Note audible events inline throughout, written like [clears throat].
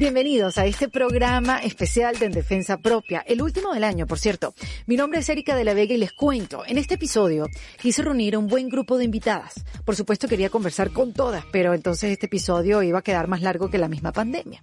Bienvenidos a este programa especial de En Defensa Propia, el último del año, por cierto. Mi nombre es Erika de la Vega y les cuento, en este episodio quise reunir a un buen grupo de invitadas. Por supuesto quería conversar con todas, pero entonces este episodio iba a quedar más largo que la misma pandemia.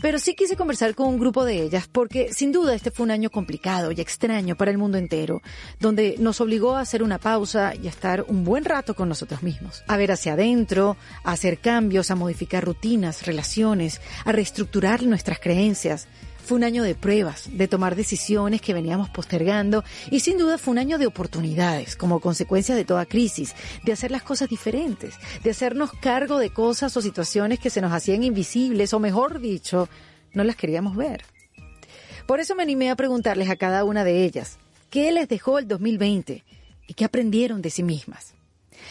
Pero sí quise conversar con un grupo de ellas porque sin duda este fue un año complicado y extraño para el mundo entero, donde nos obligó a hacer una pausa y a estar un buen rato con nosotros mismos, a ver hacia adentro, a hacer cambios, a modificar rutinas, relaciones, a reestructurar nuestras creencias, fue un año de pruebas, de tomar decisiones que veníamos postergando y sin duda fue un año de oportunidades como consecuencia de toda crisis, de hacer las cosas diferentes, de hacernos cargo de cosas o situaciones que se nos hacían invisibles o mejor dicho, no las queríamos ver. Por eso me animé a preguntarles a cada una de ellas, ¿qué les dejó el 2020 y qué aprendieron de sí mismas?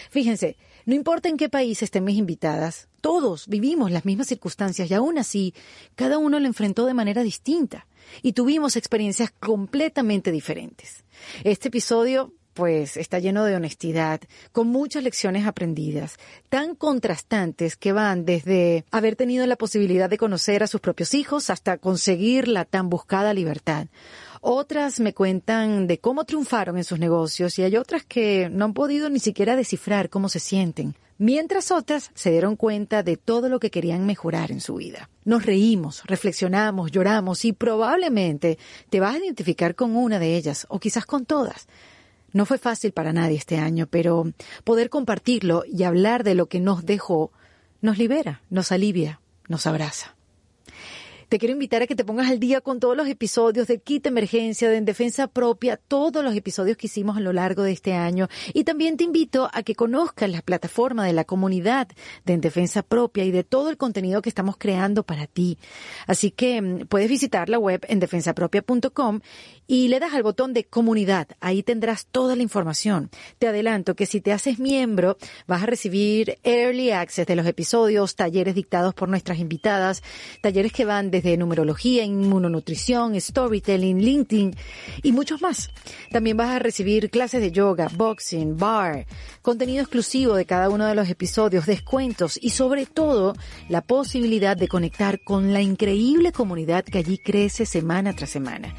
Fíjense, no importa en qué país estén mis invitadas, todos vivimos las mismas circunstancias y aún así, cada uno lo enfrentó de manera distinta y tuvimos experiencias completamente diferentes. Este episodio pues está lleno de honestidad, con muchas lecciones aprendidas, tan contrastantes que van desde haber tenido la posibilidad de conocer a sus propios hijos hasta conseguir la tan buscada libertad. Otras me cuentan de cómo triunfaron en sus negocios y hay otras que no han podido ni siquiera descifrar cómo se sienten, mientras otras se dieron cuenta de todo lo que querían mejorar en su vida. Nos reímos, reflexionamos, lloramos y probablemente te vas a identificar con una de ellas o quizás con todas. No fue fácil para nadie este año, pero poder compartirlo y hablar de lo que nos dejó nos libera, nos alivia, nos abraza. Te quiero invitar a que te pongas al día con todos los episodios de Kit Emergencia, de En Defensa Propia, todos los episodios que hicimos a lo largo de este año. Y también te invito a que conozcas la plataforma de la comunidad de En Defensa Propia y de todo el contenido que estamos creando para ti. Así que mm, puedes visitar la web en defensapropia.com y le das al botón de comunidad. Ahí tendrás toda la información. Te adelanto que si te haces miembro, vas a recibir early access de los episodios, talleres dictados por nuestras invitadas, talleres que van desde numerología, inmunonutrición, storytelling, LinkedIn y muchos más. También vas a recibir clases de yoga, boxing, bar, contenido exclusivo de cada uno de los episodios, descuentos y sobre todo la posibilidad de conectar con la increíble comunidad que allí crece semana tras semana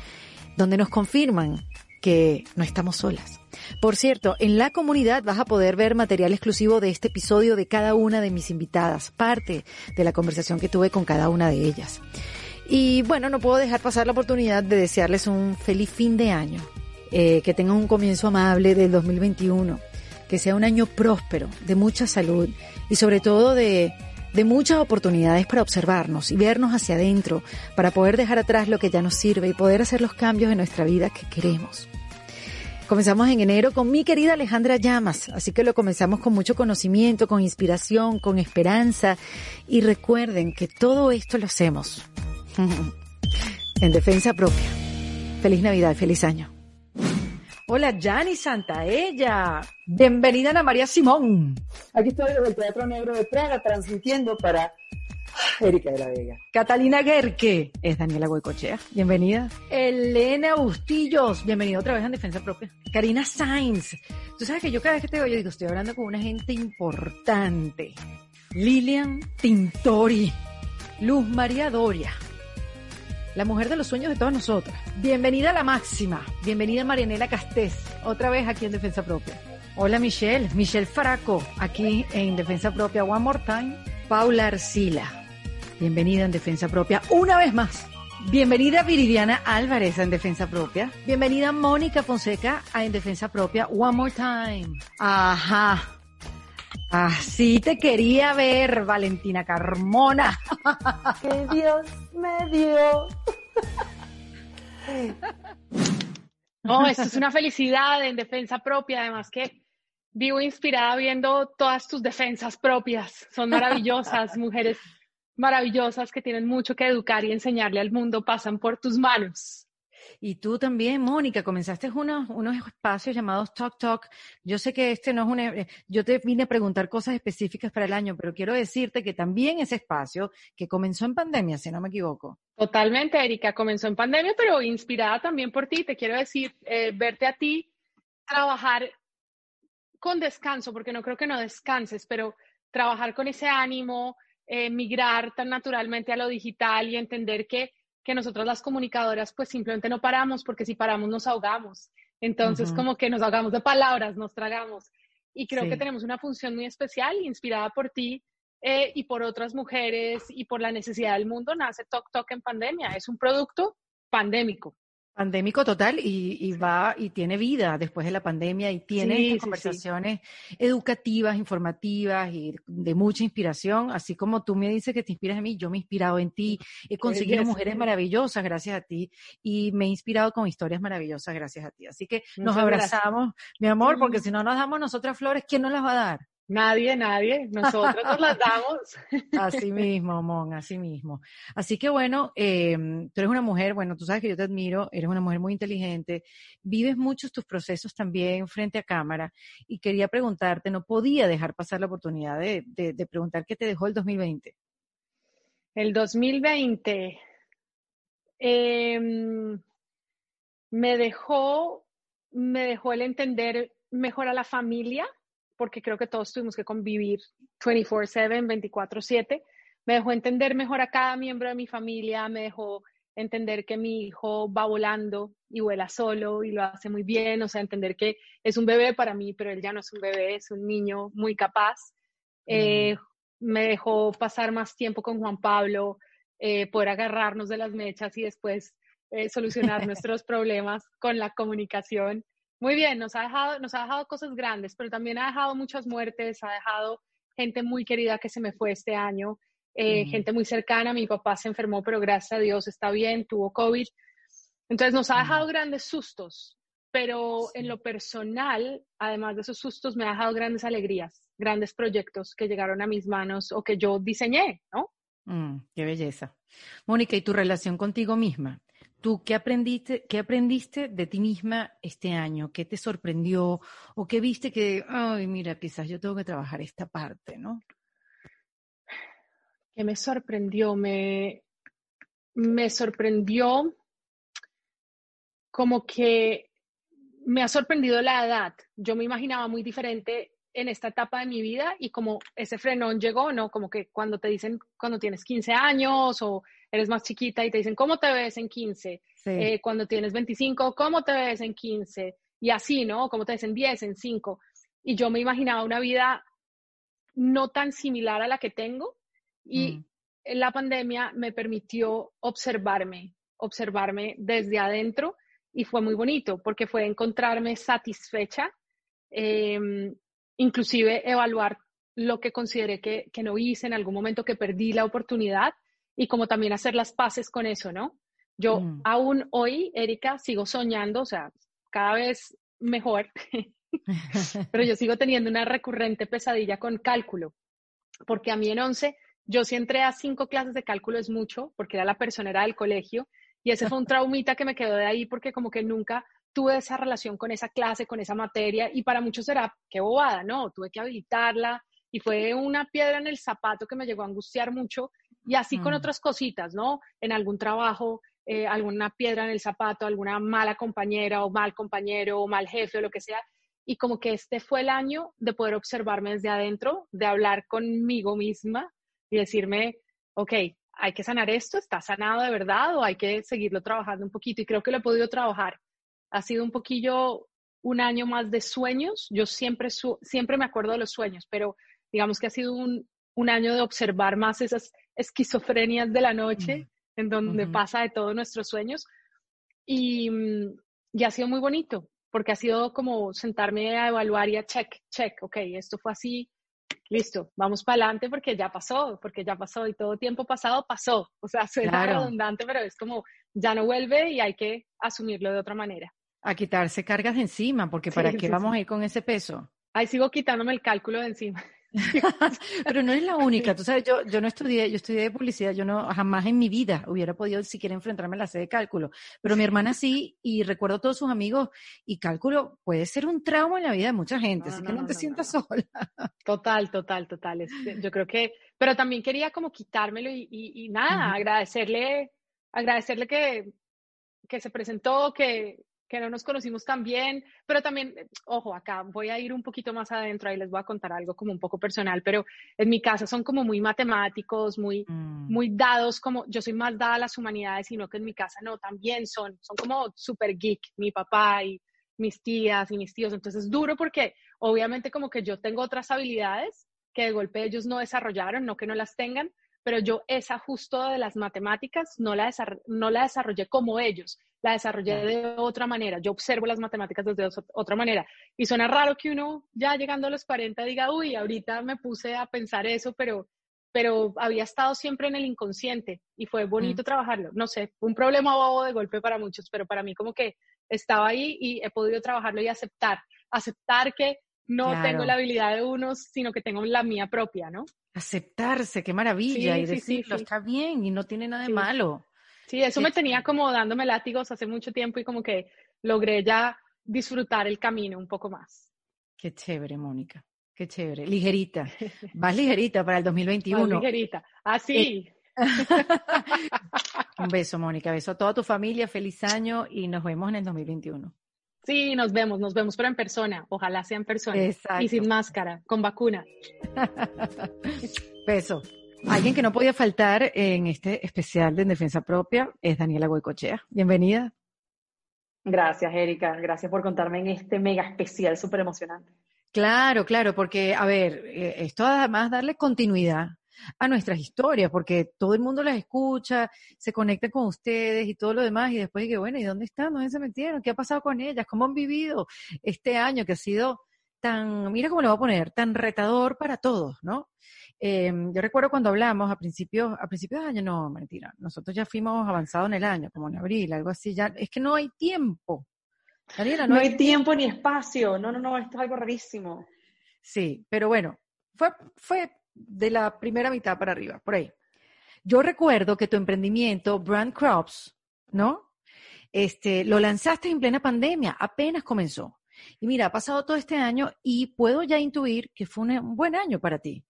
donde nos confirman que no estamos solas. Por cierto, en la comunidad vas a poder ver material exclusivo de este episodio de cada una de mis invitadas, parte de la conversación que tuve con cada una de ellas. Y bueno, no puedo dejar pasar la oportunidad de desearles un feliz fin de año, eh, que tengan un comienzo amable del 2021, que sea un año próspero, de mucha salud y sobre todo de de muchas oportunidades para observarnos y vernos hacia adentro, para poder dejar atrás lo que ya nos sirve y poder hacer los cambios en nuestra vida que queremos. Comenzamos en enero con mi querida Alejandra Llamas, así que lo comenzamos con mucho conocimiento, con inspiración, con esperanza y recuerden que todo esto lo hacemos [laughs] en defensa propia. Feliz Navidad, feliz año. Hola, Santa Santaella. Bienvenida Ana María Simón. Aquí estoy desde el Teatro Negro de Praga transmitiendo para [laughs] Erika de la Vega. Catalina Gerke es Daniela Huecochea. Bienvenida. Elena Bustillos. Bienvenida otra vez en Defensa Propia. Karina Sainz. Tú sabes que yo cada vez que te oigo digo, estoy hablando con una gente importante. Lilian Tintori. Luz María Doria la mujer de los sueños de todas nosotras. Bienvenida a la máxima. Bienvenida Marianela Castés, otra vez aquí en Defensa Propia. Hola Michelle, Michelle Faraco, aquí en Defensa Propia. One more time. Paula Arcila, bienvenida en Defensa Propia una vez más. Bienvenida Viridiana Álvarez en Defensa Propia. Bienvenida Mónica Fonseca a En Defensa Propia. One more time. Ajá. Así te quería ver, Valentina Carmona. [laughs] Que Dios me dio. No, esto es una felicidad en defensa propia, además que vivo inspirada viendo todas tus defensas propias. Son maravillosas, mujeres maravillosas que tienen mucho que educar y enseñarle al mundo, pasan por tus manos. Y tú también, Mónica, comenzaste unos, unos espacios llamados Talk Talk. Yo sé que este no es un, eh, yo te vine a preguntar cosas específicas para el año, pero quiero decirte que también ese espacio, que comenzó en pandemia, si no me equivoco. Totalmente, Erika, comenzó en pandemia, pero inspirada también por ti. Te quiero decir, eh, verte a ti trabajar con descanso, porque no creo que no descanses, pero trabajar con ese ánimo, eh, migrar tan naturalmente a lo digital y entender que, que nosotras las comunicadoras pues simplemente no paramos porque si paramos nos ahogamos. Entonces como que nos ahogamos de palabras, nos tragamos. Y creo que tenemos una función muy especial, inspirada por ti eh, y por otras mujeres y por la necesidad del mundo, nace Tok Tok en pandemia. Es un producto pandémico. Pandémico total y, va y tiene vida después de la pandemia y tiene conversaciones educativas, informativas y de mucha inspiración, así como tú me dices que te inspiras en mí, yo me he inspirado en ti, he conseguido mujeres maravillosas gracias a ti y me he inspirado con historias maravillosas gracias a ti. Así que nos abrazamos, mi amor, porque si no nos damos nosotras flores, ¿quién nos las va a dar? Nadie, nadie, nosotros nos las damos. [laughs] Así mismo, Mon, así mismo. Así que bueno, eh, tú eres una mujer, bueno, tú sabes que yo te admiro, eres una mujer muy inteligente, vives muchos tus procesos también frente a cámara y quería preguntarte, no podía dejar pasar la oportunidad de, de preguntar qué te dejó el 2020. El 2020 em, me dejó, me dejó el entender mejor a la familia porque creo que todos tuvimos que convivir 24/7, 24/7. Me dejó entender mejor a cada miembro de mi familia, me dejó entender que mi hijo va volando y vuela solo y lo hace muy bien, o sea, entender que es un bebé para mí, pero él ya no es un bebé, es un niño muy capaz. Eh, me dejó pasar más tiempo con Juan Pablo, eh, poder agarrarnos de las mechas y después eh, solucionar [laughs] nuestros problemas con la comunicación. Muy bien, nos ha, dejado, nos ha dejado cosas grandes, pero también ha dejado muchas muertes, ha dejado gente muy querida que se me fue este año, eh, gente muy cercana. Mi papá se enfermó, pero gracias a Dios está bien, tuvo COVID. Entonces nos ha dejado grandes sustos, pero en lo personal, además de esos sustos, me ha dejado grandes alegrías, grandes proyectos que llegaron a mis manos o que yo diseñé, ¿no? Mm, qué belleza. Mónica, ¿y tu relación contigo misma? ¿Tú qué aprendiste, qué aprendiste de ti misma este año? ¿Qué te sorprendió? ¿O qué viste que, ay, mira, quizás yo tengo que trabajar esta parte, ¿no? ¿Qué me sorprendió? Me, me sorprendió como que me ha sorprendido la edad. Yo me imaginaba muy diferente en esta etapa de mi vida y como ese frenón llegó, ¿no? Como que cuando te dicen cuando tienes 15 años o eres más chiquita y te dicen, ¿cómo te ves en 15? Eh, cuando tienes 25, ¿cómo te ves en 15? Y así, ¿no? ¿Cómo te ves en 10, en 5? Y yo me imaginaba una vida no tan similar a la que tengo y mm. la pandemia me permitió observarme, observarme desde adentro y fue muy bonito porque fue encontrarme satisfecha, em, inclusive evaluar lo que consideré que, que no hice en algún momento, que perdí la oportunidad y como también hacer las paces con eso, ¿no? Yo mm. aún hoy, Erika, sigo soñando, o sea, cada vez mejor, [laughs] pero yo sigo teniendo una recurrente pesadilla con cálculo, porque a mí en 11, yo sí entré a cinco clases de cálculo es mucho, porque era la personera del colegio, y ese fue un [laughs] traumita que me quedó de ahí, porque como que nunca tuve esa relación con esa clase, con esa materia, y para muchos era, qué bobada, no, tuve que habilitarla, y fue una piedra en el zapato que me llegó a angustiar mucho, y así con mm. otras cositas, ¿no? En algún trabajo, eh, alguna piedra en el zapato, alguna mala compañera o mal compañero o mal jefe o lo que sea. Y como que este fue el año de poder observarme desde adentro, de hablar conmigo misma y decirme, ok, hay que sanar esto, está sanado de verdad o hay que seguirlo trabajando un poquito. Y creo que lo he podido trabajar. Ha sido un poquillo un año más de sueños. Yo siempre, siempre me acuerdo de los sueños, pero digamos que ha sido un, un año de observar más esas esquizofrenias de la noche, en donde pasa de todos nuestros sueños. Y, mm, y, ha sido muy bonito, porque ha sido como sentarme a evaluar y a check, check, ok, esto fue así, listo, vamos para adelante porque ya pasó, porque ya pasó y todo tiempo pasado pasó. O sea, suena redundante, pero es como ya no vuelve y hay que asumirlo de otra manera. A quitarse cargas de encima, porque ¿para qué vamos a ir con ese peso? Ahí sigo quitándome el cálculo de encima. [laughs] Pero no es la única, tú sabes, yo, yo no estudié, yo estudié publicidad, yo no, jamás en mi vida hubiera podido siquiera enfrentarme a la sede de cálculo, pero mi hermana sí, y recuerdo a todos sus amigos, y cálculo puede ser un trauma en la vida de mucha gente, así que no, te sientas sola. [laughs] Total, total, total, yo creo que, pero también quería como quitármelo y, y, nada, agradecerle, agradecerle que, que se presentó, que, que no nos conocimos tan bien, pero también, ojo, acá voy a ir un poquito más adentro, ahí les voy a contar algo como un poco personal, pero en mi casa son como muy matemáticos, muy, mm. muy dados, como yo soy más dada a las humanidades, sino que en mi casa no, también son, son como súper geek, mi papá y mis tías y mis tíos, entonces es duro porque obviamente como que yo tengo otras habilidades que de golpe ellos no desarrollaron, no que no las tengan, pero yo esa justo de las matemáticas no la, no la desarrollé como ellos, la desarrollé de otra manera. Yo observo las matemáticas desde otra manera. Y suena raro que uno ya llegando a los 40 diga, uy, ahorita me puse a pensar eso, pero, pero había estado siempre en el inconsciente y fue bonito trabajarlo. No sé, un problema bobo de golpe para muchos, pero para mí como que estaba ahí y he podido trabajarlo y aceptar, aceptar que no tengo la habilidad de unos, sino que tengo la mía propia, ¿no? Aceptarse, qué maravilla, y decirlo, está bien y no tiene nada de malo. Sí, eso me tenía como dándome látigos hace mucho tiempo y como que logré ya disfrutar el camino un poco más. Qué chévere, Mónica, qué chévere. Ligerita, [laughs] más ligerita para el 2021. Más ligerita, así. Ah, [laughs] un beso, Mónica, beso a toda tu familia, feliz año y nos vemos en el 2021. Sí, nos vemos, nos vemos, pero en persona. Ojalá sea en persona. Y sin máscara, con vacuna. [laughs] Beso. Alguien que no podía faltar en este especial de Defensa Propia es Daniela Goicochea. Bienvenida. Gracias, Erika. Gracias por contarme en este mega especial súper emocionante. Claro, claro, porque, a ver, eh, esto además darle continuidad a nuestras historias, porque todo el mundo las escucha, se conecta con ustedes y todo lo demás, y después que, bueno, ¿y dónde están? ¿Dónde se metieron? ¿Qué ha pasado con ellas? ¿Cómo han vivido este año que ha sido tan, mira cómo lo voy a poner, tan retador para todos, ¿no? Em, yo recuerdo cuando hablamos a principios, a principios de año, no, mentira, nosotros ya fuimos avanzados en el año, como en abril, algo así, ya, es que no hay tiempo. no, hay tiempo ni espacio, no, no, no, esto es algo rarísimo. Sí, pero bueno, fue, fue de la primera mitad para arriba, por ahí. Yo recuerdo que tu emprendimiento, Brand Crops, ¿no? Este, lo lanzaste en plena pandemia, apenas comenzó. Y mira, ha pasado todo este año y puedo ya intuir que fue un buen año para ti.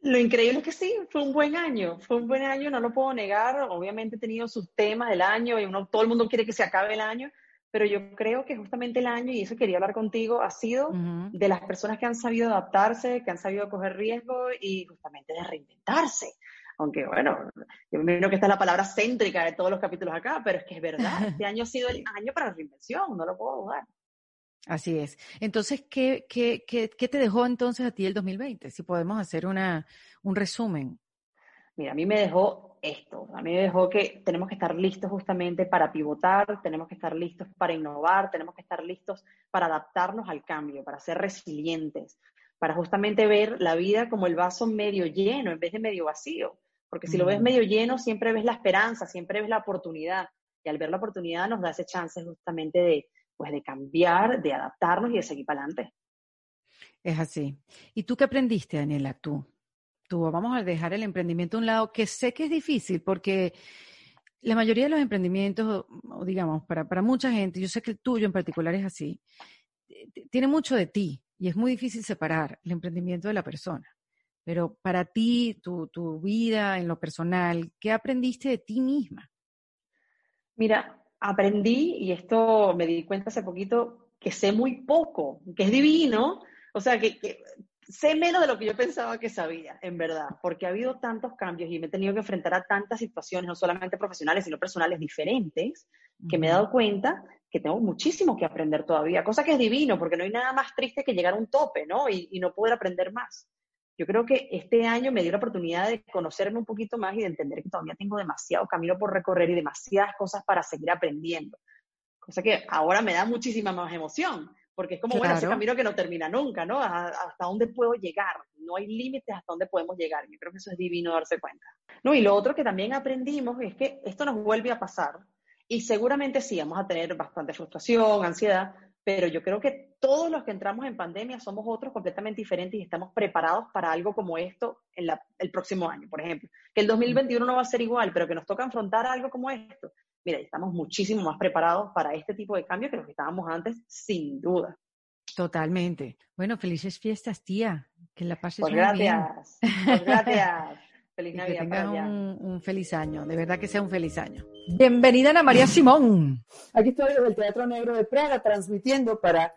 Lo increíble es que sí, fue un buen año, fue un buen año, no lo puedo negar. Obviamente he tenido sus temas del año y uno, todo el mundo quiere que se acabe el año, pero yo creo que justamente el año, y eso quería hablar contigo, ha sido de las personas que han sabido adaptarse, que han sabido coger riesgo y justamente de reinventarse. Aunque bueno, yo me imagino que esta es la palabra céntrica de todos los capítulos acá, pero es que es verdad, [laughs] este año ha sido el año para la reinvención, no lo puedo dudar. Así es. Entonces, ¿qué, qué, qué, qué te dejó entonces a ti el 2020? Si podemos hacer una, un resumen. Mira, a mí me dejó esto. A mí me dejó que tenemos que estar listos justamente para pivotar, tenemos que estar listos para innovar, tenemos que estar listos para adaptarnos al cambio, para ser resilientes, para justamente ver la vida como el vaso medio lleno en vez de medio vacío. Porque si lo ves mm. medio lleno, siempre ves la esperanza, siempre ves la oportunidad. Y al ver la oportunidad nos da ese chance justamente de, pues, de cambiar, de adaptarnos y de seguir para adelante. Es así. ¿Y tú qué aprendiste, Daniela, tú? Vamos a dejar el emprendimiento a un lado, que sé que es difícil porque la mayoría de los emprendimientos, digamos, para, para mucha gente, yo sé que el tuyo en particular es así, tiene mucho de ti y es muy difícil separar el emprendimiento de la persona. Pero para ti, tu, tu vida en lo personal, ¿qué aprendiste de ti misma? Mira, aprendí, y esto me di cuenta hace poquito, que sé muy poco, que es divino. O sea, que, que sé menos de lo que yo pensaba que sabía, en verdad, porque ha habido tantos cambios y me he tenido que enfrentar a tantas situaciones, no solamente profesionales, sino personales diferentes, que me he dado cuenta que tengo muchísimo que aprender todavía, cosa que es divino, porque no hay nada más triste que llegar a un tope, ¿no? Y, y no poder aprender más. Yo creo que este año me dio la oportunidad de conocerme un poquito más y de entender que todavía tengo demasiado camino por recorrer y demasiadas cosas para seguir aprendiendo. Cosa que ahora me da muchísima más emoción, porque es como, bueno, ese camino que no termina nunca, ¿no? ¿Hasta dónde puedo llegar? No hay límites hasta dónde podemos llegar. Yo creo que eso es divino darse cuenta. No, y lo otro que también aprendimos es que esto nos vuelve a pasar y seguramente sí, vamos a tener bastante frustración, ansiedad, pero yo creo que todos los que entramos en pandemia somos otros completamente diferentes y estamos preparados para algo como esto en el próximo año, por ejemplo. Que el 2021 no va a ser igual, pero que nos toca enfrentar algo como esto mira, estamos muchísimo más preparados para este tipo de cambio que los que estábamos antes, sin duda. Totalmente. Bueno, felices fiestas, tía. Que la pases pues muy gracias. Pues gracias. [laughs] Feliz Y Navidad que tengas para un, un feliz año, de verdad que sea un feliz año. Bienvenida Ana María Simón. Aquí estoy desde el Teatro Negro de Praga transmitiendo para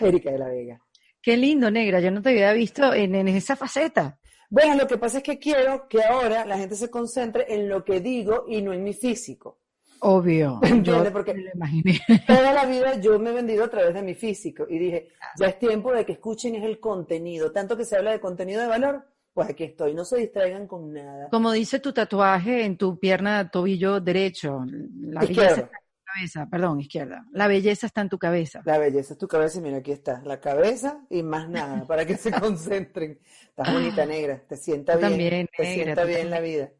Erika de la Vega. Qué lindo, negra, yo no te había visto en, en esa faceta. Bueno, lo que pasa es que quiero que ahora la gente se concentre en lo que digo y no en mi físico. Obvio. [laughs] Yo. Porque me lo imaginé. [laughs] toda la vida yo me he vendido a través de mi físico y dije, ya es tiempo de que escuchen es el contenido. Tanto que se habla de contenido de valor, pues aquí estoy. No se distraigan con nada. Como dice tu tatuaje en tu pierna, tobillo derecho, la belleza Izquierdo. está en tu cabeza, perdón, izquierda. La belleza está en tu cabeza. La belleza es tu cabeza y mira, aquí está. La cabeza y más nada, para que se [laughs] concentren. Estás bonita, negra. Te sienta bien. también, te negra, sienta bien la vida.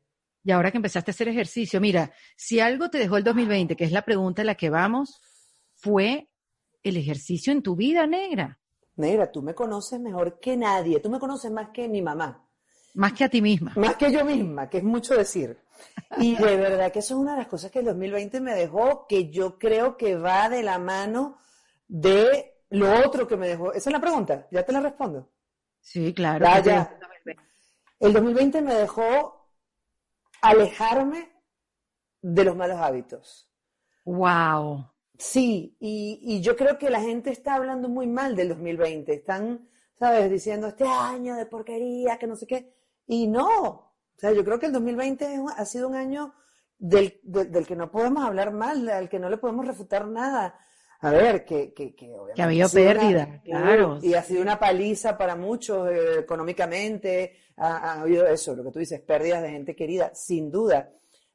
Y ahora que empezaste a hacer ejercicio, mira, si algo te dejó el 2020, que es la pregunta en la que vamos, fue el ejercicio en tu vida, negra, Negra, tú me conoces mejor que nadie. Tú me conoces más que mi mamá. más que a ti misma. Más que yo misma, que es mucho decir. Y de verdad que eso es una de las cosas que el 2020 me dejó, que yo creo que va de la mano de lo otro que me dejó. Esa es la pregunta, ya te la respondo. Sí, claro. Ya, ya. dejó el 2020. El 2020 me dejó alejarme de los malos hábitos. Wow. Sí, y, y yo creo que la gente está hablando muy mal del 2020. Están, ¿sabes? Diciendo este año de porquería, que no sé qué. Y no. O sea, yo creo que el 2020 es un- ha sido un año del, del- del que no podemos hablar mal, al que no le podemos refutar nada. A ver, que, que, que obviamente Que ha habido una- pérdida, claro. Y ha sido una paliza para muchos eh, económicamente. Ha, ha habido eso, lo que tú dices, pérdidas de gente querida, sin duda.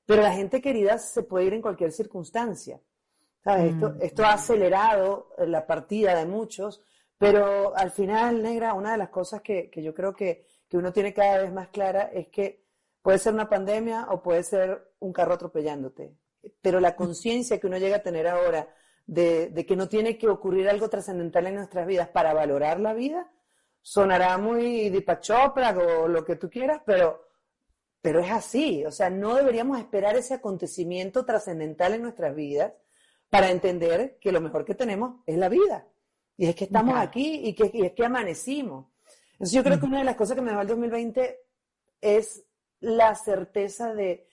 Pero la gente querida se puede ir en cualquier circunstancia. ¿Sabes? Esto, Mm. esto ha acelerado eh, la partida de muchos, pero al final, negra, una de las cosas que, que yo creo que, que uno tiene cada vez más clara es que puede ser una pandemia o puede ser un carro atropellándote. Pero la conciencia que uno llega a tener ahora de, de que no tiene que ocurrir algo trascendental en nuestras vidas para valorar la vida, sonará muy Deepak Chopra o lo que tú quieras, pero, pero es así. O sea, no deberíamos esperar ese acontecimiento trascendental en nuestras vidas para entender que lo mejor que tenemos es la vida. Y es que estamos Claro. aquí y, que, y es que amanecimos. Entonces yo creo que una de las cosas que me dejó el 2020 es la certeza de,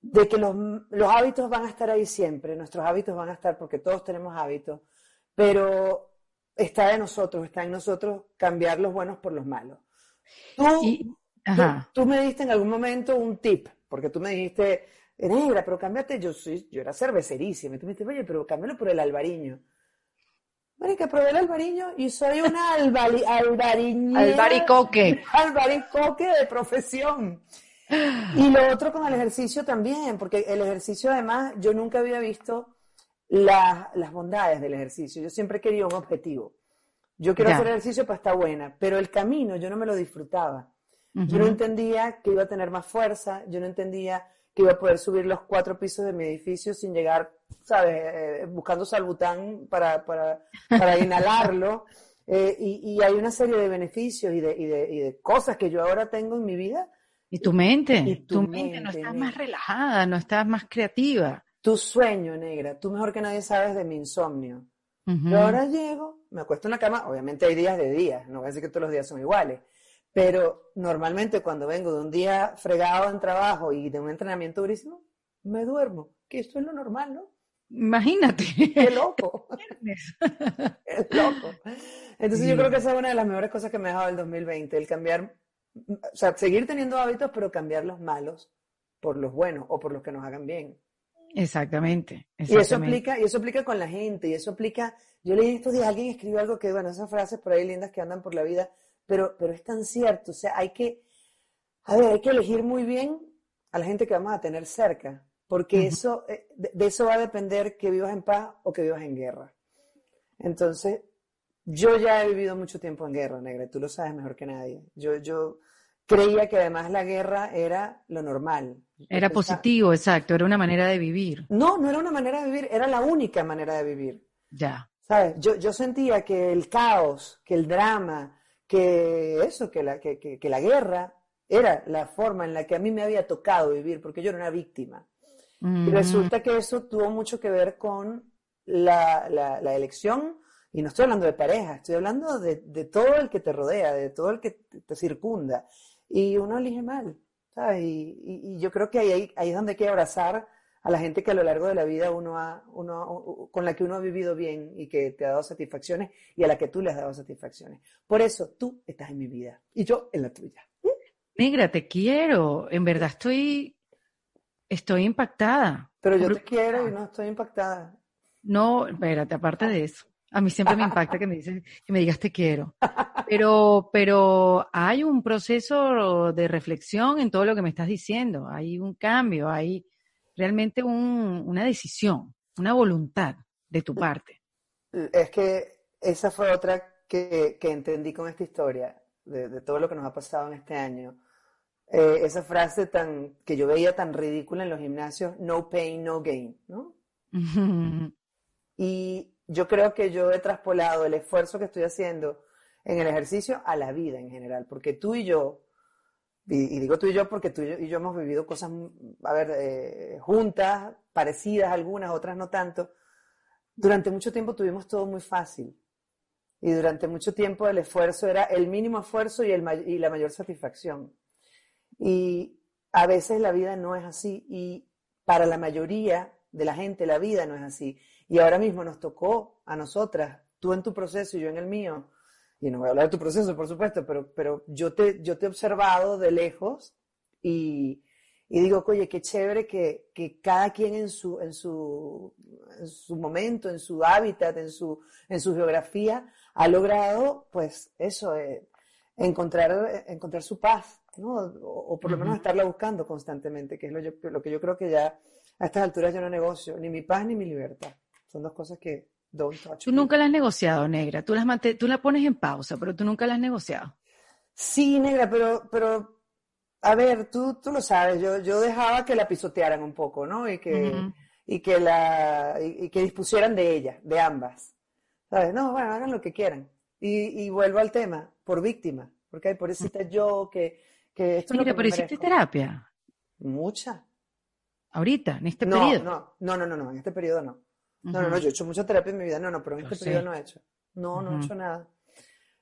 de que los, los hábitos van a estar ahí siempre, nuestros hábitos van a estar porque todos tenemos hábitos, pero está de nosotros, está en nosotros cambiar los buenos por los malos. Tú, Y, tú, ajá. tú me diste en algún momento un tip, porque tú me dijiste, negra, pero cámbiate, yo soy, yo era cervecerísima, y tú me dijiste, oye, pero cámbialo por el albariño. Marica, probé el albariño y soy una albariñera- Albaricoque. [laughs] albaricoque de profesión. Y lo otro con el ejercicio también, porque el ejercicio además, yo nunca había visto la- las bondades del ejercicio. Yo siempre quería un objetivo. Yo quiero Ya. hacer ejercicio para estar buena, pero el camino yo no me lo disfrutaba. Yo no entendía que iba a tener más fuerza, yo no entendía que iba a poder subir los cuatro pisos de mi edificio sin llegar, ¿sabes? Eh, buscando salbután para, para, para [laughs] inhalarlo. Eh, y, y hay una serie de beneficios y de, y, de, y de cosas que yo ahora tengo en mi vida. Y tu mente, Y tu tu mente, no mente, estás más relajada, no estás más creativa. Tu sueño, negra, tú mejor que nadie sabes de mi insomnio. Ujú. Yo ahora llego, me acuesto en la cama, obviamente hay días de días, no voy a decir que todos los días son iguales, pero normalmente cuando vengo de un día fregado en trabajo y de un entrenamiento durísimo, me duermo, que esto es lo normal, ¿no? Imagínate. ¡Qué loco! [laughs] ¡Qué loco! Entonces yo creo que esa es una de las mejores cosas que me ha dejado el 2020, el cambiar, o sea, seguir teniendo hábitos, pero cambiar los malos por los buenos o por los que nos hagan bien. Exactamente, Y eso aplica, y eso aplica con la gente, y eso aplica, yo leí estos días, alguien escribió algo que, bueno, esas frases por ahí lindas que andan por la vida, pero, pero es tan cierto, o sea, hay que, a ver, hay que elegir muy bien a la gente que vamos a tener cerca, porque eso, eh, de, de eso va a depender que vivas en paz o que vivas en guerra. Entonces, yo ya he vivido mucho tiempo en guerra, negra, tú lo sabes mejor que nadie. Yo, yo creía que además la guerra era lo normal. Era positivo, exacto, era una manera de vivir. no, no era una manera de vivir, era la única manera de vivir. Ya. ¿Sabes? Yo, yo sentía que el caos, que el drama, que eso, que la, que, que- que la guerra era la forma en la que a mí me había tocado vivir, porque yo era una víctima. Y resulta que eso tuvo mucho que ver con la, la- la elección, y no estoy hablando de pareja, estoy hablando de, de todo el que te rodea, de todo el que te, te circunda. Y uno elige mal. ¿sabes? Y, yo creo que ahí, ahí es donde hay que abrazar a la gente que a lo largo de la vida uno ha, uno, con la que uno ha vivido bien y que te ha dado satisfacciones y a la que tú le has dado satisfacciones. Por eso tú estás en mi vida y yo en la tuya. Negra, te quiero. En verdad estoy, estoy impactada. Pero yo te quiero y no estoy impactada. No, espérate, aparte de eso. A mí siempre me impacta que me dices, que me digas te quiero. Pero, [laughs] pero hay un proceso de reflexión en todo lo que me estás diciendo. Hay un cambio, hay realmente una decisión, una voluntad de tu parte. Es que esa fue otra que, entendí con esta historia, de, todo lo que nos ha pasado en este año. Eh, esa frase tan que yo veía tan ridícula en los gimnasios, no pain, no gain, ¿no? [laughs] y yo creo que yo he traspolado el esfuerzo que estoy haciendo en el ejercicio a la vida en general, porque tú y yo y, digo tú y yo porque tú y yo, hemos vivido cosas, a ver, eh, juntas, parecidas algunas, otras no tanto. Durante mucho tiempo tuvimos todo muy fácil. Y durante mucho tiempo el esfuerzo era el mínimo esfuerzo y, el, y la mayor satisfacción. Y a veces la vida no es así. Y para la mayoría de la gente la vida no es así. Y ahora mismo nos tocó a nosotras, tú en tu proceso y yo en el mío, y no voy a hablar de tu proceso, por supuesto, pero, pero yo, te, yo te he observado de lejos y, y digo, oye, qué chévere que, que cada quien en su, en, su, en su momento, en su hábitat, en su, en su geografía, ha logrado, pues, eso, eh, encontrar, encontrar su paz, ¿no? O, por lo menos estarla buscando constantemente, que es lo, yo, lo que yo creo que ya a estas alturas yo no negocio, ni mi paz ni mi libertad. Son dos cosas que, Tú nunca la has negociado, negra. Tú, las tú la pones en pausa, pero tú nunca la has negociado. Sí, negra, pero, pero a ver, tú, tú lo sabes, yo, yo dejaba que la pisotearan un poco, ¿no? Y que, y que, la, y, que dispusieran de ella, de ambas. ¿Sabes? No, bueno, hagan lo que quieran. Y, y vuelvo al tema, por víctima, porque hay por eso yo que, que esto Mira, pero hiciste terapia. Mucha. Ahorita, en este periodo. No, no, no, no, no, en este periodo no. No, no, no, yo he hecho mucha terapia en mi vida, no, no, pero en este periodo no he hecho. No, no he hecho nada.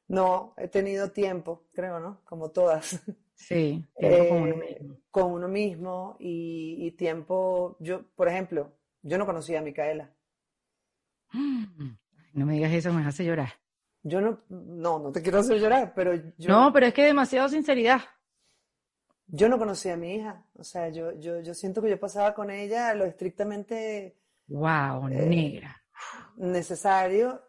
No, he tenido tiempo, creo, ¿no? Como todas. Sí, tiempo con uno eh, mismo. Con uno mismo y, tiempo, yo, por ejemplo, yo no conocía a Micaela. No me digas eso, me hace llorar. Yo no, no, no te quiero hacer llorar, pero yo... No, pero es que demasiado sinceridad. Yo no conocía a mi hija, o sea, yo, yo, yo siento que yo pasaba con ella lo estrictamente Wow, eh, negra. Necesario.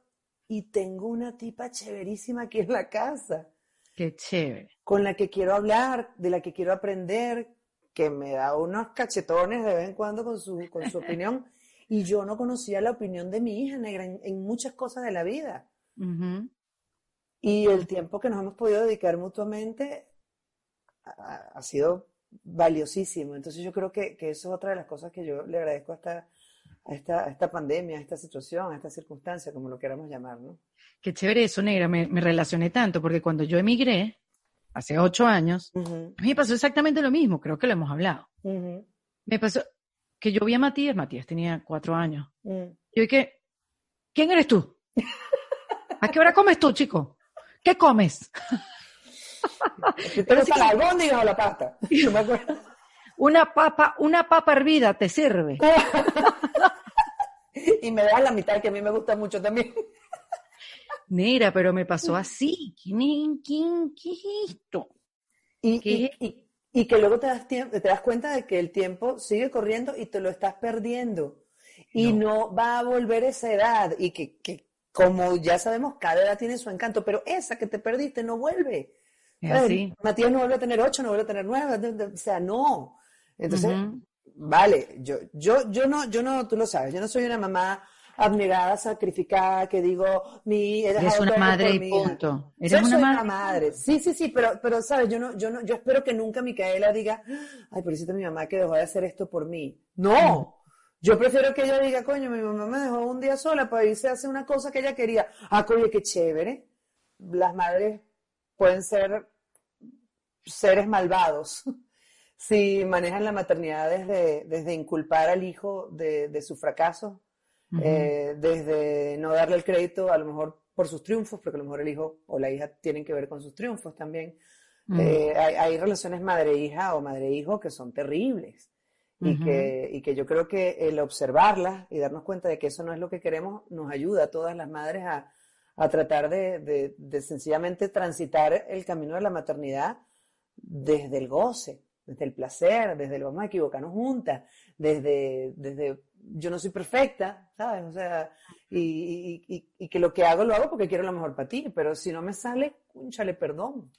Y tengo una tipa chéverísima aquí en la casa. Qué chévere. Con la que quiero hablar, de la que quiero aprender, que me da unos cachetones de vez en cuando con su, con su [laughs] opinión. Y yo no conocía la opinión de mi hija negra en, muchas cosas de la vida. Y el tiempo que nos hemos podido dedicar mutuamente ha, sido valiosísimo. Entonces yo creo que, que, eso es otra de las cosas que yo le agradezco a esta, a esta, esta pandemia, a esta situación, a esta circunstancia, como lo queramos llamar, ¿no? Qué chévere eso, negra, me, relacioné tanto, porque cuando yo emigré, hace ocho años, a mí me pasó exactamente lo mismo, creo que lo hemos hablado. Me pasó que yo vi a Matías, Matías tenía cuatro años, mm. yo dije, ¿quién eres tú? [laughs] ¿A qué hora comes tú, chico? ¿Qué comes? ¿Pero la albóndiga o la pasta? [laughs] Una papa, una papa hervida te sirve. [laughs] y me das la mitad, que a mí me gusta mucho también. [laughs] Mira, pero me pasó así. ¿Quién, quién, qué es esto? Y, y, que luego te das, te das cuenta de que el tiempo sigue corriendo y te lo estás perdiendo. Y no, va a volver esa edad. Y que, que, como ya sabemos, cada edad tiene su encanto, pero esa que te perdiste no vuelve. Matías no vuelve a tener ocho, no vuelve a tener nueve. O sea, no. Entonces, vale, yo, yo, yo no, yo no, tú lo sabes, yo no soy una mamá abnegada, sacrificada, que digo, mi, he Eres una madre y punto. Eres una, madre? madre. Sí, sí, sí, pero, pero, sabes, yo no, yo no, yo espero que nunca Micaela diga, ay, por eso mi mamá que dejó de hacer esto por mí. No. Yo prefiero que ella diga, coño, mi mamá me dejó un día sola para irse a hacer una cosa que ella quería. Ah, coño, qué chévere. Las madres pueden ser seres malvados si manejan la maternidad desde, desde inculpar al hijo de, su fracaso, eh, desde no darle el crédito a lo mejor por sus triunfos, porque a lo mejor el hijo o la hija tienen que ver con sus triunfos también. Mm. Eh, hay, relaciones madre-hija o madre-hijo que son terribles y, que, y que yo creo que el observarlas y darnos cuenta de que eso no es lo que queremos nos ayuda a todas las madres a, a tratar de, de, sencillamente transitar el camino de la maternidad desde el goce, desde el placer, desde el vamos a equivocarnos juntas, desde, desde yo no soy perfecta, ¿sabes? O sea, y, y, y, que lo que hago lo hago porque quiero lo mejor para ti, pero si no me sale, cúnchale, perdón.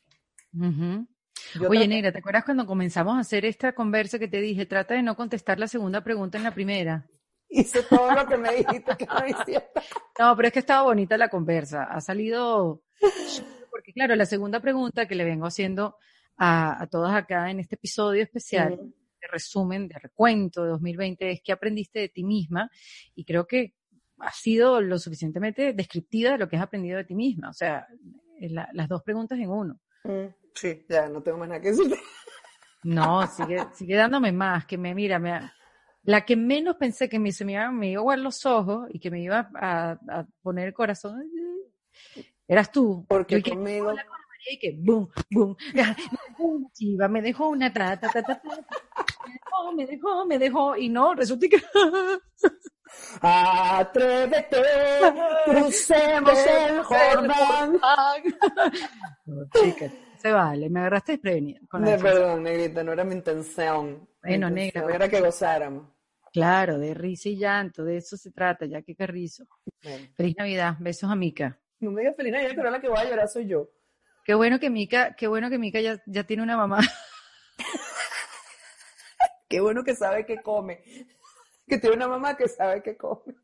Oye, Negra, ¿te acuerdas cuando comenzamos a hacer esta conversa que te dije, trata de no contestar la segunda pregunta en la primera? Hice todo lo que me dijiste que no hiciera. [laughs] No, pero es que estaba bonita la conversa. Ha salido. [laughs] Porque, claro, la segunda pregunta que le vengo haciendo a, a todas acá en este episodio especial, de resumen, de recuento de 2020, es que aprendiste de ti misma. Y creo que ha sido lo suficientemente descriptiva de lo que has aprendido de ti misma. O sea, las dos preguntas en uno. Mm, sí, ya no tengo más nada que decir. [laughs] No, sigue, sigue dándome más, que me mira, me, la que menos pensé que me, se me iba, me iba a guardar los ojos y que me iba a, a poner el corazón, eras tú. Porque conmigo... Y que boom, boom, me dejó una chiva, me dejó una ta, ta, ta, ta, ta, me dejó, me dejó, me dejó, y no, resulta que... [laughs] Atrévete, crucemos el Jordán. [laughs] Chicas, se vale, me agarraste desprevenida. Con de perdón, negrita, no era mi intención. Bueno, negra. Era que gozáramos. Claro, de risa y llanto, de eso se trata, ya que carrizo. Feliz Navidad, besos a Mica. No me digas feliz Navidad, pero la que voy a llorar soy yo. Qué bueno que Mica, qué bueno que Mica ya, ya tiene una mamá. [laughs] qué bueno que sabe que come. Que tiene una mamá que sabe que come.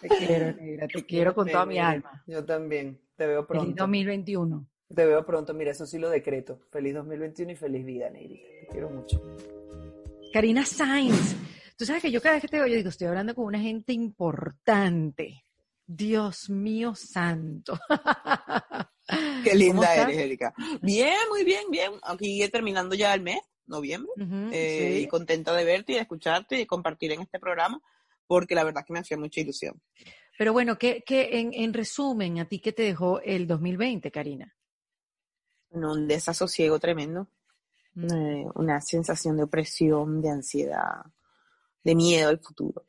Te quiero, negra, te quiero con toda mi alma. Yo también, te veo pronto. Feliz 2021. Te veo pronto, mira, eso sí lo decreto. Feliz 2021 y feliz vida, negrita. Te quiero mucho. Karina Sainz. Tú sabes que yo cada vez que te veo, yo digo, estoy hablando con una gente importante. Dios mío santo. [laughs] Qué linda eres, Erika. Bien, muy bien, bien. Aquí terminando ya el mes, noviembre, eh, y contenta de verte y de escucharte y de compartir en este programa, porque la verdad es que me hacía mucha ilusión. Pero bueno, ¿qué, qué en, en, resumen, a ti qué te dejó el 2020, Karina? Un desasosiego tremendo, eh, una sensación de opresión, de ansiedad, de miedo al futuro,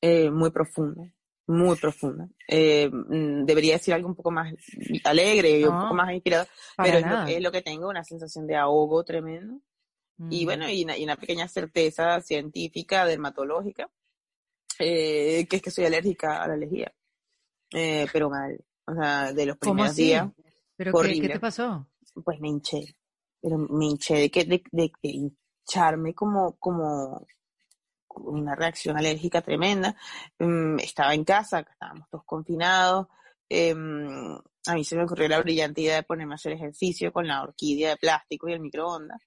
eh, muy profunda, muy profunda. Eh, mm, debería decir algo un poco más alegre y un poco más inspirado, pero es lo, que, tengo, una sensación de ahogo tremendo. Y mm. bueno, y una, pequeña certeza científica, dermatológica, que es que soy alérgica a la lejía. pero mal, o sea, de los primeros días. ¿Pero qué, te pasó? Pues me hinché pero me hinché de que de, de, hincharme como, como una reacción alérgica tremenda. Mm, estaba en casa, estábamos todos confinados. Em, a mí se me ocurrió la brillante idea de ponerme a hacer ejercicio con la orquídea de plástico y el microondas.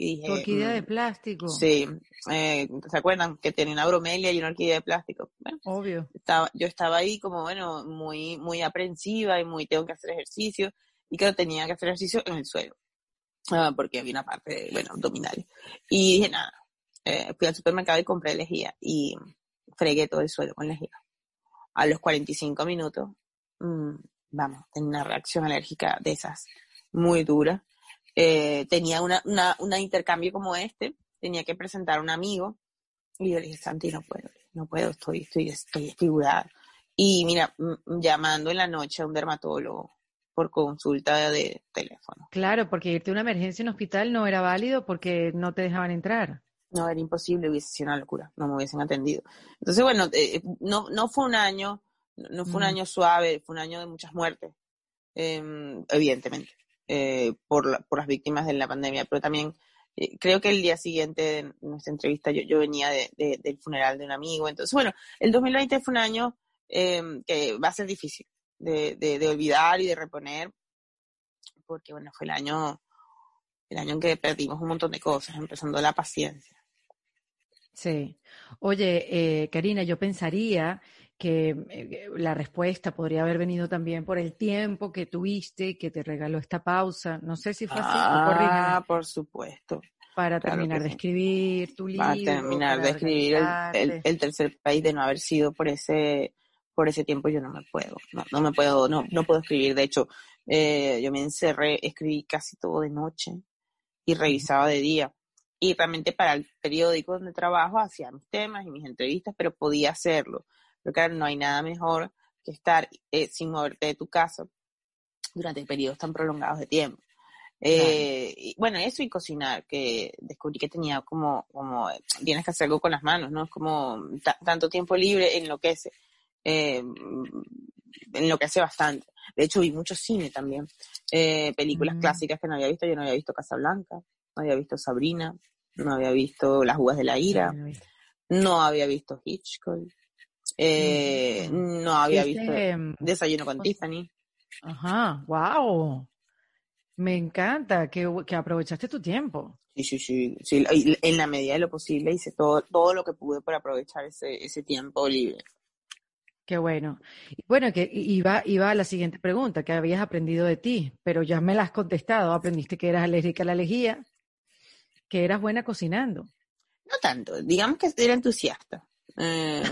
Y dije, orquídea de mm, plástico. Sí, eh, ¿se acuerdan? Que tenía una bromelia y una orquídea de plástico. Obvio. Estaba, yo estaba ahí como, bueno, muy, muy aprensiva y muy tengo que hacer ejercicio. Y claro, tenía que hacer ejercicio en el suelo. Ah, porque había una parte, bueno, abdominal. Y dije, nada, eh, fui al supermercado y compré lejía y fregué todo el suelo con lejía. A los 45 minutos, mmm, vamos, tenía una reacción alérgica de esas muy dura. Eh, tenía una, una, una, intercambio como este, tenía que presentar a un amigo y yo le dije, Santi, no puedo, no puedo, estoy, estoy, estoy desfigurada. Y mira, llamando en la noche a un dermatólogo, por consulta de teléfono. Claro, porque irte a una emergencia en un hospital no era válido porque no te dejaban entrar. No, era imposible, hubiese sido una locura, no me hubiesen atendido. Entonces, bueno, eh, no, no fue un año, no fue un año suave, fue un año de muchas muertes, em, evidentemente, eh, por, por las víctimas de la pandemia, pero también eh, creo que el día siguiente de nuestra entrevista yo, yo venía de, del funeral de un amigo, entonces, bueno, el 2020 fue un año em, que va a ser difícil, de, de, olvidar y de reponer, porque bueno, fue el año, el año en que perdimos un montón de cosas, empezando la paciencia. Sí. Oye, eh, Karina, yo pensaría que eh, la respuesta podría haber venido también por el tiempo que tuviste, que te regaló esta pausa. No sé si fue así. Ah, por supuesto. Para terminar de escribir tu libro. Para terminar de escribir el, el, tercer país, de no haber sido por ese por ese tiempo yo no me puedo, no, no me puedo, no, no puedo escribir. De hecho, Eh, yo me encerré, escribí casi todo de noche y revisaba de día. Y realmente para el periódico donde trabajo hacía mis temas y mis entrevistas, pero podía hacerlo. Pero claro, no hay nada mejor que estar eh, sin moverte de tu casa durante periodos tan prolongados de tiempo. Eh, y, bueno, eso y cocinar, que descubrí que tenía como, como, tienes que hacer algo con las manos, ¿no? Es como tanto tiempo libre enloquece, eh, enloquece bastante. De hecho, vi mucho cine también, eh, películas Mm. clásicas que no había visto, yo no había visto Casablanca, no había visto Sabrina, no había visto Las Uvas de la Ira, no había visto Hitchcock, eh, Mm. no había Viste, visto em, Desayuno con Tiffany. Ajá, wow. Me encanta que, que aprovechaste tu tiempo. Sí, sí, sí, sí, en la medida de lo posible hice todo, todo lo que pude para aprovechar ese, ese tiempo libre. Qué bueno. Bueno, que iba, iba a la siguiente pregunta, que habías aprendido de ti, pero ya me la has contestado. Aprendiste que eras alérgica a la lejía, que eras buena cocinando. No tanto, digamos que era entusiasta. Eh,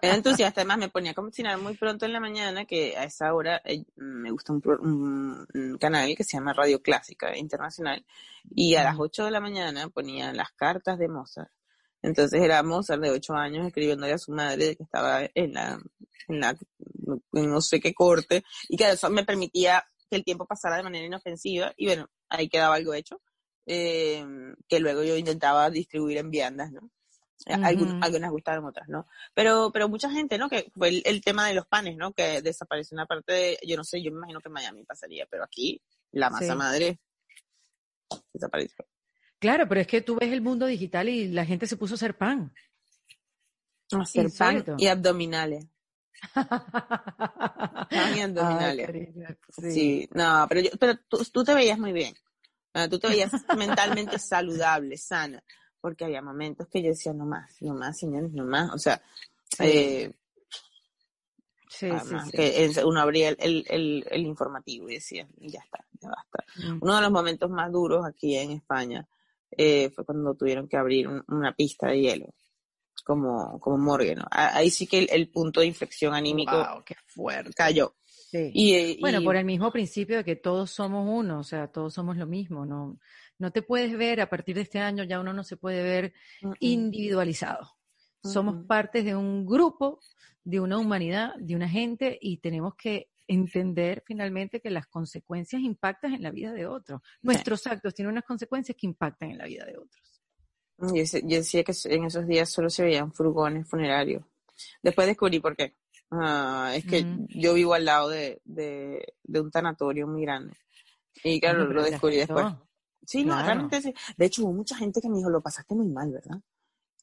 era entusiasta, además me ponía a cocinar muy pronto en la mañana, que a esa hora eh, me gusta un, un- un canal que se llama Radio Clásica Internacional, y a las Ujú. 8 de la mañana ponían las cartas de Mozart. Entonces era Mozart de 8 años escribiéndole a su madre que estaba en la, en la, en no sé qué corte, y que eso me permitía que el tiempo pasara de manera inofensiva, y bueno, ahí quedaba algo hecho, eh, que luego yo intentaba distribuir en viandas, ¿no? Algunas gustaron, otras no. Pero, pero mucha gente, ¿no? Que fue el, el tema de los panes, ¿no? Que desapareció una parte de, yo no sé, yo me imagino que en Miami pasaría, pero aquí la masa Sí. madre desapareció. Claro, pero es que tú ves el mundo digital y la gente se puso a hacer pan. Hacer pan y abdominales. Pan y [laughs] abdominales. Ay, cariño, sí. Sí, no, pero, yo, pero tú, tú te veías muy bien. Ah, Tú te veías mentalmente saludable, sana, porque había momentos que yo decía, no más, no más, señores, no más. O sea, Sí. eh, Sí, además sí. que uno abría el, el, el, el informativo y decía, ya está, ya basta. Mm. Uno de los momentos más duros aquí en España eh, fue cuando tuvieron que abrir un- una pista de hielo, como, como morgue, Ahí sí que el, el punto de inflexión anímico qué fuerte. cayó. Sí. Y, eh, Bueno, y- por el mismo principio de que todos somos uno, o sea, todos somos lo mismo, no, no te puedes ver, a partir de este año ya uno no se puede ver individualizado. Somos partes de un grupo, de una humanidad, de una gente y tenemos que entender finalmente que las consecuencias impactan en la vida de otros. Nuestros actos tienen unas consecuencias que impactan en la vida de otros. Yo decía que en esos días solo se veían furgones funerarios. Después descubrí por qué. Ah, es que Ujú. yo vivo al lado de, de, de un tanatorio muy grande. Y claro, lo descubrí después. Sí, no, realmente sí. De hecho, hubo mucha gente que me dijo, lo pasaste muy mal, ¿verdad? Mm.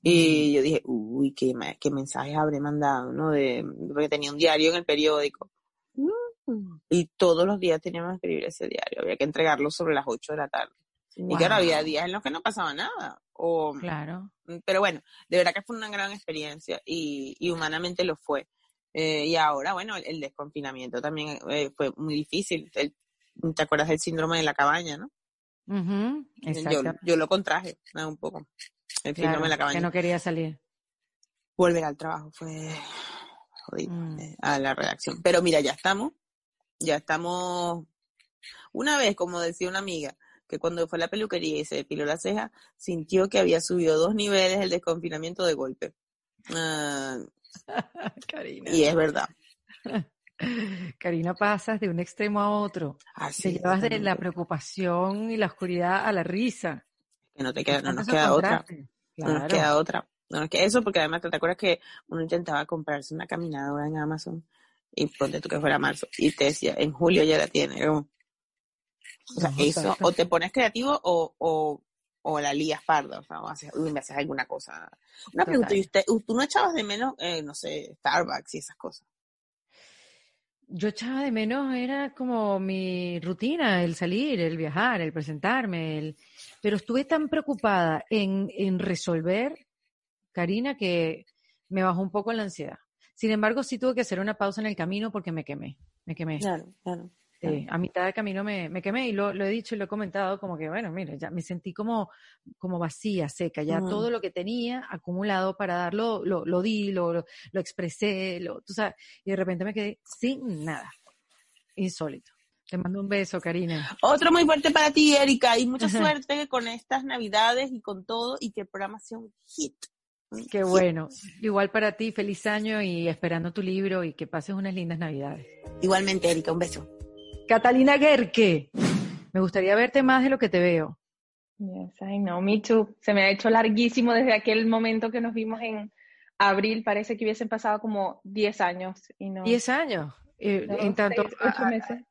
Y yo dije, uy, qué, qué mensajes habré mandado, ¿no? De, porque tenía un diario en el periódico. Mm. Y todos los días teníamos que escribir ese diario. Había que entregarlo sobre las 8 de la tarde. Y claro, había días en los que no pasaba nada. O, Claro. pero bueno, de verdad que fue una gran experiencia y, y humanamente lo fue. Eh, y ahora, bueno, el, el desconfinamiento también eh, fue muy difícil. El- ¿Te acuerdas del síndrome de la cabaña, no? Ujú, Yo, Exacto. yo lo contraje un poco. El síndrome de la que cabaña. no quería salir. Volver al trabajo fue jodido, Mm. eh, a la redacción. Pero mira, ya estamos. Ya estamos. Una vez, como decía una amiga, que cuando fue a la peluquería y se depiló la ceja, sintió que había subido dos niveles el desconfinamiento de golpe. Ah, [laughs] Karina. y es verdad. [laughs] Karina, pasas de un extremo a otro. Así Te llevas de la preocupación y la oscuridad a la risa. Que no te queda, no nos queda otra. No nos queda otra. No nos queda eso porque además te acuerdas que uno intentaba comprarse una caminadora en Amazon y ponte tú que fuera marzo y te decía, en julio ya la tiene. O sea, No, eso, o te pones creativo o, o, o la lías parda, o sea, o haces, uy, me haces alguna cosa. Una pregunta, ¿y usted, tú no echabas de menos, eh, no sé, Starbucks y esas cosas? Yo echaba de menos, era como mi rutina, el salir, el viajar, el presentarme, el... pero estuve tan preocupada en, en resolver, Karina, que me bajó un poco la ansiedad. Sin embargo, sí tuve que hacer una pausa en el camino porque me quemé, me quemé. Claro, claro. Sí, a mitad de camino me, me quemé y lo, lo he dicho y lo he comentado como que, bueno, mira, ya me sentí como, como vacía, seca, ya todo lo que tenía acumulado para darlo, lo, lo di, lo, lo, lo expresé, lo, tú sabes, y de repente me quedé sin nada, insólito. Te mando un beso, Karina. Otro muy fuerte para ti, Erika, y mucha suerte con estas navidades y con todo, y que el programa sea un hit. Qué bueno. Igual para ti, feliz año y esperando tu libro y que pases unas lindas navidades. Igualmente, Erika, un beso. Catalina Gerke, me gustaría verte más de lo que te veo. Yes, I know, me too. Se me ha hecho larguísimo desde aquel momento que nos vimos en abril. Parece que hubiesen pasado como 10 años. Y no, 10 años. Eh, no, en tanto, seis, ocho a- meses.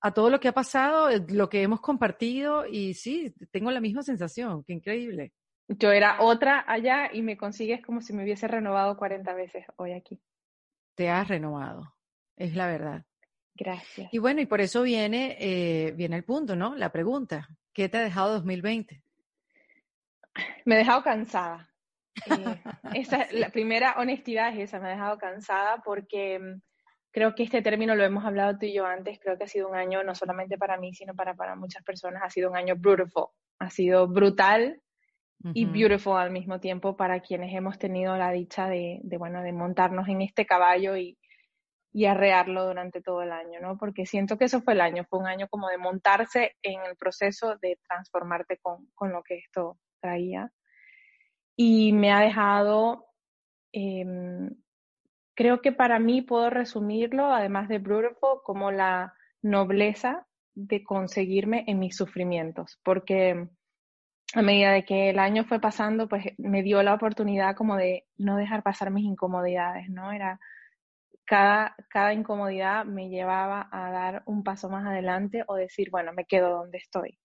a todo lo que ha pasado, eh, lo que hemos compartido y sí, tengo la misma sensación, qué increíble. Yo era otra allá y me consigues como si me hubiese renovado 40 veces hoy aquí. Te has renovado, es la verdad. Gracias. Y bueno, y por eso viene, eh, viene el punto, ¿no? La pregunta, ¿qué te ha dejado 2020? Me he dejado cansada. Eh, [laughs] esa, la primera honestidad es esa, me ha dejado cansada porque mm, creo que este término lo hemos hablado tú y yo antes, creo que ha sido un año no solamente para mí, sino para, para muchas personas, ha sido un año beautiful, ha sido brutal y beautiful al mismo tiempo para quienes hemos tenido la dicha de, de, bueno, de montarnos en este caballo y, y arrearlo durante todo el año, ¿no? Porque siento que eso fue el año, fue un año como de montarse en el proceso de transformarte con, con lo que esto traía. Y me ha dejado, em, creo que para mí puedo resumirlo, además de beautiful, como la nobleza de conseguirme en mis sufrimientos, porque a medida de que el año fue pasando, pues me dio la oportunidad como de no dejar pasar mis incomodidades, ¿no? Era cada, cada incomodidad me llevaba a dar un paso más adelante o decir, bueno, me quedo donde estoy.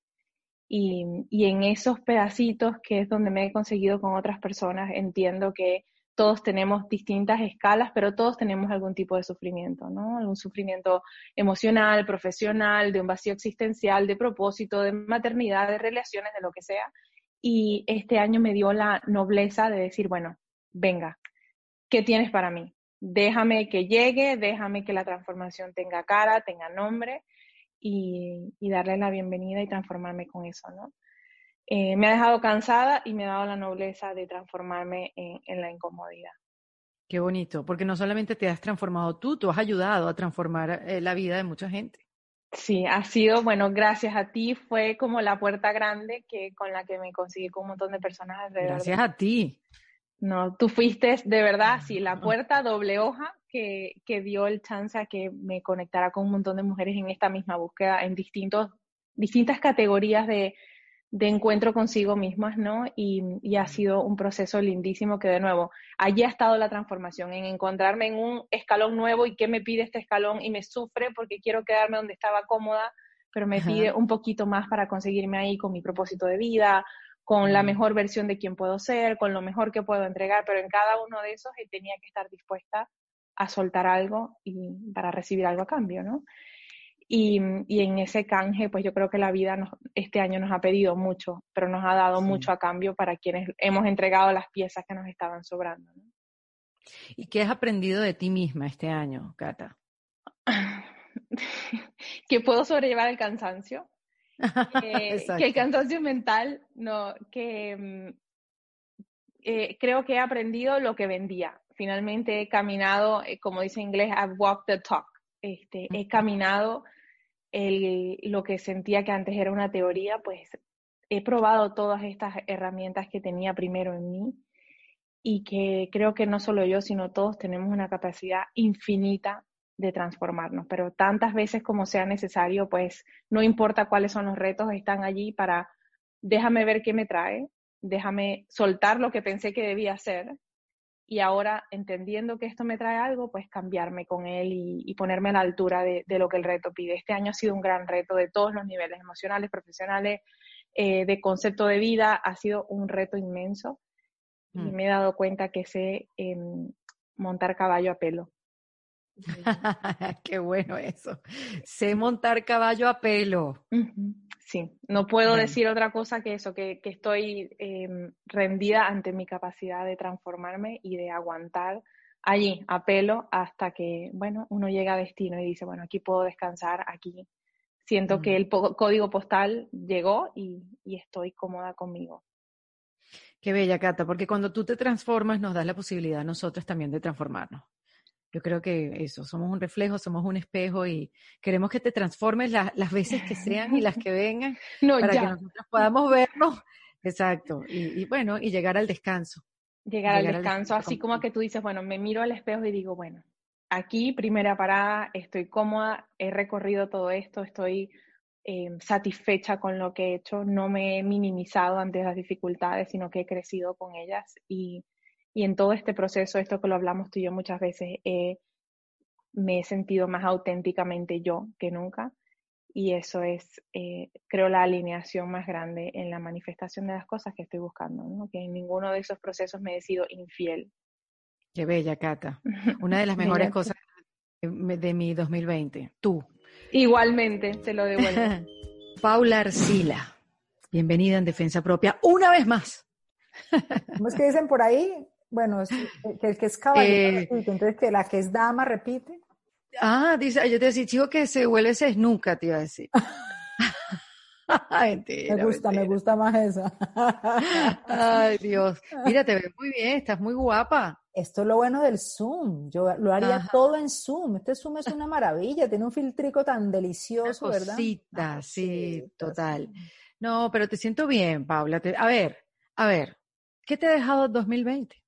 Y, y en esos pedacitos que es donde me he conseguido con otras personas, entiendo que todos tenemos distintas escalas, pero todos tenemos algún tipo de sufrimiento, ¿no? Algún sufrimiento emocional, profesional, de un vacío existencial, de propósito, de maternidad, de relaciones, de lo que sea. Y este año me dio la nobleza de decir, bueno, venga, ¿qué tienes para mí? Déjame que llegue, déjame que la transformación tenga cara, tenga nombre y, y darle la bienvenida y transformarme con eso, ¿no? Eh, me ha dejado cansada y me ha dado la nobleza de transformarme en, en, la incomodidad. Qué bonito, porque no solamente te has transformado tú, tú has ayudado a transformar eh, la vida de mucha gente. Sí, ha sido, bueno, gracias a ti, fue como la puerta grande que con la que me conseguí con un montón de personas alrededor. Gracias a ti. No, tú fuiste de verdad, sí, la puerta doble hoja que, que dio el chance a que me conectara con un montón de mujeres en esta misma búsqueda, en distintos, distintas categorías de, de encuentro consigo mismas, ¿no? Y, y, ha sido un proceso lindísimo que de nuevo, allí ha estado la transformación, en encontrarme en un escalón nuevo y qué me pide este escalón y me sufre porque quiero quedarme donde estaba cómoda, pero me Ajá. pide un poquito más para conseguirme ahí con mi propósito de vida, con la mejor versión de quien puedo ser, con lo mejor que puedo entregar, pero en cada uno de esos tenía que estar dispuesta a soltar algo y para recibir algo a cambio, ¿no? Y, y, en ese canje, pues yo creo que la vida nos, este año nos ha pedido mucho, pero nos ha dado sí. mucho a cambio para quienes hemos entregado las piezas que nos estaban sobrando. ¿no? ¿Y qué has aprendido de ti misma este año, Cata? [laughs] que puedo sobrellevar el cansancio, que, [laughs] que, el cansancio mental, no, que eh, creo que he aprendido lo que vendía. Finalmente he caminado, eh, como dice en inglés, I've walked the talk. Este, he caminado el, lo que sentía que antes era una teoría, pues he probado todas estas herramientas que tenía primero en mí y que creo que no solo yo, sino todos tenemos una capacidad infinita de transformarnos, pero tantas veces como sea necesario, pues no importa cuáles son los retos, están allí para déjame ver qué me trae, déjame soltar lo que pensé que debía hacer y ahora entendiendo que esto me trae algo, pues cambiarme con él y, y ponerme a la altura de, de, lo que el reto pide. Este año ha sido un gran reto de todos los niveles, emocionales, profesionales, eh, de concepto de vida, ha sido un reto inmenso mm. y me he dado cuenta que sé eh, montar caballo a pelo. [laughs] Qué bueno eso. Sé montar caballo a pelo. Uh -huh. Sí, no puedo bueno. decir otra cosa que eso, que, que estoy eh, rendida ante mi capacidad de transformarme y de aguantar allí a pelo hasta que, bueno, uno llega a destino y dice, bueno, aquí puedo descansar, aquí siento mm. que el código postal llegó y, y estoy cómoda conmigo. Qué bella, Cata, porque cuando tú te transformas nos das la posibilidad a nosotros también de transformarnos. Yo creo que eso, somos un reflejo, somos un espejo y queremos que te transformes las veces que sean y las que vengan [laughs] no, para ya. que nosotros podamos vernos. Exacto. Y, y, bueno, y llegar al descanso. Llegar, llegar al descanso, al así como que tú dices, bueno, me miro al espejo y digo, bueno, aquí primera parada, estoy cómoda, he recorrido todo esto, estoy eh, satisfecha con lo que he hecho, no me he minimizado ante las dificultades, sino que he crecido con ellas y, y en todo este proceso, esto que lo hablamos tú y yo muchas veces, eh, me he sentido más auténticamente yo que nunca y eso es, eh, creo, la alineación más grande en la manifestación de las cosas que estoy buscando, ¿no? que en ninguno de esos procesos me he sido infiel. Qué bella, Cata. [laughs] Una de las mejores cosas de mi 2020. Tú. Igualmente, te lo devuelvo. [laughs] Paula Arcila, bienvenida en Defensa Propia una vez más. ¿Cómo es que dicen por ahí? Bueno, es, que el que es caballero eh, repite, entonces que la que es dama repite. Ah, dice, yo te decía, chico, que se huele ese nunca, te iba a decir. [laughs] [laughs] mentira, me gusta, mentira. me gusta más esa. Ay, Dios. [laughs] Mira, te ves muy bien, estás muy guapa. Esto es lo bueno del Zoom. Yo lo haría Ajá. todo en Zoom. Este Zoom es una maravilla, tiene un filtrico tan delicioso, una ¿verdad? Sí, total. No, pero te siento bien, Paula. Te, a ver, a ver, ¿qué te ha dejado 2020?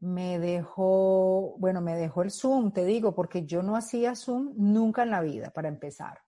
Me dejó, bueno, me dejó el Zoom, te digo, porque yo no hacía Zoom nunca en la vida, para empezar.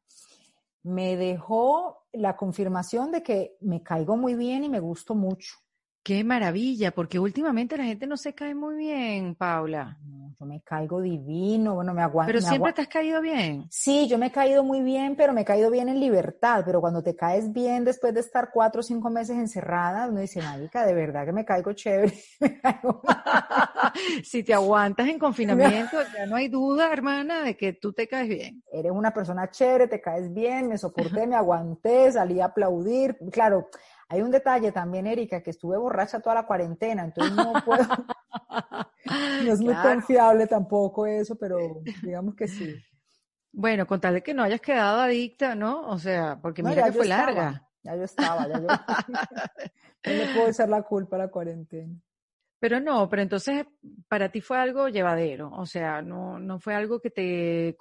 Me dejó la confirmación de que me caigo muy bien y me gusto mucho. Qué maravilla, porque últimamente la gente no se cae muy bien, Paula. No, yo me caigo divino, bueno, me aguanto. Pero me siempre agu te has caído bien. Sí, yo me he caído muy bien, pero me he caído bien en libertad. Pero cuando te caes bien después de estar cuatro o cinco meses encerrada, uno dice, marica, de verdad que me caigo chévere. [laughs] me caigo... [laughs] si te aguantas en confinamiento, ya no hay duda, hermana, de que tú te caes bien. Eres una persona chévere, te caes bien, me soporté, me aguanté, salí a aplaudir. Claro, hay un detalle también, Erika, que estuve borracha toda la cuarentena, entonces no puedo. [laughs] no es muy confiable tampoco eso, pero digamos que sí. Bueno, con tal de que no hayas quedado adicta, ¿no? O sea, porque no, mira que fue estaba, larga. Ya yo estaba, ya yo. [laughs] no le puedo echar la culpa a la cuarentena. Pero no, pero entonces para ti fue algo llevadero, o sea, no, no fue algo que te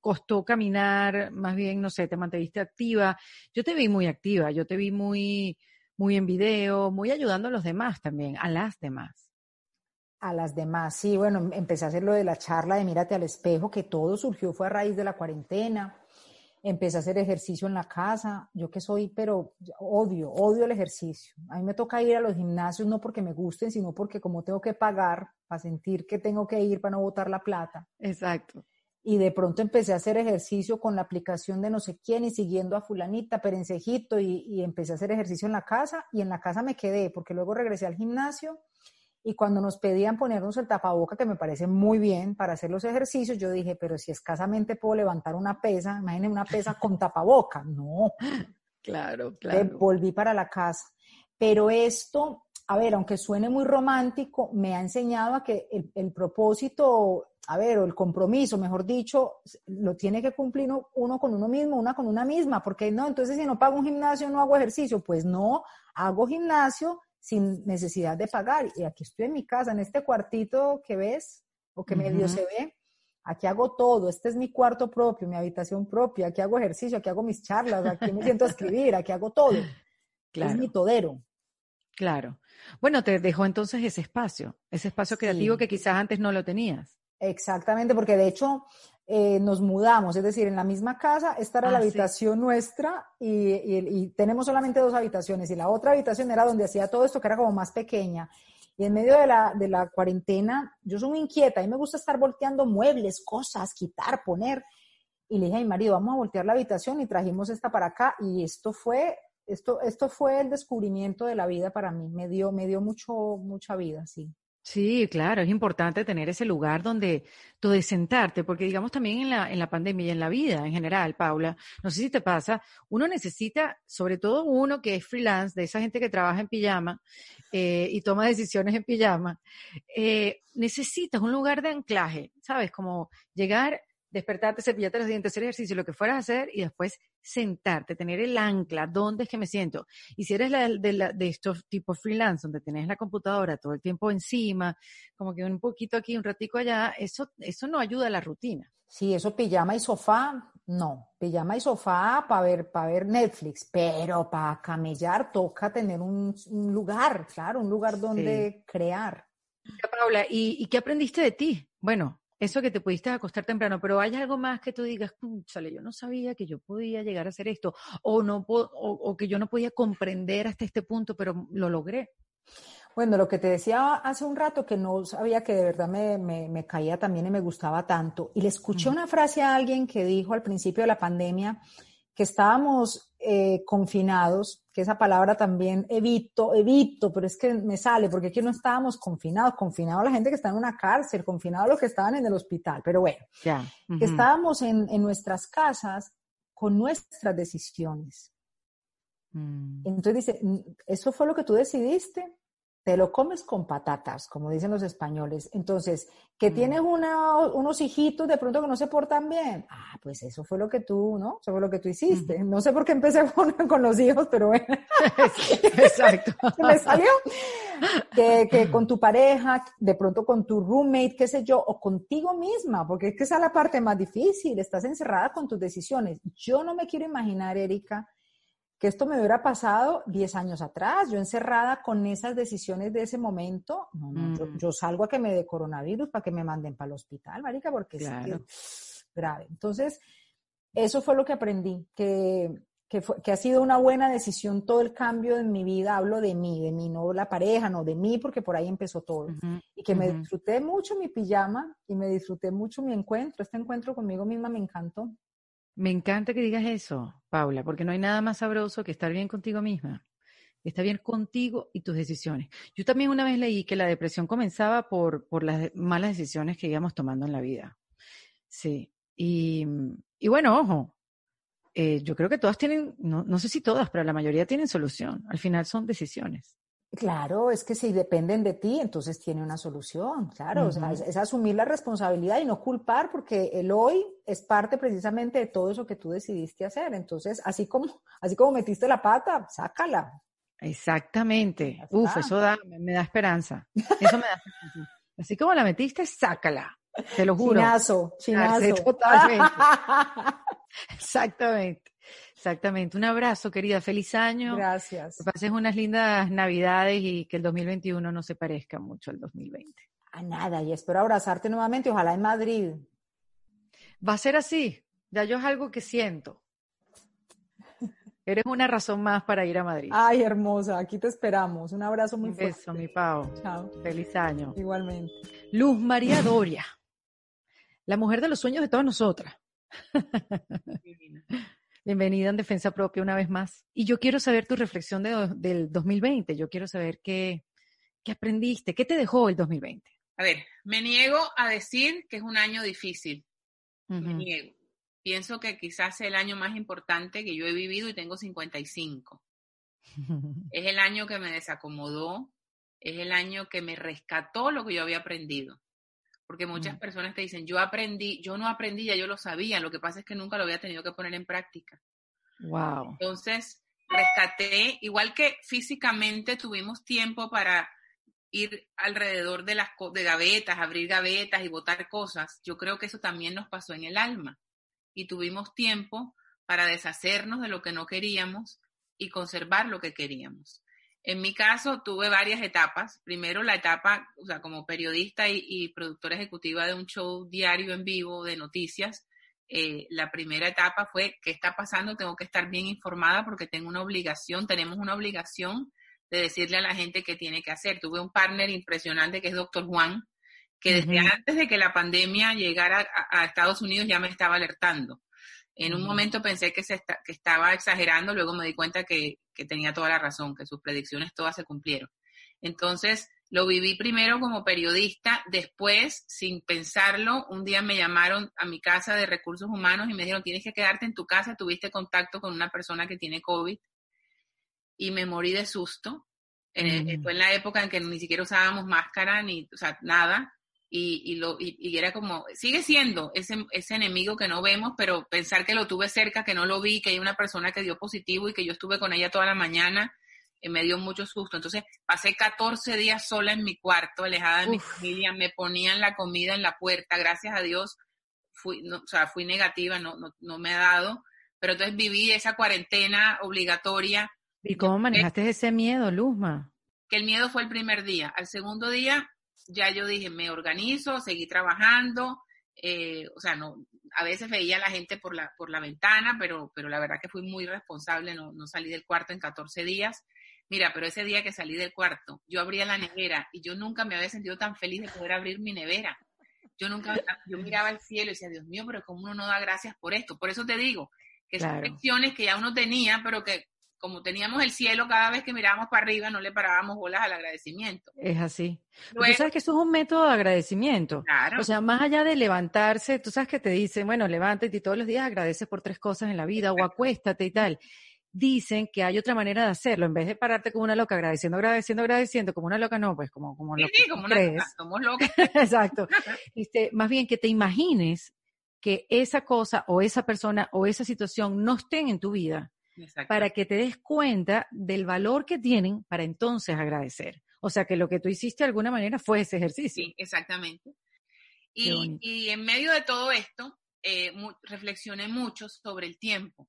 costó caminar, más bien, no sé, te mantuviste activa. Yo te vi muy activa, yo te vi muy, muy en video, muy ayudando a los demás también, a las demás. A las demás, sí, bueno, empecé a hacer lo de la charla de mírate al espejo, que todo surgió fue a raíz de la cuarentena empecé a hacer ejercicio en la casa, yo que soy, pero odio, odio el ejercicio. A mí me toca ir a los gimnasios no porque me gusten, sino porque como tengo que pagar para sentir que tengo que ir para no botar la plata. Exacto. Y de pronto empecé a hacer ejercicio con la aplicación de no sé quién y siguiendo a fulanita, perencejito, y, y empecé a hacer ejercicio en la casa y en la casa me quedé porque luego regresé al gimnasio y cuando nos pedían ponernos el tapaboca, que me parece muy bien para hacer los ejercicios, yo dije, pero si escasamente puedo levantar una pesa, imagínense una pesa con tapaboca. No. [laughs] Claro, claro. volví para la casa. Pero esto, a ver, aunque suene muy romántico, me ha enseñado a que el, el propósito, a ver, o el compromiso, mejor dicho, lo tiene que cumplir uno, uno con uno mismo, una con una misma, porque no, entonces si no pago un gimnasio no hago ejercicio, pues no, hago gimnasio sin necesidad de pagar. Y aquí estoy en mi casa, en este cuartito que ves o que medio uh -huh. se ve. Aquí hago todo, este es mi cuarto propio, mi habitación propia, aquí hago ejercicio, aquí hago mis charlas, aquí me siento a escribir, aquí hago todo. Claro. Es mi todero. Claro. Bueno, te dejó entonces ese espacio, ese espacio creativo sí. que quizás antes no lo tenías. Exactamente, porque de hecho eh, nos mudamos, es decir, en la misma casa, esta era ah, la habitación sí. nuestra y, y, y, tenemos solamente dos habitaciones y la otra habitación era donde hacía todo esto que era como más pequeña. Y en medio de la, de la cuarentena, yo soy muy inquieta, a mí me gusta estar volteando muebles, cosas, quitar, poner. Y le dije a mi marido, vamos a voltear la habitación y trajimos esta para acá y esto fue, esto, esto fue el descubrimiento de la vida para mí, me dio, me dio mucho, mucha vida, sí. Sí, claro, es importante tener ese lugar donde, donde sentarte, porque digamos también en la, en la pandemia y en la vida en general, Paula, no sé si te pasa, uno necesita, sobre todo uno que es freelance, de esa gente que trabaja en pijama eh, y toma decisiones en pijama, eh, necesitas un lugar de anclaje, ¿sabes? Como llegar despertarte, cepillarte los dientes, hacer ejercicio, lo que fueras a hacer y después sentarte, tener el ancla, dónde es que me siento. Y si eres la, de, la, de estos tipos freelance, donde tenés la computadora todo el tiempo encima, como que un poquito aquí, un ratico allá, eso, eso no ayuda a la rutina. Sí, eso pijama y sofá, no. Pijama y sofá para ver, para ver Netflix, pero para camellar toca tener un, un lugar, claro, un lugar donde crear. Paula, ¿y, ¿y qué aprendiste de ti? Bueno, eso que te pudiste acostar temprano, pero hay algo más que tú digas, sale, yo no sabía que yo podía llegar a hacer esto, o, no, o, o que yo no podía comprender hasta este punto, pero lo logré. Bueno, lo que te decía hace un rato, que no sabía que de verdad me, me, me caía también y me gustaba tanto, y le escuché una frase a alguien que dijo al principio de la pandemia que estábamos eh, confinados, que esa palabra también evito, evito, pero es que me sale, porque aquí no estábamos confinados, confinados la gente que está en una cárcel, confinados los que estaban en el hospital, pero bueno, Ya. que estábamos en, en nuestras casas con nuestras decisiones. Mm. Entonces dice, eso fue lo que tú decidiste, te lo comes con patatas, como dicen los españoles. Entonces, que Mm. tienes una, unos hijitos de pronto que no se portan bien, ah, pues eso fue lo que tú, ¿no? Eso fue lo que tú hiciste. No sé por qué empecé [laughs] con, con los hijos, pero bueno, [laughs] Exacto. [laughs] me salió. Que, que con tu pareja, de pronto con tu roommate, qué sé yo, o contigo misma, porque es que esa es la parte más difícil, estás encerrada con tus decisiones. Yo no me quiero imaginar, Erika, que esto me hubiera pasado 10 años atrás, yo encerrada con esas decisiones de ese momento, no, no, yo, Mm. yo salgo a que me dé coronavirus para que me manden para el hospital, marica, porque es que Claro. es [sniffs] grave. Entonces, eso fue lo que aprendí, que, que, fue- que ha sido una buena decisión todo el cambio en mi vida, hablo de mí, de mí, no la pareja, no de mí, porque por ahí empezó todo. Y que me disfruté mucho mi pijama y me disfruté mucho mi encuentro, este encuentro conmigo misma me encantó. Me encanta que digas eso, Paula, porque no hay nada más sabroso que estar bien contigo misma. Estar bien contigo y tus decisiones. Yo también una vez leí que la depresión comenzaba por, por las malas decisiones que íbamos tomando en la vida. Sí. Y, y bueno, ojo, eh, yo creo que todas tienen, no, no sé si todas, pero la mayoría tienen solución. Al final son decisiones. Claro, es que si dependen de ti, entonces tiene una solución, claro, o sea, Ujú. es, es asumir la responsabilidad y no culpar, porque el hoy es parte precisamente de todo eso que tú decidiste hacer. Entonces, así como, así como metiste la pata, sácala. Exactamente. Uf, eso da, me, da esperanza. Eso me da esperanza. Así como la metiste, sácala. Te lo juro. Chinazo, chinazo. Totalmente. [laughs] Exactamente, exactamente. Un abrazo, querida. Feliz año. Gracias. Que pases unas lindas navidades y que el 2021 no se parezca mucho al 2020. A nada, y espero abrazarte nuevamente, ojalá en Madrid. Va a ser así. Ya yo es algo que siento. Eres una razón más para ir a Madrid. Ay, hermosa, aquí te esperamos. Un abrazo muy Un fuerte. beso, mi Pau. Chao. Feliz año. Igualmente. Luz María Doria, la mujer de los sueños de todas nosotras. [laughs] Bienvenida en Defensa Propia una vez más. Y yo quiero saber tu reflexión de- del 2020. Yo quiero saber qué, qué aprendiste, qué te dejó el 2020. A ver, me niego a decir que es un año difícil. Me niego. Pienso que quizás sea el año más importante que yo he vivido y tengo 55. [laughs] Es el año que me desacomodó, es el año que me rescató lo que yo había aprendido. Porque muchas Mm. personas te dicen, yo aprendí, yo no aprendí, ya yo lo sabía, lo que pasa es que nunca lo había tenido que poner en práctica. Wow. Entonces, rescaté, igual que físicamente tuvimos tiempo para ir alrededor de las de gavetas, abrir gavetas y botar cosas, yo creo que eso también nos pasó en el alma. Y tuvimos tiempo para deshacernos de lo que no queríamos y conservar lo que queríamos. En mi caso, tuve varias etapas. Primero, la etapa, o sea, como periodista y, y productora ejecutiva de un show diario en vivo de noticias, eh, la primera etapa fue qué está pasando, tengo que estar bien informada porque tengo una obligación, tenemos una obligación de decirle a la gente qué tiene que hacer. Tuve un partner impresionante que es Doctor Juan, que desde antes de que la pandemia llegara a, a Estados Unidos ya me estaba alertando. En un momento pensé que, se esta- que estaba exagerando, luego me di cuenta que, que tenía toda la razón, que sus predicciones todas se cumplieron. Entonces, lo viví primero como periodista, después, sin pensarlo, un día me llamaron a mi casa de recursos humanos y me dijeron, tienes que quedarte en tu casa, tuviste contacto con una persona que tiene COVID y me morí de susto. Eh. Fue en la época en que ni siquiera usábamos máscara ni, o sea, nada. Y, y, lo, y, y era como, sigue siendo ese, ese enemigo que no vemos, pero pensar que lo tuve cerca, que no lo vi, que hay una persona que dio positivo y que yo estuve con ella toda la mañana, eh, me dio mucho susto. Entonces pasé 14 días sola en mi cuarto, alejada de mi familia, me ponían la comida en la puerta, gracias a Dios, fui, no, o sea, fui negativa, no, no, no me ha dado, pero entonces viví esa cuarentena obligatoria, ¿Y cómo manejaste ese miedo, Luzma? que el miedo fue el primer día. Al segundo día ya yo dije, me organizo, seguí trabajando, eh, o sea, no, a veces veía a la gente por la, por la ventana, pero, pero la verdad que fui muy responsable, no, no salí del cuarto en 14 días. Mira, pero ese día que salí del cuarto, yo abría la nevera y yo nunca me había sentido tan feliz de poder abrir mi nevera. Yo nunca, yo miraba al cielo y decía, Dios mío, pero cómo uno no da gracias por esto. Por eso te digo que son Claro. lecciones que ya uno tenía, pero que como teníamos el cielo, cada vez que mirábamos para arriba no le parábamos bolas al agradecimiento. Es así. Tú sabes que eso es un método de agradecimiento. claro, O sea, más allá de levantarse, tú sabes que te dicen, bueno, levántate y todos los días agradeces por tres cosas en la vida o acuéstate y tal. Dicen que hay otra manera de hacerlo. En vez de pararte como una loca agradeciendo, agradeciendo, agradeciendo, como una loca no, pues como, como sí, lo sí, como una, crees. somos locos. [laughs] Exacto. Este, más bien que te imagines que esa cosa o esa persona o esa situación no estén en tu vida Exacto. para que te des cuenta del valor que tienen para entonces agradecer. O sea que lo que tú hiciste de alguna manera fue ese ejercicio. Sí, exactamente. Y, en medio de todo esto, eh, mu- reflexioné mucho sobre el tiempo,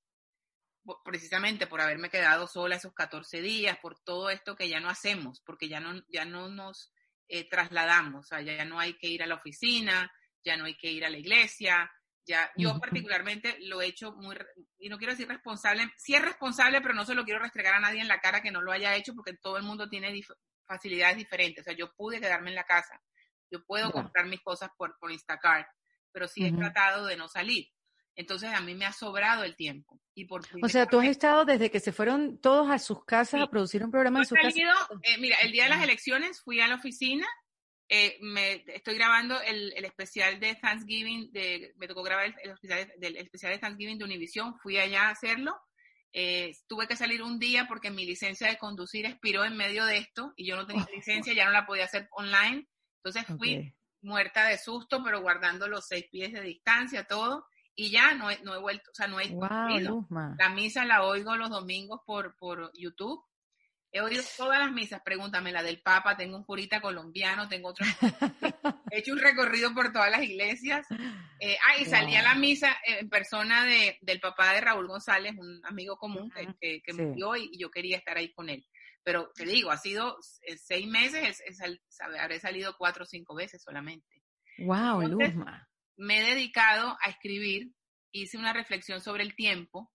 po- precisamente por haberme quedado sola esos 14 días, por todo esto que ya no hacemos, porque ya no, ya no nos eh, trasladamos, o sea, ya no hay que ir a la oficina, ya no hay que ir a la iglesia, ya, yo particularmente lo he hecho muy, y no quiero decir responsable, sí es responsable, pero no se lo quiero restregar a nadie en la cara que no lo haya hecho, porque todo el mundo tiene dif- facilidades diferentes, o sea, yo pude quedarme en la casa, yo puedo comprar mis cosas por, por Instacart, pero sí he tratado de no salir. Entonces a mí me ha sobrado el tiempo. Y por O sea, tú has estado desde que se fueron todos a sus casas Sí. a producir un programa Yo en sus casas. eh, mira, el día de las elecciones fui a la oficina, eh, me, estoy grabando el, el especial de Thanksgiving, de, me tocó grabar el, el especial, de- del especial de Thanksgiving de Univision, fui allá a hacerlo. Eh, tuve que salir un día porque mi licencia de conducir expiró en medio de esto y yo no tenía [laughs] licencia, ya no la podía hacer online. Entonces fui muerta de susto, pero guardando los seis pies de distancia, todo, y ya no he, no he vuelto, o sea, no he Wow. La misa la oigo los domingos por, por YouTube. He oído todas las misas, pregúntame la del Papa, tengo un curita colombiano, tengo otro. [laughs] He hecho un recorrido por todas las iglesias. Eh, ah, y salí a la misa en persona de, del papá de Raúl González, un amigo común que, que, que sí. murió y, yo quería estar ahí con él. Pero te digo, ha sido eh, seis meses, es- es habré salido cuatro o cinco veces solamente Wow, Entonces, Luzma. me he dedicado a escribir, hice una reflexión sobre el tiempo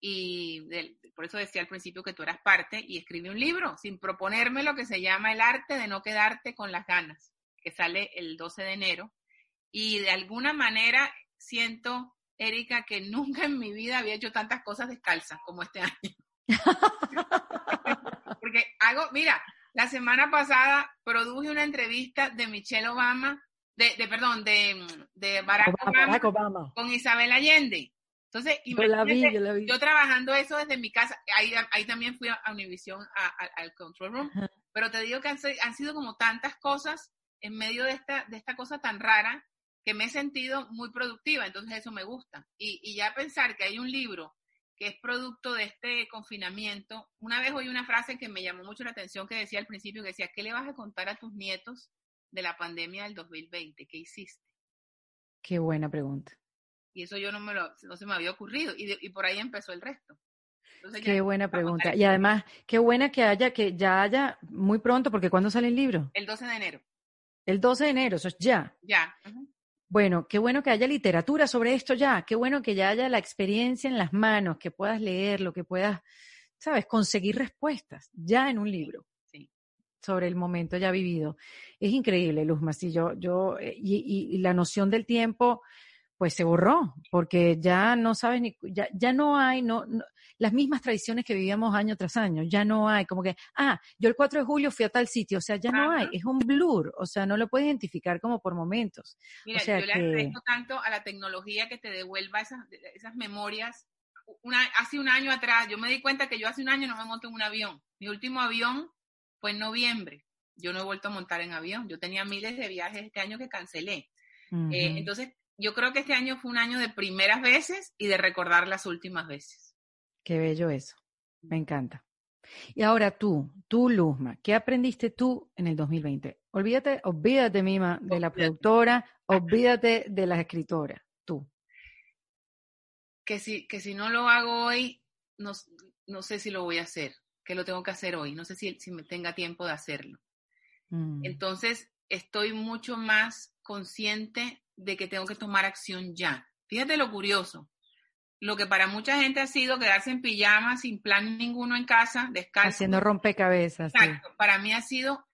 y del- por eso decía al principio que tú eras parte y escribí un libro sin proponerme lo que se llama El arte de no quedarte con las ganas, que sale el 12 de enero y de alguna manera siento, Erika, que nunca en mi vida había hecho tantas cosas descalzas como este año. [laughs] Porque hago, mira, la semana pasada produje una entrevista de Michelle Obama, de, de perdón, de, de Barack Obama, Obama Barack Obama. con Isabel Allende. Entonces, Yo la vi, imagínate, yo la vi. yo trabajando eso desde mi casa, ahí, ahí también fui a, Univision, a- a- al Control Room, Ajá. pero te digo que han sido como tantas cosas en medio de esta, de esta cosa tan rara que me he sentido muy productiva, entonces eso me gusta. Y, y ya pensar que hay un libro que es producto de este confinamiento, una vez oí una frase que me llamó mucho la atención que decía al principio, que decía, ¿qué le vas a contar a tus nietos de la pandemia del 2020? ¿Qué hiciste? Qué buena pregunta. Y eso yo no me lo, no se me había ocurrido. Y, de- y por ahí empezó el resto. Entonces ya Qué buena pregunta. Y además, qué buena que haya, que ya haya muy pronto, porque ¿cuándo sale el libro? El 12 de enero. El 12 de enero, eso es ya. Ya. Bueno, qué bueno que haya literatura sobre esto ya, qué bueno que ya haya la experiencia en las manos, que puedas leerlo, que puedas, sabes, conseguir respuestas ya en un libro Sí. sobre el momento ya vivido. Es increíble, Luzma, sí, yo, yo, eh, y, y- y la noción del tiempo, pues se borró, porque ya no sabes ni, ya, ya no hay, no, no- las mismas tradiciones que vivíamos año tras año, ya no hay, como que, ah, yo el 4 de julio fui a tal sitio, o sea, ya no hay, es un blur, o sea, no lo puedes identificar como por momentos. Mira, sea yo le que- agradezco tanto a la tecnología que te devuelva esas, esas memorias. Una, hace un año atrás, yo me di cuenta que yo hace un año no me monto en un avión. Mi último avión fue en noviembre. yo no he vuelto a montar en avión. Yo tenía miles de viajes este año que cancelé. Eh, entonces, yo creo que este año fue un año de primeras veces y de recordar las últimas veces. Qué bello eso. Me encanta. Y ahora tú, tú, Luzma, ¿qué aprendiste tú en el 2020? Olvídate, olvídate, Mima, de la productora, [laughs] olvídate de las escritoras, tú. Que si, que si no lo hago hoy, no, no sé si lo voy a hacer, que lo tengo que hacer hoy, no sé si, si me tenga tiempo de hacerlo. Mm. Entonces, estoy mucho más consciente de que tengo que tomar acción ya. Fíjate lo curioso. Lo que para mucha gente ha sido quedarse en pijama sin plan ninguno en casa, descalzo. Haciendo rompecabezas. Exacto. Para mí ha sido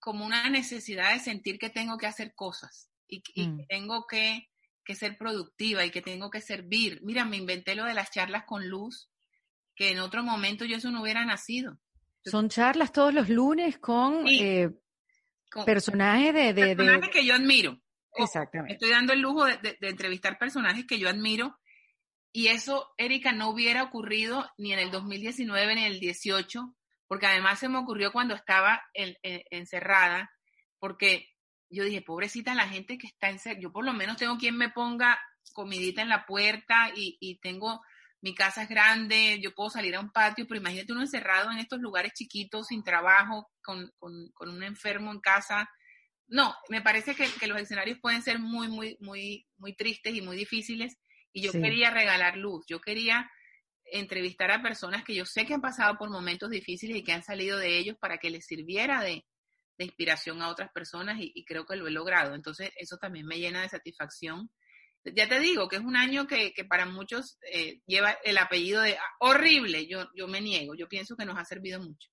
como una necesidad de sentir que tengo que hacer cosas y, y Mm. que tengo que, que ser productiva y que tengo que servir. Mira, me inventé lo de las charlas con luz, que en otro momento yo eso no hubiera nacido. Son charlas todos los lunes con Sí. eh, Con personajes de... de, de- personajes que yo admiro. Exactamente. Estoy dando el lujo de, de- entrevistar personajes que yo admiro. Y eso, Erika, no hubiera ocurrido ni en el 2019 ni en el 18, porque además se me ocurrió cuando estaba en- en- encerrada, porque yo dije, pobrecita la gente que está encerrada, yo por lo menos tengo quien me ponga comidita en la puerta y, y tengo, mi casa es grande, yo puedo salir a un patio, pero imagínate uno encerrado en estos lugares chiquitos, sin trabajo, con, con- con un enfermo en casa. No, me parece que, que los escenarios pueden ser muy, muy, muy, muy tristes y muy difíciles. Y yo Sí. quería regalar luz, yo quería entrevistar a personas que yo sé que han pasado por momentos difíciles y que han salido de ellos para que les sirviera de, de inspiración a otras personas y, y creo que lo he logrado. Entonces, eso también me llena de satisfacción. Ya te digo que es un año que, que para muchos eh, lleva el apellido de ah, horrible. Yo, yo me niego, yo pienso que nos ha servido mucho.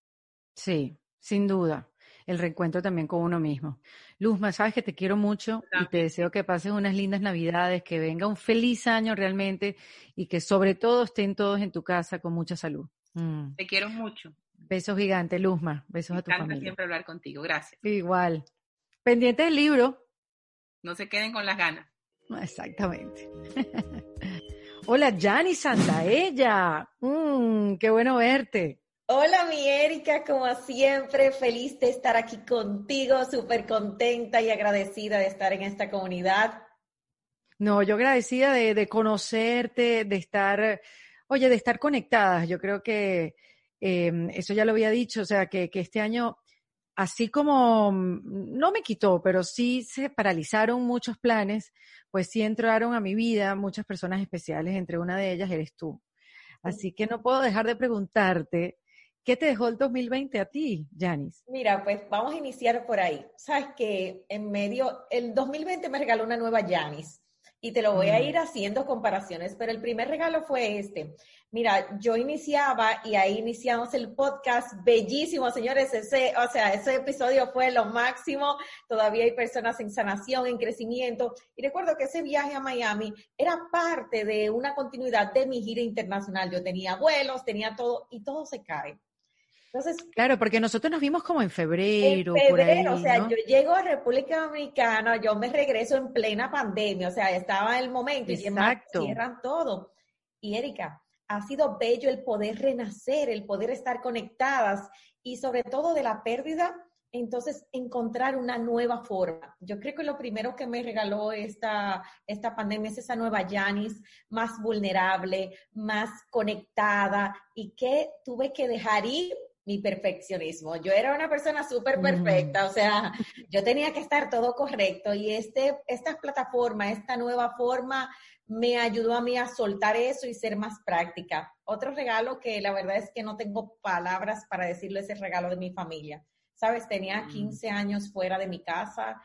Sí, sin duda. El reencuentro también con uno mismo. Luzma, sabes que te quiero mucho y te deseo que pases unas lindas navidades, que venga un feliz año realmente y que sobre todo estén todos en tu casa con mucha salud. Mm. Te quiero mucho. Besos gigantes, Luzma. Besos Me a tu encanta familia. siempre hablar contigo. Gracias. Igual. Pendiente del libro. No se queden con las ganas. Exactamente. [laughs] Hola, Jani Santaella. Mm, qué bueno verte. Hola, mi Erika, como siempre, feliz de estar aquí contigo, súper contenta y agradecida de estar en esta comunidad. No, yo agradecida de, de conocerte, de estar, oye, de estar conectadas. Yo creo que eh, eso ya lo había dicho, o sea, que, que este año, así como mm, no me quitó, pero sí se paralizaron muchos planes, pues sí entraron a mi vida muchas personas especiales, entre una de ellas eres tú. Así que no puedo dejar de preguntarte, ¿qué te dejó el 2020 a ti, Janis? Mira, pues vamos a iniciar por ahí. Sabes que en medio, el 2020 me regaló una nueva Yanis y te lo voy a Mm. ir haciendo comparaciones, pero el primer regalo fue este. Mira, yo iniciaba y ahí iniciamos el podcast, bellísimo, señores, ese, o sea, ese episodio fue lo máximo, todavía hay personas en sanación, en crecimiento, y recuerdo que ese viaje a Miami era parte de una continuidad de mi gira internacional, yo tenía vuelos, tenía todo, y todo se cae. Entonces, Claro, porque nosotros nos vimos como en en febrero, por ahí, febrero, o sea, ¿no? yo llego a República Dominicana, yo me regreso en plena pandemia, o sea, estaba el momento y Exacto. cierran todo. Y Erika, ha sido bello el poder renacer, el poder estar conectadas y sobre todo de la pérdida, entonces encontrar una nueva forma. Yo creo que lo primero que me regaló esta, esta pandemia es esa nueva Yanis, más vulnerable, más conectada y que tuve que dejar ir mi perfeccionismo. Yo era una persona súper perfecta, o sea, yo tenía que estar todo correcto y este, esta plataforma, esta nueva forma me ayudó a mí a soltar eso y ser más práctica. Otro regalo que la verdad es que no tengo palabras para decirlo es el regalo de mi familia. Sabes, tenía 15 años fuera de mi casa.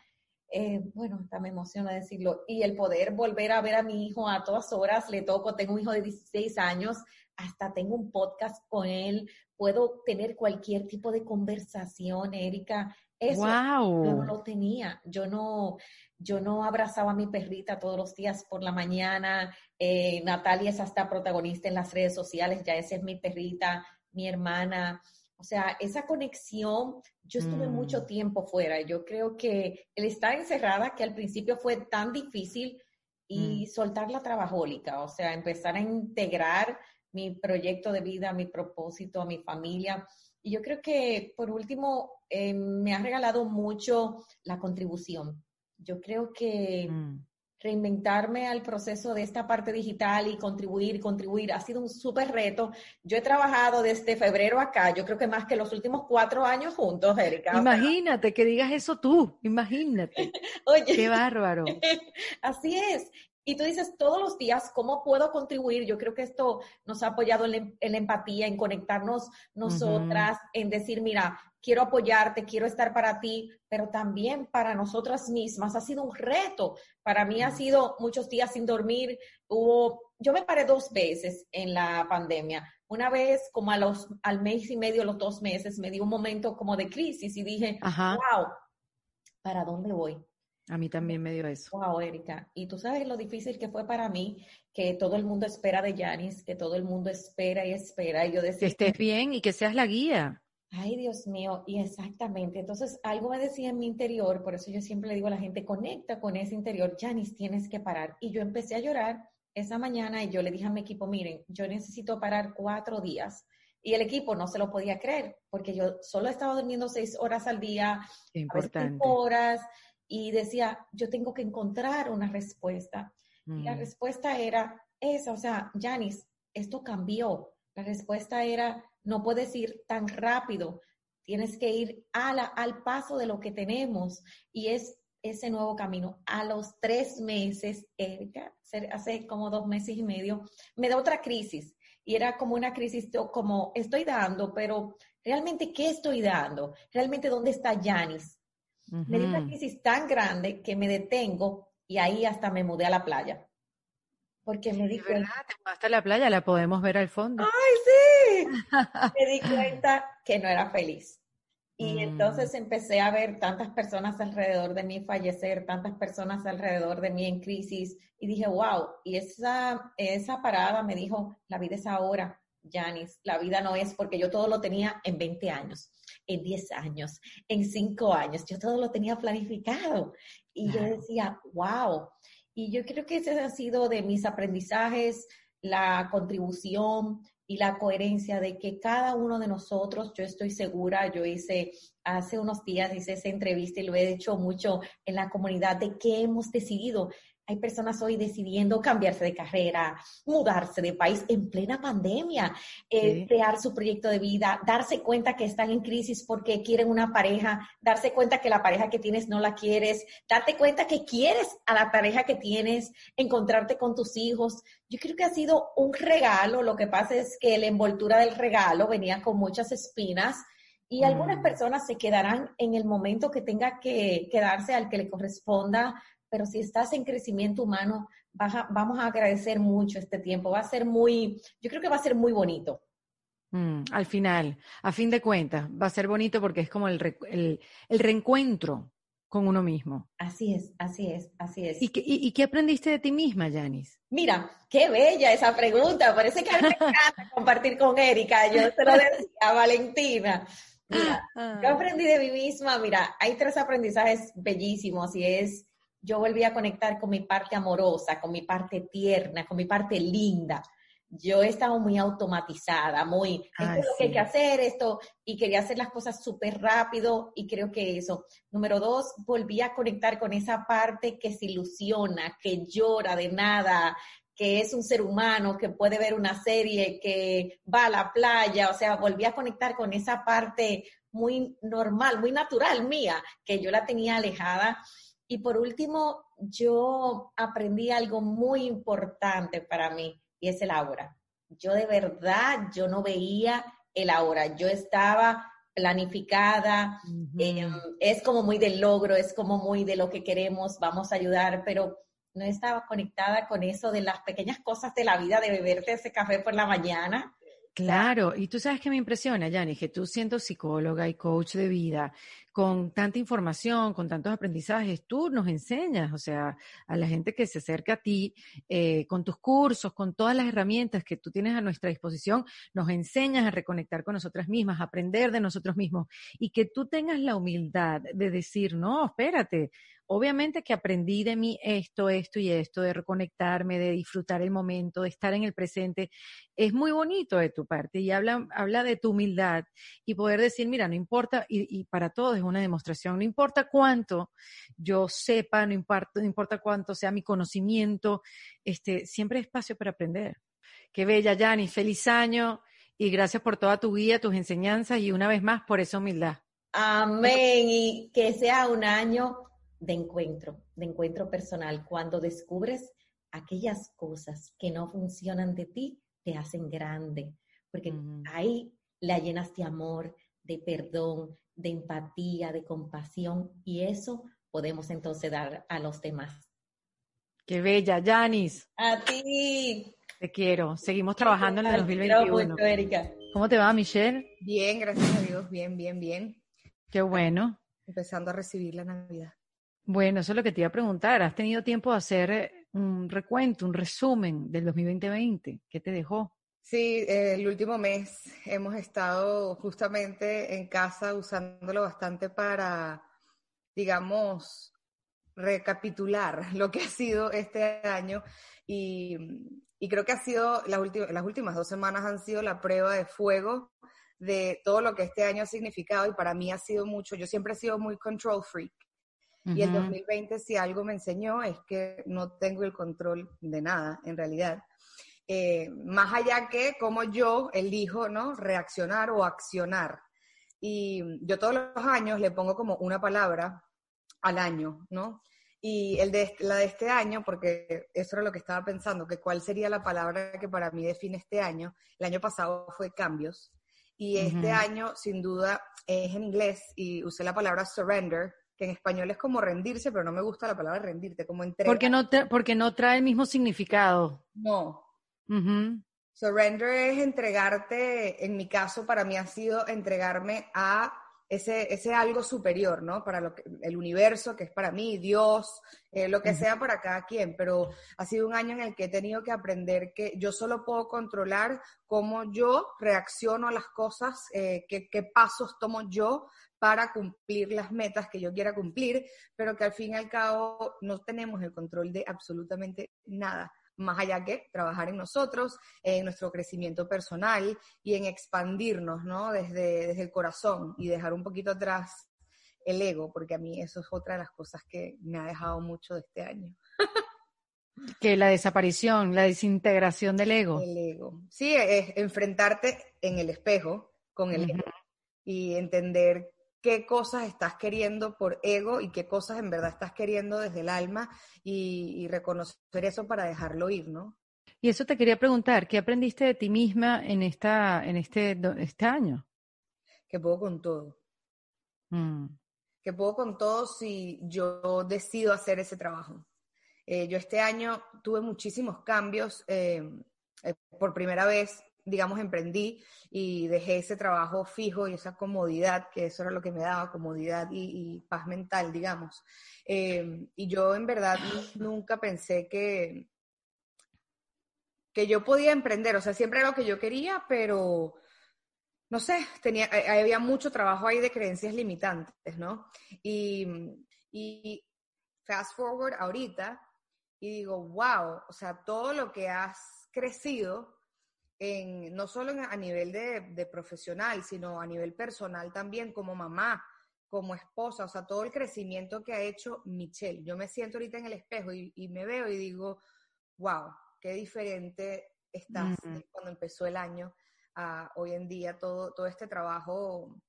eh, bueno, hasta me emociona decirlo. Y el poder volver a ver a mi hijo a todas horas, le toco, tengo un hijo de 16 años, hasta tengo un podcast con él, puedo tener cualquier tipo de conversación, Erika. Eso Wow. yo no lo tenía. Yo no, yo no abrazaba a mi perrita todos los días por la mañana. Eh, Natalia es hasta protagonista en las redes sociales, ya esa es mi perrita, mi hermana. O sea, esa conexión, yo estuve Mm. mucho tiempo fuera. Yo creo que el estar encerrada, que al principio fue tan difícil, y soltar la trabajólica, o sea, empezar a integrar mi proyecto de vida, mi propósito, a mi familia. Y yo creo que, por último, eh, me ha regalado mucho la contribución. Yo creo que Mm. reinventarme al proceso de esta parte digital y contribuir, contribuir, ha sido un súper reto. Yo he trabajado desde febrero acá, yo creo que más que los últimos cuatro años juntos, Erika. Imagínate que digas eso tú, imagínate. [laughs] Oye, Qué bárbaro. [laughs] Así es. Y tú dices todos los días, ¿cómo puedo contribuir? Yo creo que esto nos ha apoyado en la, em- en la empatía, en conectarnos nosotras, en decir, mira, quiero apoyarte, quiero estar para ti, pero también para nosotras mismas. Ha sido un reto. Para mí ha sido muchos días sin dormir. Hubo, yo me paré dos veces en la pandemia. Una vez, como a los, al mes y medio, los dos meses, me dio un momento como de crisis y dije, Ajá. wow, ¿para dónde voy? A mí también me dio eso. Wow, Erika. Y tú sabes lo difícil que fue para mí, que todo el mundo espera de Yanis, que todo el mundo espera y espera. Y yo Que decía, estés bien y que seas la guía. ay Dios mío, y exactamente. Entonces algo me decía en mi interior, por eso yo siempre le digo a la gente, conecta con ese interior, Yanis, tienes que parar. Y yo empecé a llorar esa mañana y yo le dije a mi equipo, miren, yo necesito parar cuatro días. Y el equipo no se lo podía creer, porque yo solo estaba durmiendo seis horas al día, Qué a veces importante. cinco horas, y decía, yo tengo que encontrar una respuesta. Y la Mm. respuesta era esa, o sea, Janice, esto cambió. La respuesta era, no puedes ir tan rápido, tienes que ir a la- al paso de lo que tenemos y es ese nuevo camino. A los tres meses, Erika, ser- hace como dos meses y medio, me da otra crisis y era como una crisis como estoy dando, pero realmente, ¿qué estoy dando? Realmente, ¿dónde está Me dio una crisis tan grande que me detengo y ahí hasta me mudé a la playa. Porque me di De cuenta, verdad, te mudaste a la playa, la podemos ver al fondo. ¡ay, sí! [laughs] Me di cuenta que no era feliz. Y Mm. entonces empecé a ver tantas personas alrededor de mí fallecer, tantas personas alrededor de mí en crisis, y dije, wow, y esa, esa parada me dijo, la vida es ahora, Janice, la vida no es porque yo todo lo tenía en 20 años, en 10 años, en 5 años, yo todo lo tenía planificado. Y yo decía, wow. Y yo creo que ese ha sido de mis aprendizajes, la contribución y la coherencia de que cada uno de nosotros, yo estoy segura, yo hice hace unos días, hice esa entrevista y lo he hecho mucho en la comunidad de que hemos decidido. Hay personas hoy decidiendo cambiarse de carrera, mudarse de país en plena pandemia, eh, Sí. crear su proyecto de vida, darse cuenta que están en crisis porque quieren una pareja, darse cuenta que la pareja que tienes no la quieres, darte cuenta que quieres a la pareja que tienes, encontrarte con tus hijos. Yo creo que ha sido un regalo. Lo que pasa es que la envoltura del regalo venía con muchas espinas y algunas Mm. personas se quedarán en el momento que tenga que quedarse al que le corresponda, pero si estás en crecimiento humano, a- vamos a agradecer mucho este tiempo. Va a ser muy, yo creo que va a ser muy bonito. Mm, al final, a fin de cuentas, va a ser bonito porque es como el, re- el, el reencuentro con uno mismo. Así es, así es, así es. ¿Y qué, y, y qué aprendiste de ti misma, Janice? Mira, qué bella esa pregunta. Parece que a mí me encanta [laughs] compartir con Erika. Yo se lo decía a Valentina. Mira, yo aprendí de mí misma. Mira, hay tres aprendizajes bellísimos y es, yo volví a conectar con mi parte amorosa, con mi parte tierna, con mi parte linda. Yo estaba muy automatizada, muy, esto Ay, es lo que hay que hacer, esto, y quería hacer las cosas súper rápido y creo que eso. Número dos, volví a conectar con esa parte que se ilusiona, que llora de nada, que es un ser humano, que puede ver una serie, que va a la playa, o sea, volví a conectar con esa parte muy normal, muy natural mía, que yo la tenía alejada. Y por último, yo aprendí algo muy importante para mí y es el ahora. Yo de verdad, yo no veía el ahora. Yo estaba planificada, eh, es como muy del logro, es como muy de lo que queremos, vamos a ayudar, pero no estaba conectada con eso de las pequeñas cosas de la vida, de beberte ese café por la mañana. Claro, y tú sabes que me impresiona, Janice, que tú siendo psicóloga y coach de vida, con tanta información, con tantos aprendizajes, tú nos enseñas, o sea, a la gente que se acerca a ti, eh, con tus cursos, con todas las herramientas que tú tienes a nuestra disposición, nos enseñas a reconectar con nosotras mismas, a aprender de nosotros mismos y que tú tengas la humildad de decir, no, espérate, obviamente que aprendí de mí esto, esto y esto, de reconectarme, de disfrutar el momento, de estar en el presente. Es muy bonito de tu parte y habla, habla de tu humildad y poder decir, mira, no importa, y, para todos es una demostración, no importa cuánto yo sepa, no importa, no importa cuánto sea mi conocimiento, este, siempre hay espacio para aprender. Qué bella, Yani, feliz año y gracias por toda tu guía, tus enseñanzas y una vez más por esa humildad. Amén. Y que sea un año de encuentro, de encuentro personal, cuando descubres aquellas cosas que no funcionan de ti, te hacen grande, porque ahí la llenas de amor, de perdón, de empatía, de compasión, y eso podemos entonces dar a los demás. Qué bella, Janis. A ti. Te quiero. Seguimos trabajando en el 2021. Erika. ¿Cómo te va, Michelle? Bien, gracias a Dios. Bien, bien, bien. Qué bueno. Empezando a recibir la Navidad. Bueno, eso es lo que te iba a preguntar. ¿Has tenido tiempo de hacer eh, un recuento, un resumen del 2020? ¿Qué te dejó? Sí, el último mes hemos estado justamente en casa usándolo bastante para, digamos, recapitular [laughs] lo que ha sido este año y, creo que ha sido, las, las últimas dos semanas han sido la prueba de fuego de todo lo que este año ha significado y para mí ha sido mucho, yo siempre he sido muy control freak y el 2020 si algo me enseñó es que no tengo el control de nada, en realidad. Eh, más allá que cómo yo elijo, ¿no? Reaccionar o accionar. Y yo todos los años le pongo como una palabra al año, ¿no? Y el de, la de este año, porque eso era lo que estaba pensando, que cuál sería la palabra que para mí define este año. El año pasado fue cambios. Y este año, sin duda, es en inglés y usé la palabra surrender, que en español es como rendirse, pero no me gusta la palabra rendirte, como entregar. Porque no, porque no trae el mismo significado. No. Surrender es entregarte, en mi caso, para mí ha sido entregarme a ese, ese algo superior, ¿no? Para lo que, el universo, que es para mí, Dios, eh, lo que sea para cada quien, pero ha sido un año en el que he tenido que aprender que yo solo puedo controlar cómo yo reacciono a las cosas, eh, qué, qué pasos tomo yo para cumplir las metas que yo quiera cumplir, pero que al fin y al cabo no tenemos el control de absolutamente nada más allá que trabajar en nosotros, en nuestro crecimiento personal y en expandirnos, ¿no? Desde, desde el corazón y dejar un poquito atrás el ego, porque a mí eso es otra de las cosas que me ha dejado mucho de este año. [laughs] que la desaparición, la desintegración del ego. El ego. Sí, es enfrentarte en el espejo con el ego y entender qué cosas estás queriendo por ego y qué cosas en verdad estás queriendo desde el alma y, reconocer eso para dejarlo ir, ¿no? Y eso te quería preguntar, ¿qué aprendiste de ti misma en, esta, en este, este año? Que puedo con todo. Mm. Que puedo con todo si yo decido hacer ese trabajo. Eh, yo este año tuve muchísimos cambios. Eh, eh, por primera vez digamos, emprendí y dejé ese trabajo fijo y esa comodidad, que eso era lo que me daba, comodidad y, paz mental, digamos. Eh, y yo en verdad nunca pensé que, que yo podía emprender, o sea, siempre era lo que yo quería, pero no sé, tenía, eh, había mucho trabajo ahí de creencias limitantes, ¿no? Y, y fast forward ahorita y digo, wow, o sea, todo lo que has crecido no solo a nivel de, profesional, sino a nivel personal también, como mamá, como esposa, o sea, todo el crecimiento que ha hecho Michelle. Yo me siento ahorita en el espejo y, me veo y digo, wow, qué diferente estás cuando empezó el año a hoy en día, todo, todo este trabajo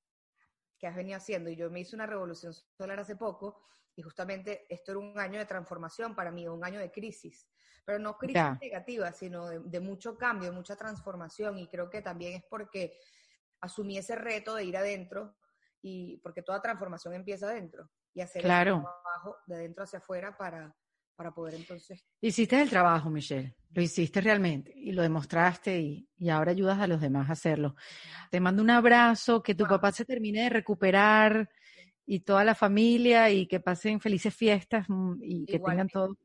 que has venido haciendo. Y yo me hice una revolución solar hace poco y justamente esto era un año de transformación para mí, un año de crisis pero no crisis negativa, sino de, mucho cambio, de mucha transformación y creo que también es porque asumí ese reto de ir adentro y porque toda transformación empieza adentro y hacer claro. el trabajo de dentro hacia afuera para, para poder entonces... Hiciste el trabajo, Michelle, lo hiciste realmente y lo demostraste y, y ahora ayudas a los demás a hacerlo. Te mando un abrazo, que tu papá se termine de recuperar y toda la familia y que pasen felices fiestas mm, y que tengan todo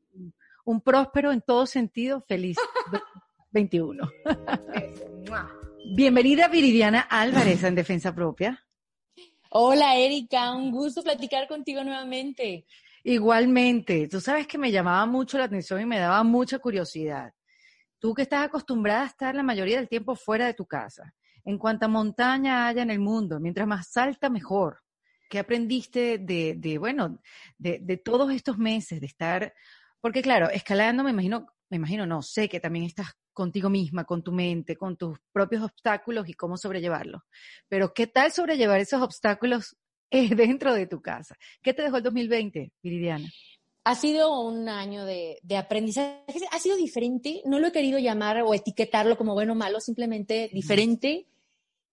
un- próspero en todo sentido, feliz 21. [laughs] Eso, ¡mua! Bienvenida Viridiana Álvarez en Defensa Propia. Hola Erika, un gusto platicar contigo nuevamente. Igualmente, tú sabes que me llamaba mucho la atención y me daba mucha curiosidad. Tú que estás acostumbrada a estar la mayoría del tiempo fuera de tu casa, en cuanta montaña haya en el mundo, mientras más alta, mejor. ¿Qué aprendiste de, de bueno, de, de todos estos meses de estar? Porque claro, escalando, me imagino, me imagino, no, sé que también estás contigo misma, con tu mente, con tus propios obstáculos y cómo sobrellevarlos. Pero ¿qué tal sobrellevar esos obstáculos eh, [laughs] dentro de tu casa? ¿Qué te dejó el 2020, Viridiana? Ha sido un año de, de aprendizaje, ha sido diferente, no lo he querido llamar o etiquetarlo como bueno o malo, simplemente diferente. Mm,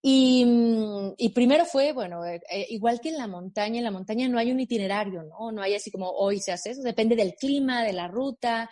y primero fue, bueno, eh, eh, igual que en la montaña, en la montaña no hay un itinerario, ¿no? No hay así como hoy se hace eso, depende del clima, de la ruta.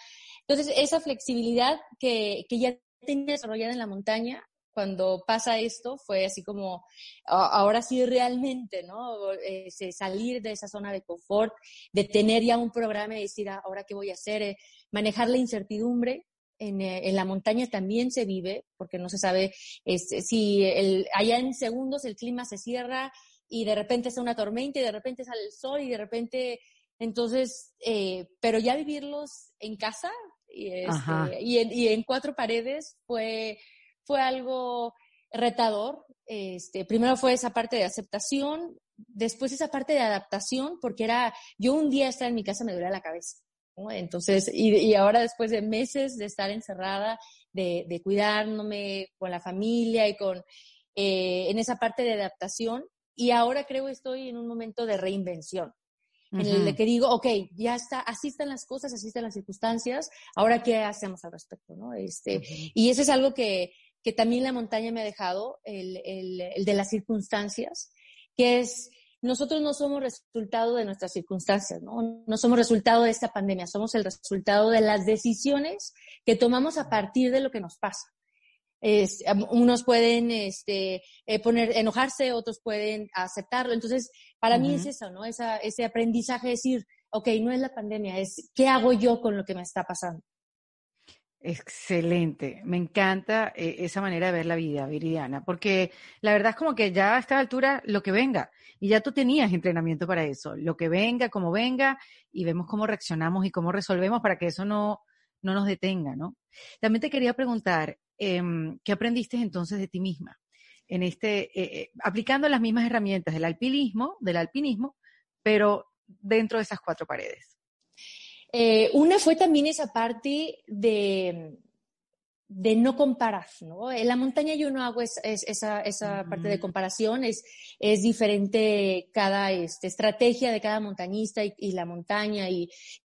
Entonces, esa flexibilidad que, que ya tenía desarrollada en la montaña, cuando pasa esto, fue así como, ahora sí realmente, ¿no? Eh, salir de esa zona de confort, de tener ya un programa y decir, "Ah, ahora qué voy a hacer, manejar la incertidumbre. En, eh, en la montaña también se vive, porque no se sabe este, si el, allá en segundos el clima se cierra y de repente es una tormenta y de repente sale el sol y de repente, entonces, eh, pero ya vivirlos en casa y, este, y, en, y en cuatro paredes fue, fue algo retador. Este, primero fue esa parte de aceptación, después esa parte de adaptación, porque era, yo un día estar en mi casa me dolía la cabeza. ¿No? Entonces, y, y ahora después de meses de estar encerrada, de, de cuidándome con la familia y con, eh, en esa parte de adaptación, y ahora creo estoy en un momento de reinvención en el de que digo, ok, ya está, así están las cosas, así están las circunstancias, ahora qué hacemos al respecto, ¿no? Este, Ujú. y eso es algo que, que también la montaña me ha dejado, el, el, el de las circunstancias, que es, nosotros no somos resultado de nuestras circunstancias, ¿no? No somos resultado de esta pandemia, somos el resultado de las decisiones que tomamos a partir de lo que nos pasa. Es, unos pueden este, eh, poner, enojarse, otros pueden aceptarlo. Entonces, para mí es eso, ¿no? Esa, ese aprendizaje de decir, ok, no es la pandemia, es qué hago yo con lo que me está pasando. Excelente, me encanta eh, esa manera de ver la vida, Viridiana, porque la verdad es como que ya a esta altura lo que venga, y ya tú tenías entrenamiento para eso, lo que venga, como venga, y vemos cómo reaccionamos y cómo resolvemos para que eso no, no nos detenga, ¿no? También te quería preguntar, em, ¿qué aprendiste entonces de ti misma? En este, eh, eh, aplicando las mismas herramientas del alpinismo, del alpinismo, pero dentro de esas cuatro paredes. Eh, una fue también esa parte de, de no comparar, ¿no? En la montaña yo no hago es- es- esa, esa parte de comparación, es, es diferente cada este, estrategia de cada montañista y, y la montaña y,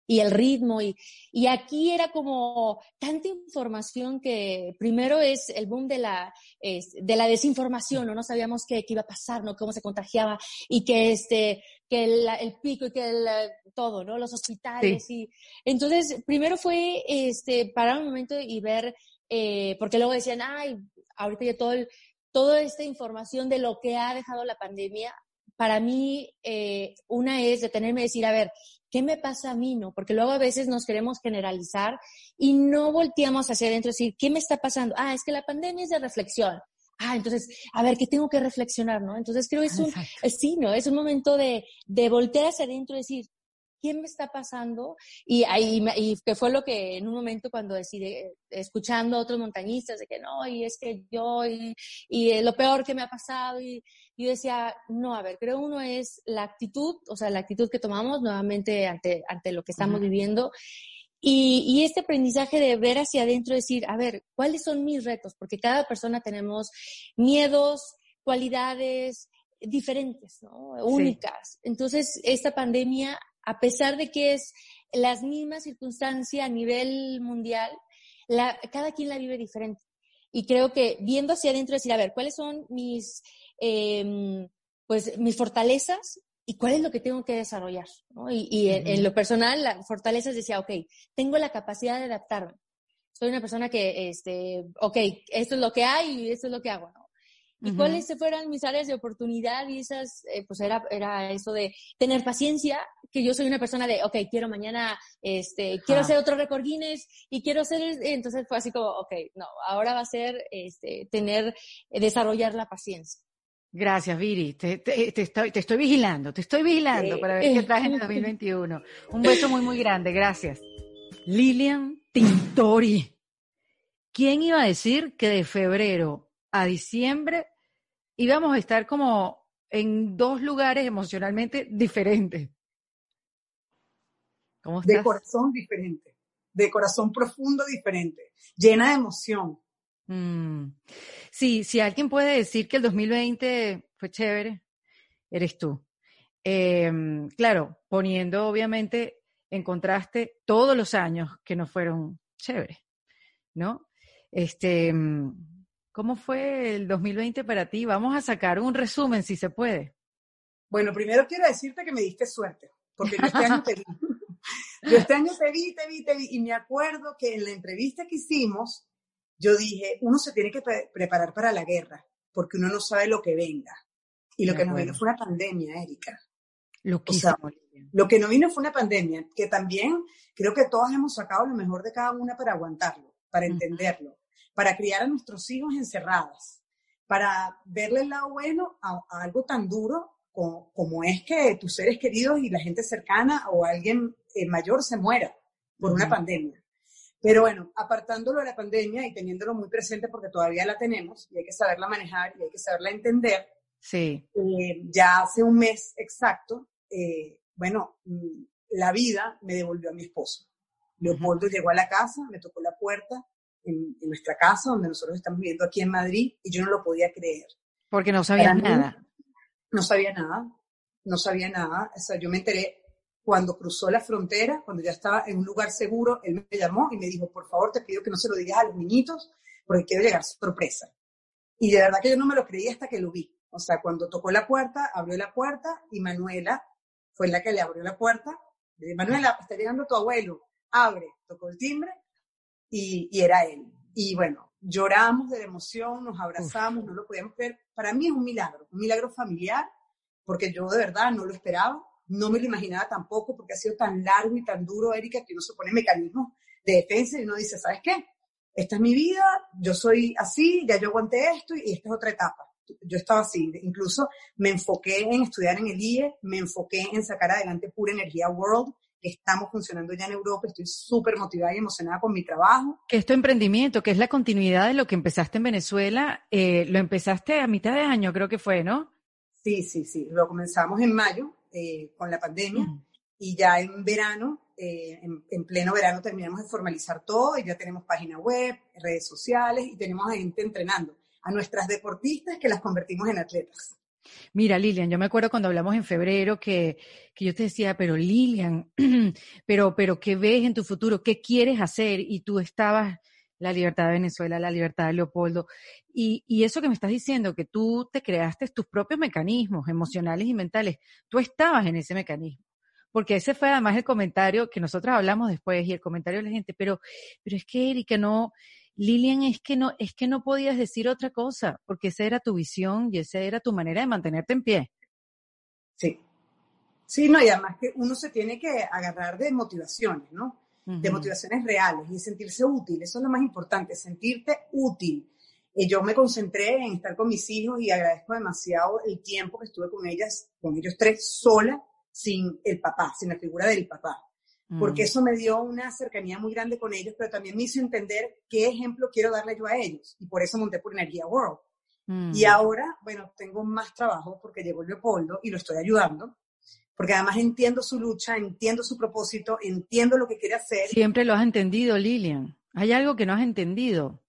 y el ritmo. Y, y aquí era como tanta información que primero es el boom de la, es- de la desinformación, ¿no? No sabíamos qué, qué iba a pasar, ¿no? Cómo se contagiaba y que este, que el, el pico y que el, eh, todo, ¿no? Los hospitales y entonces primero fue este parar un momento y ver eh, porque luego decían, ay, ahorita ya todo el- toda esta información de lo que ha dejado la pandemia, para mí eh, una es detenerme y decir, a ver, ¿qué me pasa a mí, no? Porque luego a veces nos queremos generalizar y no volteamos hacia adentro y decir, ¿qué me está pasando? Ah, es que la pandemia es de reflexión. Ah, entonces, a ver, ¿qué tengo que reflexionar, no? Entonces creo que es un, Exacto. eh, sí, ¿no? Es un momento de, de voltear hacia adentro y decir, ¿qué me está pasando? Y, ahí, y que fue lo que en un momento cuando decidí, escuchando a otros montañistas, de que no, y es que yo, y, y eh, lo peor que me ha pasado, y, y yo decía, no, a ver, creo uno es la actitud, o sea, la actitud que tomamos nuevamente ante, ante lo que estamos Ujú. viviendo. Y, y este aprendizaje de ver hacia adentro, decir, a ver, ¿cuáles son mis retos? Porque cada persona tenemos miedos, cualidades diferentes, ¿no? Únicas. Entonces, esta pandemia, a pesar de que es las mismas circunstancias a nivel mundial, la, cada quien la vive diferente. Y creo que viendo hacia adentro, decir, a ver, ¿cuáles son mis, eh, pues, mis fortalezas y cuál es lo que tengo que desarrollar? ¿no? Y, y en, en, lo personal, la fortaleza es decir, ok, tengo la capacidad de adaptarme. Soy una persona que, este, ok, esto es lo que hay y esto es lo que hago, ¿no? y Ujú. cuáles se fueran mis áreas de oportunidad y esas, eh, pues era, era eso de tener paciencia, que yo soy una persona de, ok, quiero mañana, este, quiero hacer otro récord Guinness y quiero hacer, entonces fue así como, ok, no, ahora va a ser, este, tener, eh, desarrollar la paciencia. Gracias, Viri. Te, te- te estoy, te estoy vigilando, te estoy vigilando para ver qué [laughs] traes en el 2021. Un beso muy, muy grande. Gracias. Lilian Tintori. ¿Quién iba a decir que de febrero a diciembre íbamos a estar como en dos lugares emocionalmente diferentes? ¿Cómo de estás? corazón diferente, de corazón profundo diferente, llena de emoción. Mm. Sí, si alguien puede decir que el 2020 fue chévere, eres tú. Em, claro, poniendo obviamente en contraste todos los años que no fueron chéveres, ¿no? Este, mm, ¿cómo fue el 2020 para ti? Vamos a sacar un resumen si se puede. Bueno, primero quiero decirte que me diste suerte, porque yo este año te vi. [laughs] Yo este año te vi, te vi, te vi, y me acuerdo que en la entrevista que hicimos, yo dije, uno se tiene que pre- preparar para la guerra, porque uno no sabe lo que venga. Y lo De que nos vino acuerdo. fue una pandemia, Erika. Lo que no vino fue una pandemia, que también creo que todos hemos sacado lo mejor de cada una para aguantarlo, para entenderlo, para criar a nuestros hijos encerradas, para verle el lado bueno a, a algo tan duro como, como es que tus seres queridos y la gente cercana o alguien eh, mayor se muera por una pandemia. Pero bueno, apartándolo de la pandemia y teniéndolo muy presente porque todavía la tenemos y hay que saberla manejar y hay que saberla entender, Sí. eh, ya hace un mes exacto, eh, bueno, mm, la vida me devolvió a mi esposo. Leopoldo llegó a la casa, me tocó la puerta en, en nuestra casa, donde nosotros estamos viviendo aquí en Madrid, y yo no lo podía creer. Porque no sabías Para mí, nada. No sabía nada, no sabía nada. O sea, yo me enteré cuando cruzó la frontera, cuando ya estaba en un lugar seguro, él me llamó y me dijo, por favor, te pido que no se lo digas a los niñitos, porque quiero llegar sorpresa. Y de verdad que yo no me lo creí hasta que lo vi. O sea, cuando tocó la puerta, abrió la puerta y Manuela fue la que le abrió la puerta. Le dije, Manuela, está llegando tu abuelo. Abre, tocó el timbre y, y era él. Y bueno, lloramos de la emoción, nos abrazamos, no lo podíamos creer. Para mí es un milagro, un milagro familiar, porque yo de verdad no lo esperaba, no me lo imaginaba tampoco, porque ha sido tan largo y tan duro, Erika, que uno se pone mecanismos de defensa y uno dice, ¿sabes qué? Esta es mi vida, yo soy así, ya yo aguanté esto y esta es otra etapa. Yo estaba así, incluso me enfoqué en estudiar en el IE, me enfoqué en sacar adelante Pura Energía World, que estamos funcionando ya en Europa, estoy súper motivada y emocionada con mi trabajo. Que es tu emprendimiento, que es la continuidad de lo que empezaste en Venezuela, eh, lo empezaste a mitad de año, creo que fue, ¿no? Sí, sí, sí, lo comenzamos en mayo eh, con la pandemia y ya en verano, eh, en, en pleno verano terminamos de formalizar todo y ya tenemos página web, redes sociales y tenemos a gente entrenando, a nuestras deportistas que las convertimos en atletas. Mira, Lilian, yo me acuerdo cuando hablamos en febrero que, que yo te decía, pero Lilian, [clears throat] pero, pero ¿qué ves en tu futuro? ¿Qué quieres hacer? Y tú estabas, la libertad de Venezuela, la libertad de Leopoldo. Y, y eso que me estás diciendo, que tú te creaste tus propios mecanismos emocionales y mentales, tú estabas en ese mecanismo. Porque ese fue además el comentario que nosotros hablamos después y el comentario de la gente, pero, pero es que Erika no, Lilian, es que no, es que no podías decir otra cosa, porque esa era tu visión y esa era tu manera de mantenerte en pie. Sí. Sí, no, y además que uno se tiene que agarrar de motivaciones, ¿no? De motivaciones reales y sentirse útil, eso es lo más importante, sentirte útil. Eh, yo me concentré en estar con mis hijos y agradezco demasiado el tiempo que estuve con ellas, con ellos tres, sola, sin el papá, sin la figura del papá. Porque Mm. eso me dio una cercanía muy grande con ellos, pero también me hizo entender qué ejemplo quiero darle yo a ellos. Y por eso monté por Energía World. Mm. Y ahora, bueno, tengo más trabajo porque llegó Leopoldo y lo estoy ayudando, porque además entiendo su lucha, entiendo su propósito, entiendo lo que quiere hacer. Siempre lo has entendido, Lilian. Hay algo que no has entendido.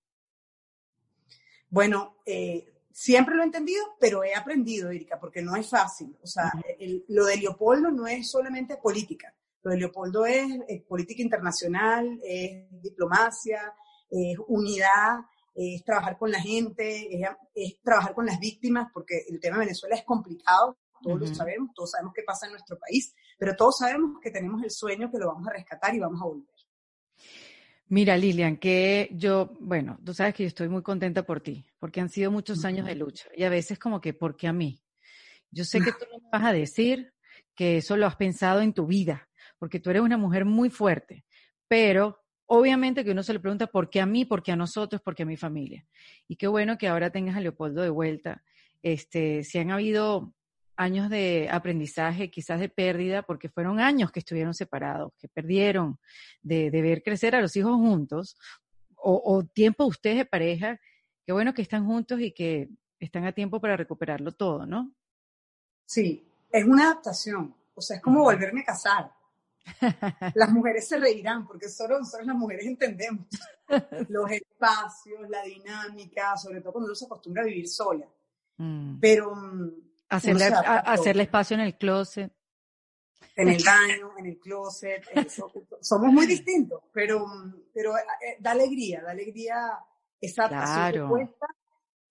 Bueno, eh, siempre lo he entendido, pero he aprendido, Erika, porque no es fácil. O sea, el- lo de Leopoldo no es solamente política. Lo de Leopoldo es, política internacional, es diplomacia, es unidad, es trabajar con la gente, es, es trabajar con las víctimas, porque el tema de Venezuela es complicado, todos lo sabemos, todos sabemos qué pasa en nuestro país, pero todos sabemos que tenemos el sueño que lo vamos a rescatar y vamos a volver. Mira, Lilian, que yo, bueno, tú sabes que yo estoy muy contenta por ti, porque han sido muchos años de lucha y a veces como que, ¿por qué a mí? Yo sé que [laughs] tú no me vas a decir que eso lo has pensado en tu vida, porque tú eres una mujer muy fuerte, pero obviamente que uno se le pregunta por qué a mí, por qué a nosotros, por qué a mi familia. Y qué bueno que ahora tengas a Leopoldo de vuelta. Este, si han habido años de aprendizaje, quizás de pérdida, porque fueron años que estuvieron separados, que perdieron de, de ver crecer a los hijos juntos, o, o tiempo ustedes de pareja, qué bueno que están juntos y que están a tiempo para recuperarlo todo, ¿no? Sí, es una adaptación, o sea, es como volverme a casar. [laughs] Las mujeres se reirán porque solo nosotros las mujeres entendemos [laughs] los espacios, la dinámica, sobre todo cuando uno se acostumbra a vivir sola. Mm. Pero mm, Hacerle, a- hacerle espacio en el closet. en el baño, en el closet, eso, somos muy distintos, pero, mm, pero eh, da alegría, da alegría esa Claro. cuesta,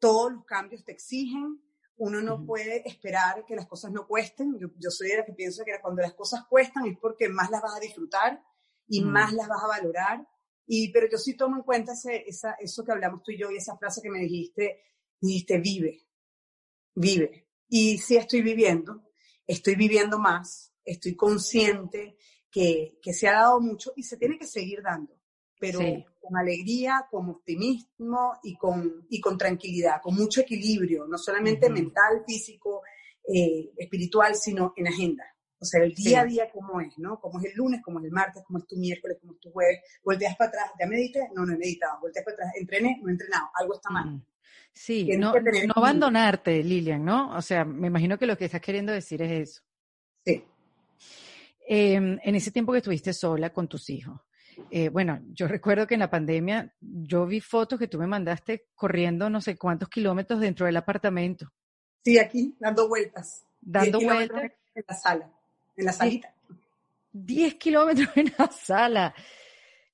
todos los cambios te exigen, uno no Ujú. puede esperar que las cosas no cuesten, yo, yo soy de la que pienso que cuando las cosas cuestan es porque más las vas a disfrutar y Mm. más las vas a valorar, y, pero yo sí tomo en cuenta ese, esa, eso que hablamos tú y yo y esa frase que me dijiste, dijiste vive, vive. Y sí estoy viviendo, estoy viviendo más, estoy consciente que, que se ha dado mucho y se tiene que seguir dando, pero Sí. con alegría, con optimismo y con, y con tranquilidad, con mucho equilibrio, no solamente mental, físico, eh, espiritual, sino en agenda. O sea, el día a día cómo es, ¿no? Cómo es el lunes, cómo es el martes, cómo es tu miércoles, cómo es tu jueves. Volteas para atrás, ¿ya medité? No, no he meditado. Volteas para atrás, ¿entrené? No he entrenado. Algo está mal. Sí, Tienes no, tener abandonarte, Lilian, ¿no? O sea, me imagino que lo que estás queriendo decir es eso. Sí. Em, en ese tiempo que estuviste sola con tus hijos, eh, bueno, yo recuerdo que en la pandemia yo vi fotos que tú me mandaste corriendo no sé cuántos kilómetros dentro del apartamento, Sí, aquí, dando vueltas. dando 10 kilómetros vueltas, En la sala, en la salita. 10 kilómetros en la sala.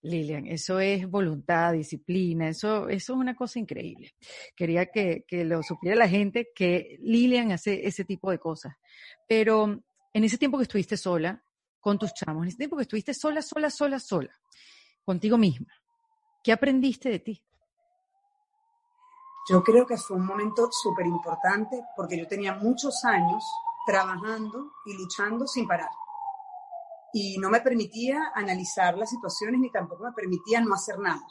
Lilian, eso es voluntad, disciplina, eso, eso es una cosa increíble. Quería que, que lo supiera la gente que Lilian hace ese tipo de cosas. Pero en ese tiempo que estuviste sola con tus chamos, en ese tiempo que estuviste sola, sola, sola, sola, contigo misma, ¿qué aprendiste de ti? Yo creo que fue un momento súper importante porque yo tenía muchos años trabajando y luchando sin parar. Y no me permitía analizar las situaciones ni tampoco me permitía no hacer nada.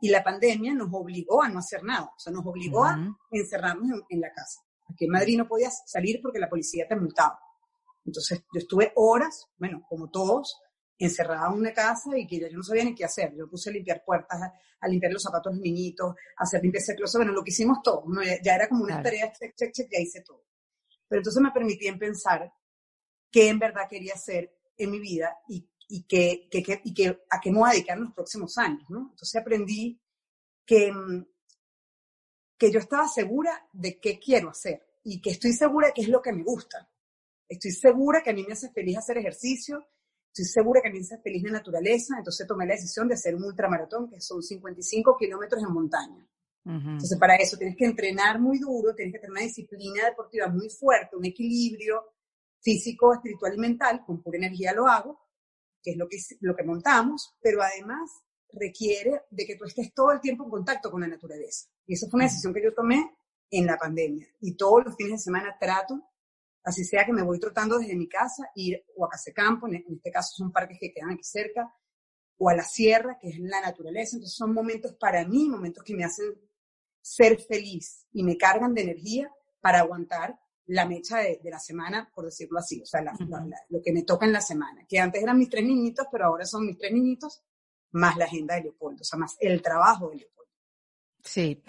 Y la pandemia nos obligó a no hacer nada, o sea, nos obligó a Ujú. encerrarnos en, en la casa. Aquí en Madrid no podías salir porque la policía te multaba. Entonces yo estuve horas, bueno, como todos, encerrada en una casa y que yo no sabía ni qué hacer. Yo puse a limpiar puertas, a, a limpiar los zapatos de los niñitos, a hacer limpieza de closet, bueno, lo que hicimos todos, ¿no? ya, ya era como una Claro. tarea, check, check, check, ya hice todo. Pero entonces me permití pensar qué en verdad quería hacer en mi vida y, y, que, que- que- y que, a qué me voy a dedicar en los próximos años, ¿no? Entonces aprendí que, que yo estaba segura de qué quiero hacer y que estoy segura de qué es lo que me gusta. Estoy segura que a mí me hace feliz hacer ejercicio, estoy segura que a mí me hace feliz la naturaleza, entonces tomé la decisión de hacer un ultramaratón que son 55 kilómetros en montaña. Entonces, para eso tienes que entrenar muy duro, tienes que tener una disciplina deportiva muy fuerte, un equilibrio físico, espiritual y mental, con pura energía lo hago, que es lo que, lo que montamos, pero además requiere de que tú estés todo el tiempo en contacto con la naturaleza. Y esa fue una decisión que yo tomé en la pandemia. Y todos los fines de semana trato, así sea que me voy trotando desde mi casa, ir o a casa campo, en en este caso son parques que quedan aquí cerca, o a la sierra, que es la naturaleza. Entonces son momentos para mí, momentos que me hacen ser feliz y me cargan de energía para aguantar la mecha de, de la semana, por decirlo así, o sea, la- la- lo que me toca en la semana, que antes eran mis tres niñitos, pero ahora son mis tres niñitos, más la agenda de Leopoldo, o sea, más el trabajo de Leopoldo. Sí.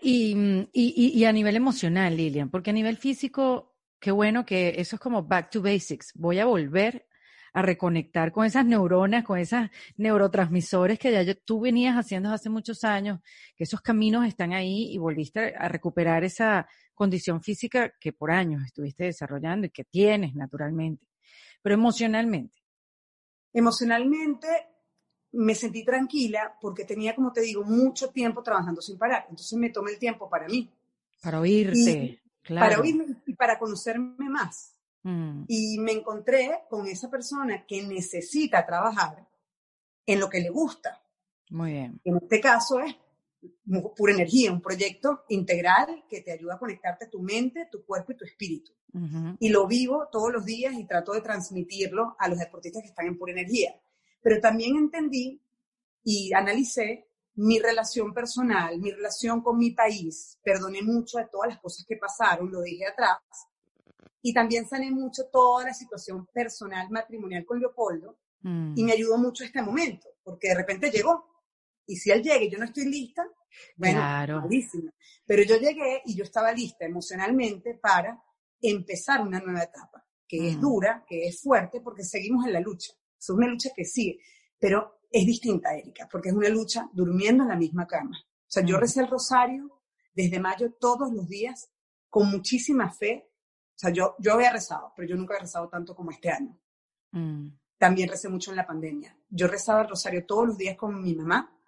Y, y, y- y a nivel emocional, Lilian, porque a nivel físico, qué bueno que eso es como back to basics. Voy a volver a reconectar con esas neuronas, con esos neurotransmisores que ya yo- tú venías haciendo hace muchos años, que esos caminos están ahí y volviste a recuperar esa condición física que por años estuviste desarrollando y que tienes naturalmente. Pero emocionalmente, Emocionalmente me sentí tranquila porque tenía, como te digo, mucho tiempo trabajando sin parar, entonces me tomé el tiempo para mí, para oírte, para claro. oírme y para conocerme más. Mm, Y me encontré con esa persona que necesita trabajar en lo que le gusta. Muy bien. En este caso es pura energía, un proyecto integral que te ayuda a conectarte a tu mente, tu cuerpo y tu espíritu. Ujú. Y lo vivo todos los días y trato de transmitirlo a los deportistas que están en pura energía. Pero también entendí y analicé mi relación personal, mi relación con mi país. Perdoné mucho de todas las cosas que pasaron, lo dejé atrás. Y también sané mucho toda la situación personal, matrimonial con Leopoldo. Mm. Y me ayudó mucho este momento, porque de repente llegó. Y si él llega y yo no estoy lista, bueno, Claro. Pero yo llegué y yo estaba lista emocionalmente para empezar una nueva etapa, que es Mm. dura, que es fuerte, porque seguimos en la lucha. Es una lucha que sigue, pero es distinta, Erika, porque es una lucha durmiendo en la misma cama. O sea, yo Mm. recé el rosario desde mayo todos los días con muchísima fe. O sea, yo, yo había rezado, pero yo nunca había rezado tanto como este año. Mm. También recé mucho en la pandemia. Yo rezaba el rosario todos los días con mi mamá,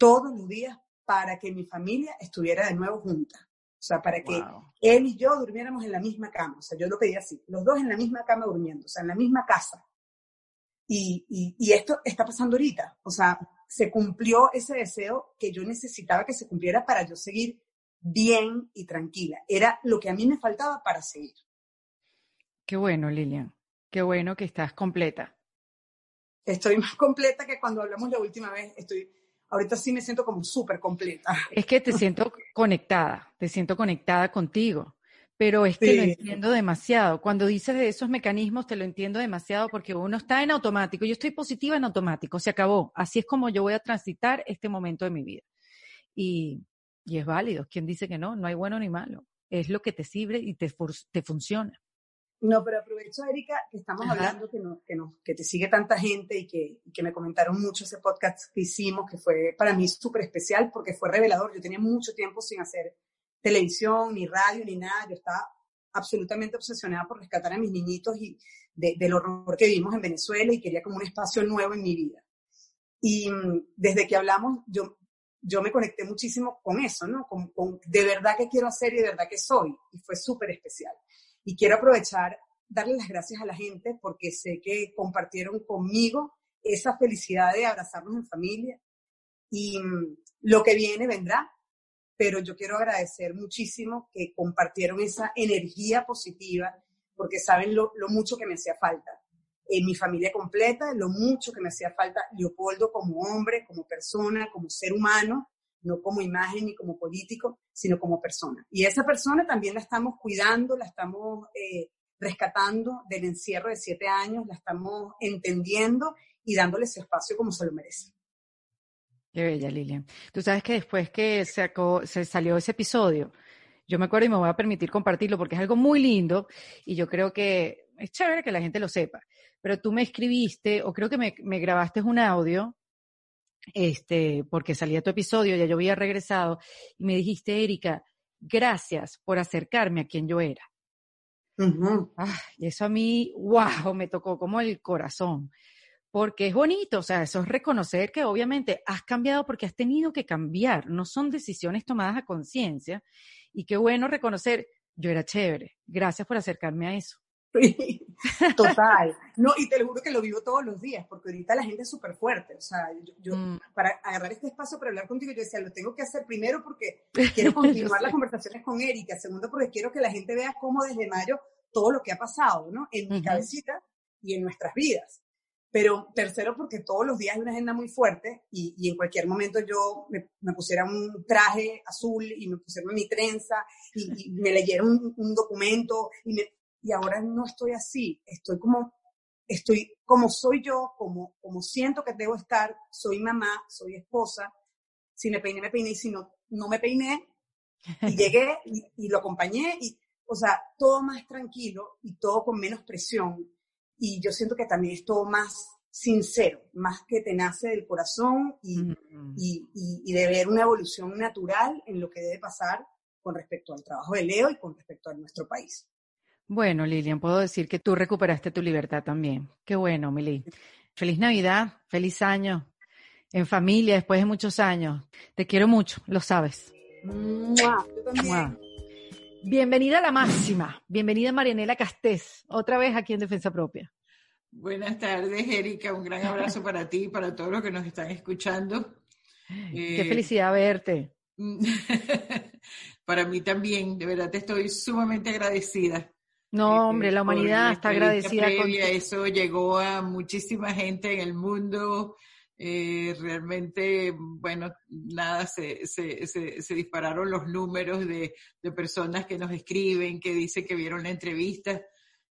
todos los días para que mi familia estuviera de nuevo junta. O sea, para que Wow. él y yo durmiéramos en la misma cama. O sea, yo lo pedía así, los dos en la misma cama durmiendo, o sea, en la misma casa. Y, y, y esto está pasando ahorita. O sea, se cumplió ese deseo que yo necesitaba que se cumpliera para yo seguir bien y tranquila. Era lo que a mí me faltaba para seguir. Qué bueno, Lilian. Qué bueno que estás completa. Estoy más [laughs] completa que cuando hablamos la última vez. Estoy, ahorita sí me siento como súper completa. Es que te siento conectada, te siento conectada contigo, pero es que lo entiendo demasiado. Cuando dices de esos mecanismos, te lo entiendo demasiado porque uno está en automático. Yo estoy positiva en automático, se acabó. Así es como yo voy a transitar este momento de mi vida. Y, y es válido. ¿Quién dice que no? No hay bueno ni malo. Es lo que te sirve y te, te funciona. No, pero aprovecho, Erika, que estamos Ajá. hablando, que, no- que, no- que te sigue tanta gente y que, y que me comentaron mucho ese podcast que hicimos, que fue para mí súper especial porque fue revelador. Yo tenía mucho tiempo sin hacer televisión, ni radio, ni nada. Yo estaba absolutamente obsesionada por rescatar a mis niñitos y de- del horror que vivimos en Venezuela y quería como un espacio nuevo en mi vida. Y mm, desde que hablamos, yo, yo me conecté muchísimo con eso, ¿no? Con, con de verdad que quiero hacer y de verdad que soy. Y fue súper especial. Y quiero aprovechar, darle las gracias a la gente porque sé que compartieron conmigo esa felicidad de abrazarnos en familia. Y mm, lo que viene vendrá, pero yo quiero agradecer muchísimo que compartieron esa energía positiva porque saben lo, lo mucho que me hacía falta. En mi familia completa, lo mucho que me hacía falta Leopoldo como hombre, como persona, como ser humano, no como imagen ni como político, sino como persona. Y esa persona también la estamos cuidando, la estamos eh, rescatando del encierro de siete años, la estamos entendiendo y dándole ese espacio como se lo merece. Qué bella, Lilian. Tú sabes que después que se salió ese episodio, yo me acuerdo y me voy a permitir compartirlo porque es algo muy lindo y yo creo que es chévere que la gente lo sepa. Pero tú me escribiste o creo que me grabaste un audio, este, porque salía tu episodio, ya yo había regresado, y me dijiste, Erika, gracias por acercarme a quien yo era. Ah, y eso a mí, wow, me tocó como el corazón, porque es bonito, o sea, eso es reconocer que obviamente has cambiado porque has tenido que cambiar, no son decisiones tomadas a conciencia, y qué bueno reconocer, yo era chévere, gracias por acercarme a eso. Sí, [laughs] Total. No, y te lo juro que lo vivo todos los días, porque ahorita la gente es súper fuerte. O sea, yo, yo Mm. para agarrar este espacio para hablar contigo, yo decía, lo tengo que hacer primero porque [laughs] quiero continuar las conversaciones con Erika. Segundo, porque quiero que la gente vea cómo desde mayo todo lo que ha pasado, ¿no? En mi Ujú. cabecita y en nuestras vidas. Pero tercero, porque todos los días hay una agenda muy fuerte y, y en cualquier momento yo me, me pusiera un traje azul y me pusiera mi trenza y, y me leyera un, un documento y, me- y ahora no estoy así, estoy como, estoy como soy yo, como, como siento que debo estar, soy mamá, soy esposa, si me peiné, me peiné y si no, no me peiné y [laughs] llegué y, y lo acompañé y, o sea, todo más tranquilo y todo con menos presión y yo siento que también es todo más sincero, más que te nace del corazón y, Mm. y, y- y de ver una evolución natural en lo que debe pasar con respecto al trabajo de Leo y con respecto a nuestro país. Bueno, Lilian, puedo decir que tú recuperaste tu libertad también. Qué bueno, Mili. Feliz Navidad, feliz año, en familia después de muchos años. Te quiero mucho, lo sabes. ¡Mua! Yo también. Mua. Bienvenida a la máxima. Bienvenida Marianela Castés, otra vez aquí en Defensa Propia. Buenas tardes, Erika. Un gran abrazo [laughs] para ti y para todos los que nos están escuchando. Qué Eh, felicidad verte. [laughs] Para mí también, de verdad te estoy sumamente agradecida. No, hombre, la humanidad está agradecida previa. contigo. Eso llegó a muchísima gente en el mundo. Eh, realmente, bueno, nada, se, se, se, se dispararon los números de, de, personas que nos escriben, que dicen que vieron la entrevista.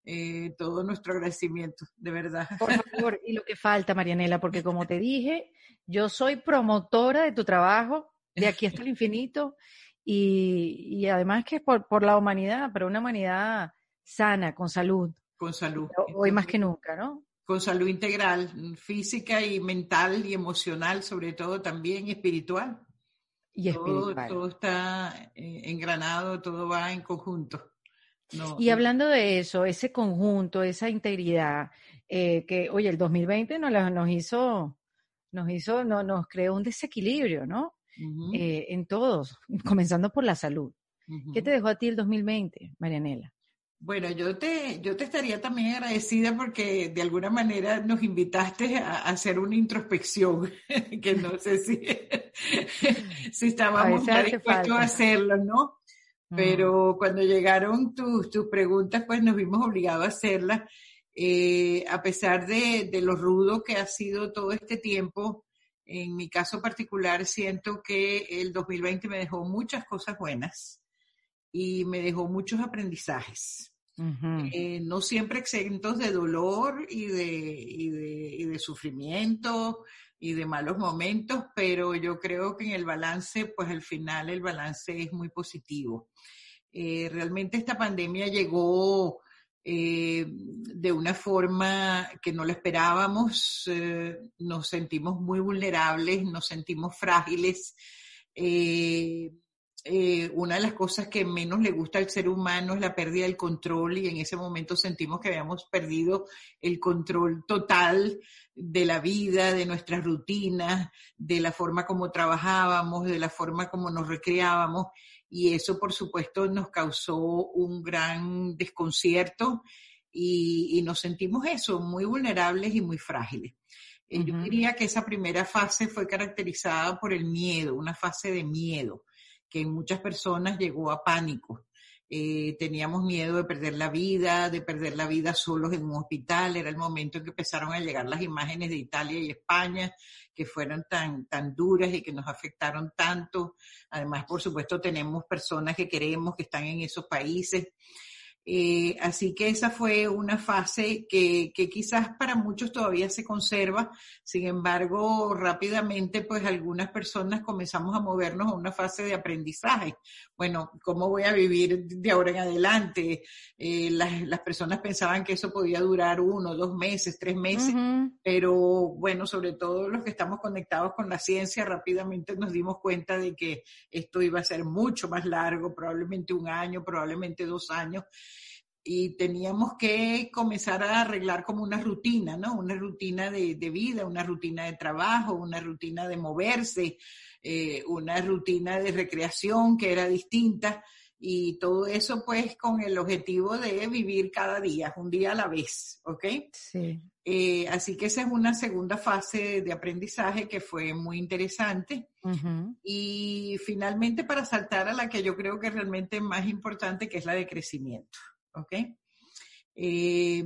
Eh, todo nuestro agradecimiento, de verdad. Por favor, y lo que falta, Marianela, porque como te dije, yo soy promotora de tu trabajo de aquí hasta el infinito y, y además que es por, por la humanidad, pero una humanidad sana, con salud. Con salud. Hoy más que nunca, ¿no? Con salud integral, física y mental y emocional, sobre todo también espiritual. Y espiritual. Todo, todo está eh, engranado, todo va en conjunto. No, y hablando de eso, ese conjunto, esa integridad, eh, que, oye, el 2020 nos, nos hizo, nos hizo, no, nos creó un desequilibrio, ¿no? Uh -huh. eh, en todos, [laughs] comenzando por la salud. Uh -huh. ¿Qué te dejó a ti el 2020, Marianela? Bueno, yo te, yo te estaría también agradecida porque de alguna manera nos invitaste a, a hacer una introspección, [laughs] que no sé si, [laughs] si estábamos dispuestos a hacerlo, ¿no? Pero mm. cuando llegaron tus, tus preguntas, pues nos vimos obligados a hacerlas. Eh, a pesar de, de, lo rudo que ha sido todo este tiempo, en mi caso particular, siento que el 2020 me dejó muchas cosas buenas y me dejó muchos aprendizajes. Uh -huh. eh, no siempre exentos de dolor y de, y, de, y de sufrimiento y de malos momentos, pero yo creo que en el balance, pues al final el balance es muy positivo. Eh, realmente esta pandemia llegó eh, de una forma que no la esperábamos, eh, nos sentimos muy vulnerables, nos sentimos frágiles. Eh, una de las cosas que menos le gusta al ser humano es la pérdida del control y en ese momento sentimos que habíamos perdido el control total de la vida, de nuestras rutinas, de la forma como trabajábamos, de la forma como nos recreábamos y eso por supuesto nos causó un gran desconcierto y, y nos sentimos eso, muy vulnerables y muy frágiles. Uh -huh. Yo diría que esa primera fase fue caracterizada por el miedo, una fase de miedo, que en muchas personas llegó a pánico. Eh, teníamos miedo de perder la vida, de perder la vida solos en un hospital. Era el momento en que empezaron a llegar las imágenes de Italia y España, que fueron tan, tan duras y que nos afectaron tanto. Además, por supuesto, tenemos personas que queremos que están en esos países. Eh, así que esa fue una fase que, que, quizás para muchos todavía se conserva, sin embargo, rápidamente pues algunas personas comenzamos a movernos a una fase de aprendizaje. Bueno, ¿cómo voy a vivir de ahora en adelante? Eh, las, las, personas pensaban que eso podía durar uno, dos meses, tres meses, uh -huh. pero bueno, sobre todo los que estamos conectados con la ciencia, rápidamente nos dimos cuenta de que esto iba a ser mucho más largo, probablemente un año, probablemente dos años y teníamos que comenzar a arreglar como una rutina, ¿no? Una rutina de, de vida, una rutina de trabajo, una rutina de moverse, eh, una rutina de recreación que era distinta y todo eso pues con el objetivo de vivir cada día, un día a la vez, ¿ok? Sí. Eh, así que esa es una segunda fase de aprendizaje que fue muy interesante. Uh -huh. Y finalmente para saltar a la que yo creo que es realmente más importante, que es la de crecimiento. ¿Ok? Eh,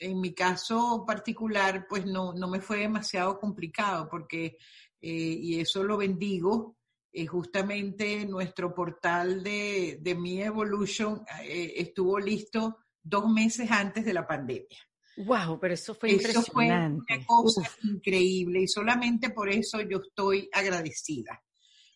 en mi caso particular, pues no, no me fue demasiado complicado porque, eh, y eso lo bendigo, eh, justamente nuestro portal de, de Mi Evolution eh, estuvo listo dos meses antes de la pandemia. Wow, pero eso fue eso impresionante. Fue una cosa Uf. increíble y solamente por eso yo estoy agradecida.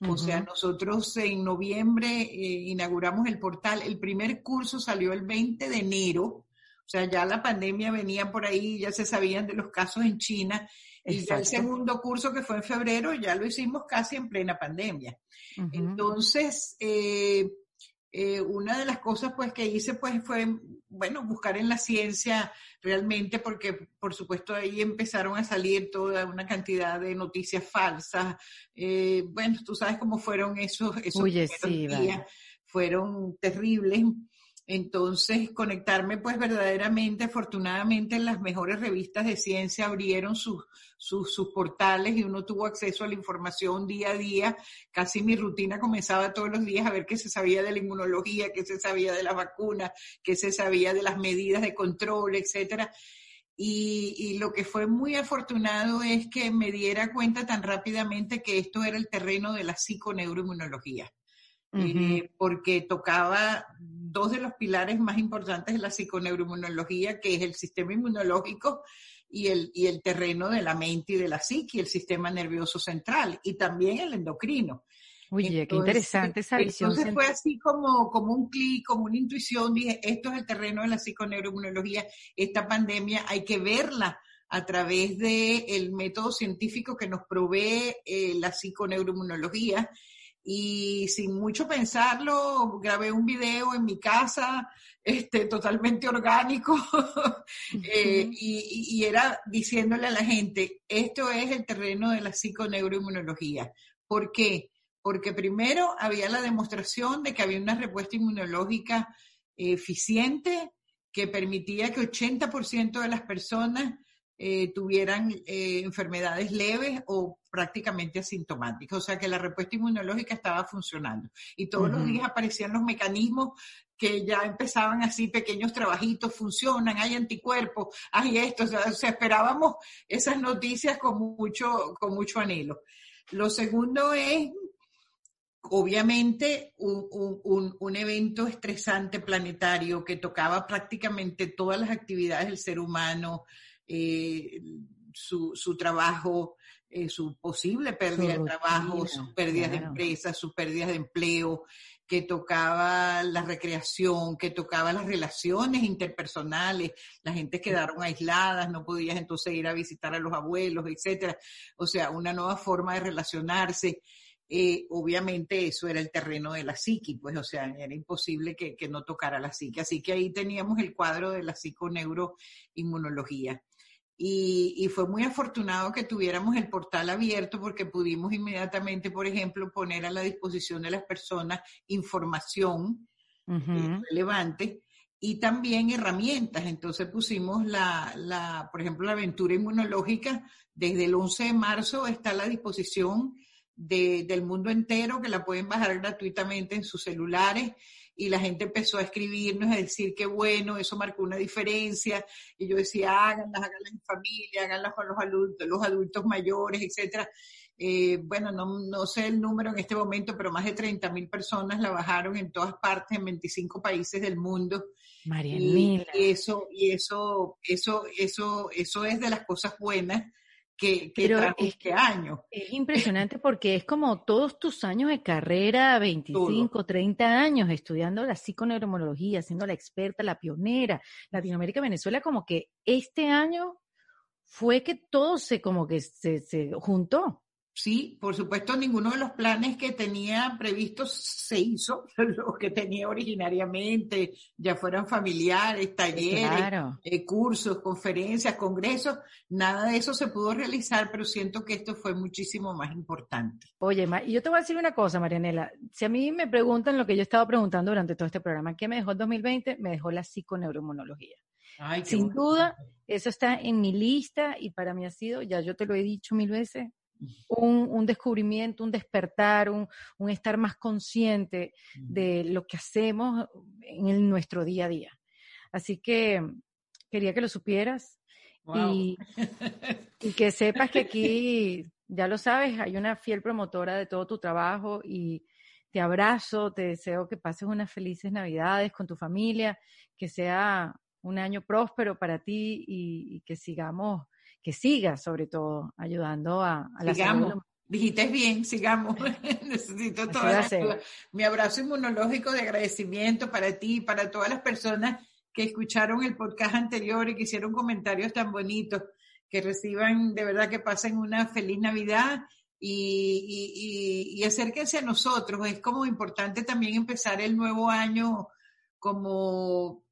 O sea, nosotros en noviembre eh, inauguramos el portal. El primer curso salió el 20 de enero. O sea, ya la pandemia venía por ahí, ya se sabían de los casos en China. Y ya el segundo curso que fue en febrero ya lo hicimos casi en plena pandemia. Uh -huh. Entonces, eh, eh, una de las cosas pues que hice pues fue, bueno, buscar en la ciencia realmente porque por supuesto ahí empezaron a salir toda una cantidad de noticias falsas. Eh, bueno, tú sabes cómo fueron esos, esos sí, días, vale. fueron terribles. Entonces, conectarme pues verdaderamente, afortunadamente, las mejores revistas de ciencia abrieron sus, sus, portales y uno tuvo acceso a la información día a día. Casi mi rutina comenzaba todos los días a ver qué se sabía de la inmunología, qué se sabía de la vacuna, qué se sabía de las medidas de control, etcétera. Y, y, lo que fue muy afortunado es que me diera cuenta tan rápidamente que esto era el terreno de la psiconeuroinmunología. Eh, porque tocaba dos de los pilares más importantes de la psiconeuroinmunología, que es el sistema inmunológico y el, y el terreno de la mente y de la psique, el sistema nervioso central, y también el endocrino. Oye, qué interesante esa visión. Entonces fue así como, como un clic, como una intuición, dije, esto es el terreno de la psiconeuroinmunología, esta pandemia hay que verla a través del el método científico que nos provee eh, la psiconeuroinmunología y sin mucho pensarlo, grabé un video en mi casa, este, totalmente orgánico, [laughs] eh, y, y, era diciéndole a la gente, esto es el terreno de la psiconeuroinmunología. ¿Por qué? Porque primero había la demostración de que había una respuesta inmunológica eficiente que permitía que 80% de las personas eh, tuvieran eh, enfermedades leves o prácticamente asintomáticas, o sea que la respuesta inmunológica estaba funcionando. Y todos los días aparecían los mecanismos que ya empezaban así, pequeños trabajitos, funcionan, hay anticuerpos, hay esto, o sea, esperábamos esas noticias con mucho, con mucho anhelo. Lo segundo es obviamente un, un, un, evento estresante planetario que tocaba prácticamente todas las actividades del ser humano, eh, su, su, trabajo, eh, su posible pérdida de trabajo, sus pérdidas de empresas, sus pérdidas de empleo, que tocaba la recreación, que tocaba las relaciones interpersonales, la gente quedaron aisladas, no podías entonces ir a visitar a los abuelos, etcétera. O sea, una nueva forma de relacionarse. Eh, obviamente eso era el terreno de la psiqui, pues, o sea, era imposible que, que no tocara la psiqui. Así que ahí teníamos el cuadro de la psiconeuroinmunología. Y, y, fue muy afortunado que tuviéramos el portal abierto porque pudimos inmediatamente, por ejemplo, poner a la disposición de las personas información uh relevante y también herramientas. Entonces pusimos la, la, por ejemplo, la aventura inmunológica. Desde el 11 de marzo está a la disposición de, del mundo entero que la pueden bajar gratuitamente en sus celulares y la gente empezó a escribirnos, a decir que bueno, eso marcó una diferencia, y yo decía, háganlas, háganlas en familia, háganlas con los adultos, los adultos mayores, etcétera. Eh, bueno, no, no, sé el número en este momento, pero más de 30 mil personas la bajaron en todas partes, en 25 países del mundo. María y, y eso, y eso, eso, eso, eso es de las cosas buenas que, que Pero es este año. Es impresionante porque es como todos tus años de carrera, 25, Todo. 30 años estudiando la psiconeuromología, siendo la experta, la pionera, Latinoamérica, Venezuela, como que este año fue que todo se como que se, se juntó. Sí, por supuesto, ninguno de los planes que tenía previstos se hizo, [laughs] los que tenía originariamente, ya fueran familiares, talleres, claro. eh, cursos, conferencias, congresos, nada de eso se pudo realizar, pero siento que esto fue muchísimo más importante. Oye, y yo te voy a decir una cosa, Marianela, si a mí me preguntan lo que yo he estado preguntando durante todo este programa, ¿qué me dejó el 2020? Me dejó la psiconeuroinmunología. Ay, Sin bueno. duda, eso está en mi lista y para mí ha sido, ya yo te lo he dicho mil veces, un, un, descubrimiento, un despertar, un, un, estar más consciente de lo que hacemos en el, nuestro día a día. Así que quería que lo supieras wow. y, y, que sepas que aquí, [laughs] ya lo sabes, hay una fiel promotora de todo tu trabajo y te abrazo, te deseo que pases unas felices navidades con tu familia, que sea un año próspero para ti y, y que sigamos que siga sobre todo ayudando a, a la sigamos. salud. Dijiste bien, sigamos. [laughs] [laughs] Necesito toda la. Mi abrazo inmunológico de agradecimiento para ti y para todas las personas que escucharon el podcast anterior y que hicieron comentarios tan bonitos. Que reciban, de verdad, que pasen una feliz Navidad y, y, y, y acérquense a nosotros. Es como importante también empezar el nuevo año como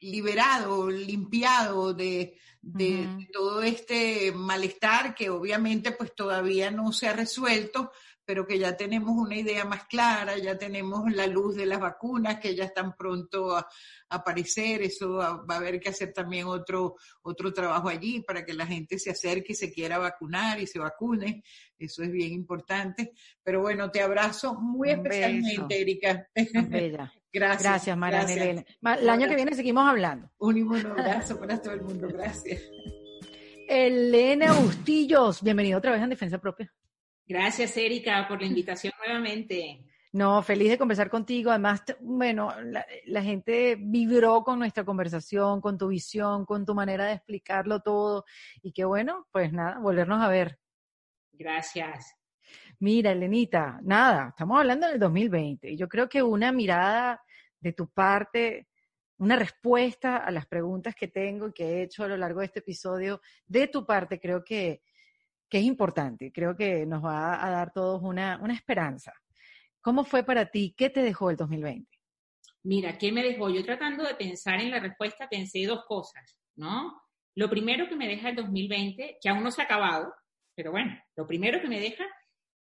liberado, limpiado de, de, uh -huh. de, todo este malestar que obviamente pues todavía no se ha resuelto, pero que ya tenemos una idea más clara, ya tenemos la luz de las vacunas que ya están pronto a, aparecer, eso va, a haber que hacer también otro, otro trabajo allí para que la gente se acerque y se quiera vacunar y se vacune, eso es bien importante. Pero bueno, te abrazo muy especialmente, Erika. Bella. [laughs] Gracias. Gracias, María Elena. El año que viene seguimos hablando. Un abrazo para todo el mundo. Gracias. Elena Bustillos, bienvenido otra vez en Defensa Propia. Gracias, Erika, por la invitación nuevamente. No, feliz de conversar contigo. Además, bueno, la, gente vibró con nuestra conversación, con tu visión, con tu manera de explicarlo todo. Y qué bueno, pues nada, volvernos a ver. Gracias. Mira, Elenita, nada, estamos hablando del 2020 y yo creo que una mirada de tu parte, una respuesta a las preguntas que tengo y que he hecho a lo largo de este episodio, de tu parte creo que, es importante, creo que nos va a dar todos una, una esperanza. ¿Cómo fue para ti? ¿Qué te dejó el 2020? Mira, ¿qué me dejó? Yo tratando de pensar en la respuesta pensé dos cosas, ¿no? Lo primero que me deja el 2020, que aún no se ha acabado, pero bueno, lo primero que me deja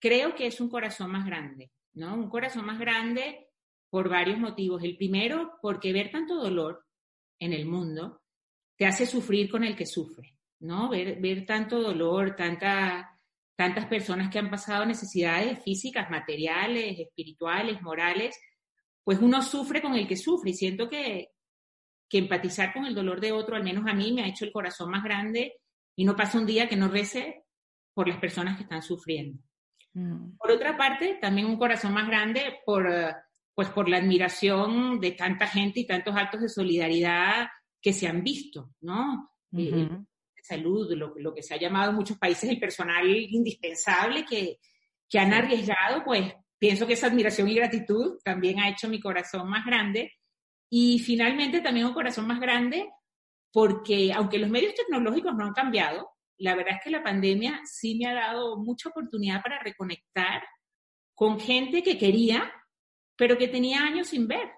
creo que es un corazón más grande, ¿no? Un corazón más grande por varios motivos. El primero, porque ver tanto dolor en el mundo te hace sufrir con el que sufre, ¿no? Ver, tanto dolor, tanta, tantas personas que han pasado necesidades físicas, materiales, espirituales, morales, pues uno sufre con el que sufre y siento que, que empatizar con el dolor de otro, al menos a mí, me ha hecho el corazón más grande y no pasa un día que no rece por las personas que están sufriendo. Mm. Por otra parte, también un corazón más grande por, eh, pues por la admiración de tanta gente y tantos actos de solidaridad que se han visto, ¿no? Eh, salud, lo, que se ha llamado en muchos países el personal indispensable que, que han arriesgado, pues pienso que esa admiración y gratitud también ha hecho mi corazón más grande. Y finalmente también un corazón más grande porque aunque los medios tecnológicos no han cambiado, la verdad es que la pandemia sí me ha dado mucha oportunidad para reconectar con gente que quería, pero que tenía años sin ver.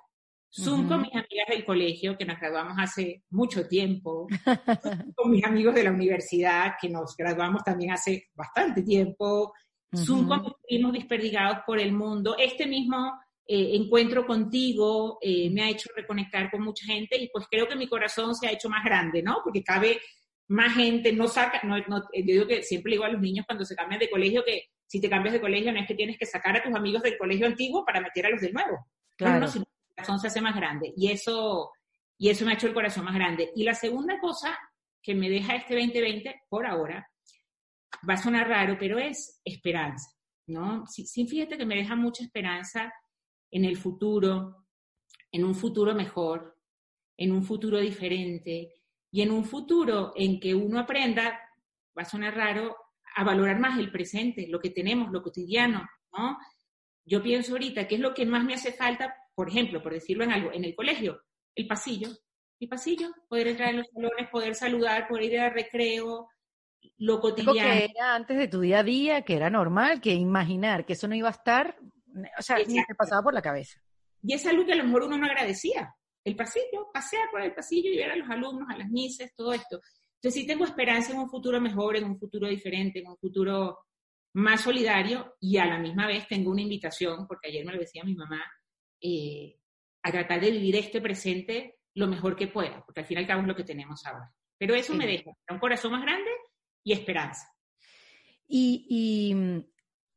Zoom con mis amigas del colegio, que nos graduamos hace mucho tiempo, [laughs] con mis amigos de la universidad, que nos graduamos también hace bastante tiempo, Zoom con mis primos desperdigados por el mundo. Este mismo eh, encuentro contigo eh, me ha hecho reconectar con mucha gente y pues creo que mi corazón se ha hecho más grande, ¿no? Porque cabe más gente, no saca, no, no, yo digo que siempre digo a los niños cuando se cambian de colegio que si te cambias de colegio no es que tienes que sacar a tus amigos del colegio antiguo para meter a los del nuevo. Claro. No, sino el corazón se hace más grande. Y eso, y eso me ha hecho el corazón más grande. Y la segunda cosa que me deja este 2020, por ahora, va a sonar raro, pero es esperanza, ¿no? Sí, fíjate que me deja mucha esperanza en el futuro, en un futuro mejor, en un futuro diferente, y en un futuro en que uno aprenda, va a sonar raro, a valorar más el presente, lo que tenemos, lo cotidiano, ¿no? Yo pienso ahorita, ¿qué es lo que más me hace falta? Por ejemplo, por decirlo en algo, en el colegio, el pasillo, el pasillo, poder entrar en los salones, poder saludar, poder ir al recreo, lo cotidiano. que era antes de tu día a día, que era normal, que imaginar que eso no iba a estar, o sea, ni te pasaba por la cabeza. Y es algo que a lo mejor uno no agradecía el pasillo, pasear por el pasillo y ver a los alumnos, a las mises, todo esto. Entonces sí tengo esperanza en un futuro mejor, en un futuro diferente, en un futuro más solidario y a la misma vez tengo una invitación, porque ayer me lo decía mi mamá, eh, a tratar de vivir este presente lo mejor que pueda, porque al fin y al cabo es lo que tenemos ahora. Pero eso me deja un corazón más grande y esperanza. Y, y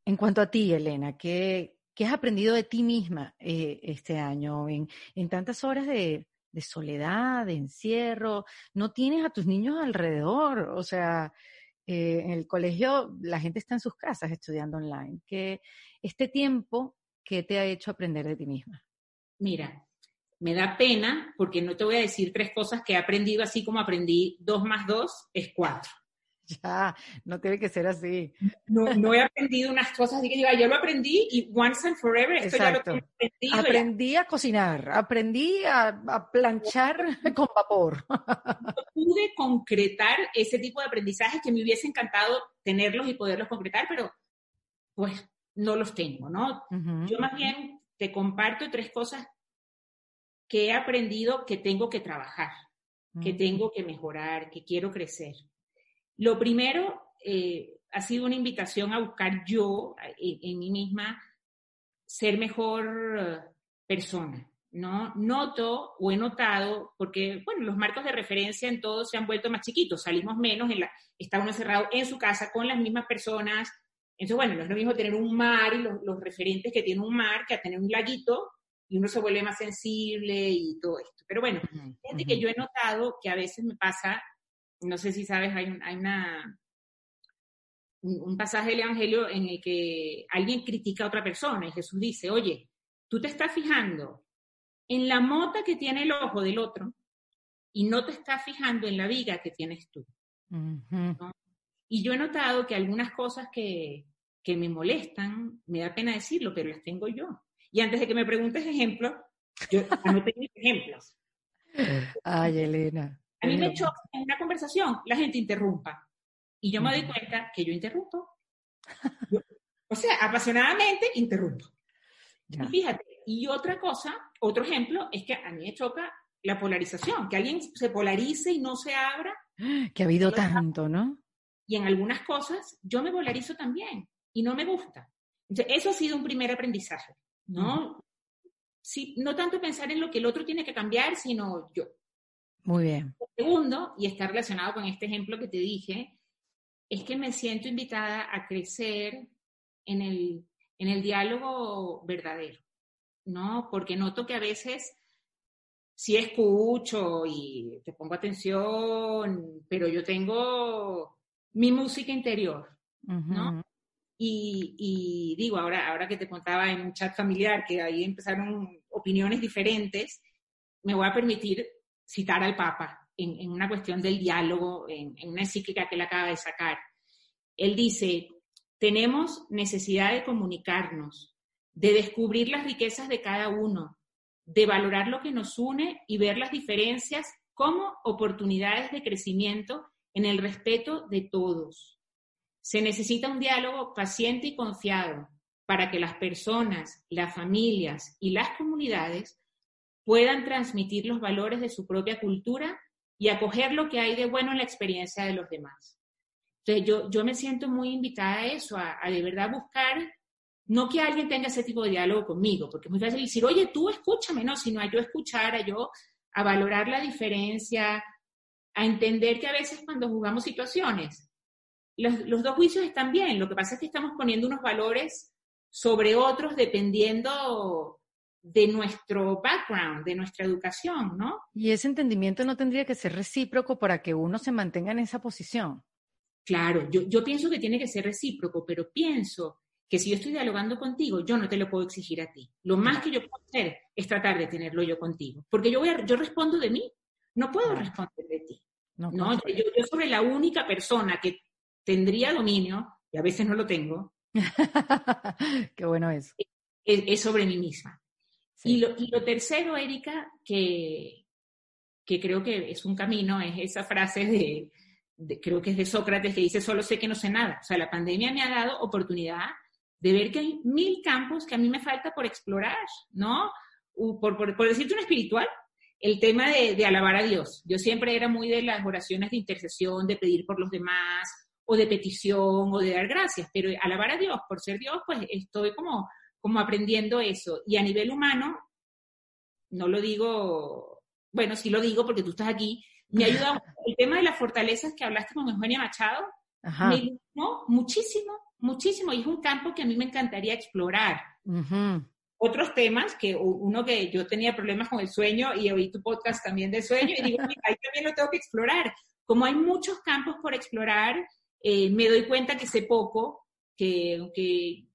en cuanto a ti, Elena, ¿qué, ¿Qué has aprendido de ti misma eh, este año en, tantas horas de, soledad, de encierro? No tienes a tus niños alrededor, o sea, eh, en el colegio la gente está en sus casas estudiando online. ¿Qué, este tiempo, ¿qué te ha hecho aprender de ti misma? Mira, me da pena porque no te voy a decir tres cosas que he aprendido así como aprendí dos más dos es cuatro. Ya, no tiene que ser así. No, no he aprendido unas cosas así que diga, yo lo aprendí y once and forever, esto ya lo aprendí. Aprendí a cocinar, aprendí a, planchar con vapor. No pude concretar ese tipo de aprendizajes que me hubiese encantado tenerlos y poderlos concretar, pero pues no los tengo, ¿no? Yo más bien te comparto tres cosas que he aprendido que tengo que trabajar, que tengo que mejorar, que quiero crecer. Lo primero, eh, ha sido una invitación a buscar yo en, en mí misma ser mejor persona. ¿no? Noto o he notado, porque, bueno, los marcos de referencia en todos se han vuelto más chiquitos, salimos menos, en la, está uno encerrado en su casa con las mismas personas. Entonces, bueno, no es lo mismo tener un mar y los, referentes que tiene un mar que a tener un laguito y uno se vuelve más sensible y todo esto. Pero bueno, fíjate que yo he notado que a veces me pasa, no sé si sabes, hay, hay una, un, pasaje del Evangelio en el que alguien critica a otra persona y Jesús dice, oye, tú te estás fijando en la mota que tiene el ojo del otro y no te estás fijando en la viga que tienes tú. Y yo he notado que algunas cosas que, que me molestan, me da pena decirlo, pero las tengo yo. Y antes de que me preguntes ejemplos, yo no tengo ejemplos. [laughs] Ay, Elena. A mí me choca en una conversación la gente interrumpa. Y yo me doy cuenta que yo interrumpo. o sea, apasionadamente interrumpo. Y fíjate, y otra cosa, otro ejemplo, es que a mí me choca la polarización, que alguien se polarice y no se abra. [gasps] Que ha habido tanto, ¿no? Y en algunas cosas yo me polarizo también y no me gusta. Entonces, eso ha sido un primer aprendizaje, ¿no? Sí, no tanto pensar en lo que el otro tiene que cambiar, sino yo. Muy bien. segundo, y está relacionado con este ejemplo que te dije, es que me siento invitada a crecer en el, en el diálogo verdadero. ¿no? Porque noto que a veces sí escucho y te pongo atención, pero yo tengo mi música interior, ¿no? Y, digo, ahora, ahora que te contaba en un chat familiar que ahí empezaron opiniones diferentes, me voy a permitir citar al Papa en, una cuestión del diálogo, en, en una encíclica que él acaba de sacar. Él dice, tenemos necesidad de comunicarnos, de descubrir las riquezas de cada uno, de valorar lo que nos une y ver las diferencias como oportunidades de crecimiento en el respeto de todos. Se necesita un diálogo paciente y confiado para que las personas, las familias y las comunidades puedan transmitir los valores de su propia cultura y acoger lo que hay de bueno en la experiencia de los demás. Entonces, yo, yo me siento muy invitada a eso, a, de verdad buscar no que alguien tenga ese tipo de diálogo conmigo, porque es muy fácil decir, oye, tú escúchame, no, sino a yo escuchar, a yo a valorar la diferencia, a entender que a veces cuando jugamos situaciones, los, dos juicios están bien, lo que pasa es que estamos poniendo unos valores sobre otros dependiendo de nuestro background, de nuestra educación, ¿no? Y ese entendimiento no tendría que ser recíproco para que uno se mantenga en esa posición. Claro, yo, yo pienso que tiene que ser recíproco, pero pienso que si yo estoy dialogando contigo, yo no te lo puedo exigir a ti. Lo más que yo puedo hacer es tratar de tenerlo yo contigo, porque yo, voy yo respondo de mí, no puedo responder de ti. No, yo, yo, sobre la única persona que tendría dominio, y a veces no lo tengo, [laughs] Qué bueno es. Es, sobre mí misma. Y, lo, y, lo, tercero, Erika, que, que creo que es un camino, es esa frase de, de, creo que es de Sócrates, que dice, solo sé que no sé nada. O sea, la pandemia me ha dado oportunidad de ver que hay mil campos que a mí me falta por explorar, ¿no? Por, por, decirte un espiritual, el tema de, de, alabar a Dios. Yo siempre era muy de las oraciones de intercesión, de pedir por los demás, o de petición, o de dar gracias, pero alabar a Dios, por ser Dios, pues estoy como, como aprendiendo eso. Y a nivel humano, no lo digo, bueno, sí lo digo porque tú estás aquí, me ayuda [laughs] el tema de las fortalezas que hablaste con Eugenia Machado, me ayudó muchísimo muchísimo y es un campo que a mí me encantaría explorar. Otros temas, que uno que yo tenía problemas con el sueño y oí tu podcast también de sueño y digo, ahí también lo tengo que explorar. Como hay muchos campos por explorar, eh, me doy cuenta que sé poco, que, que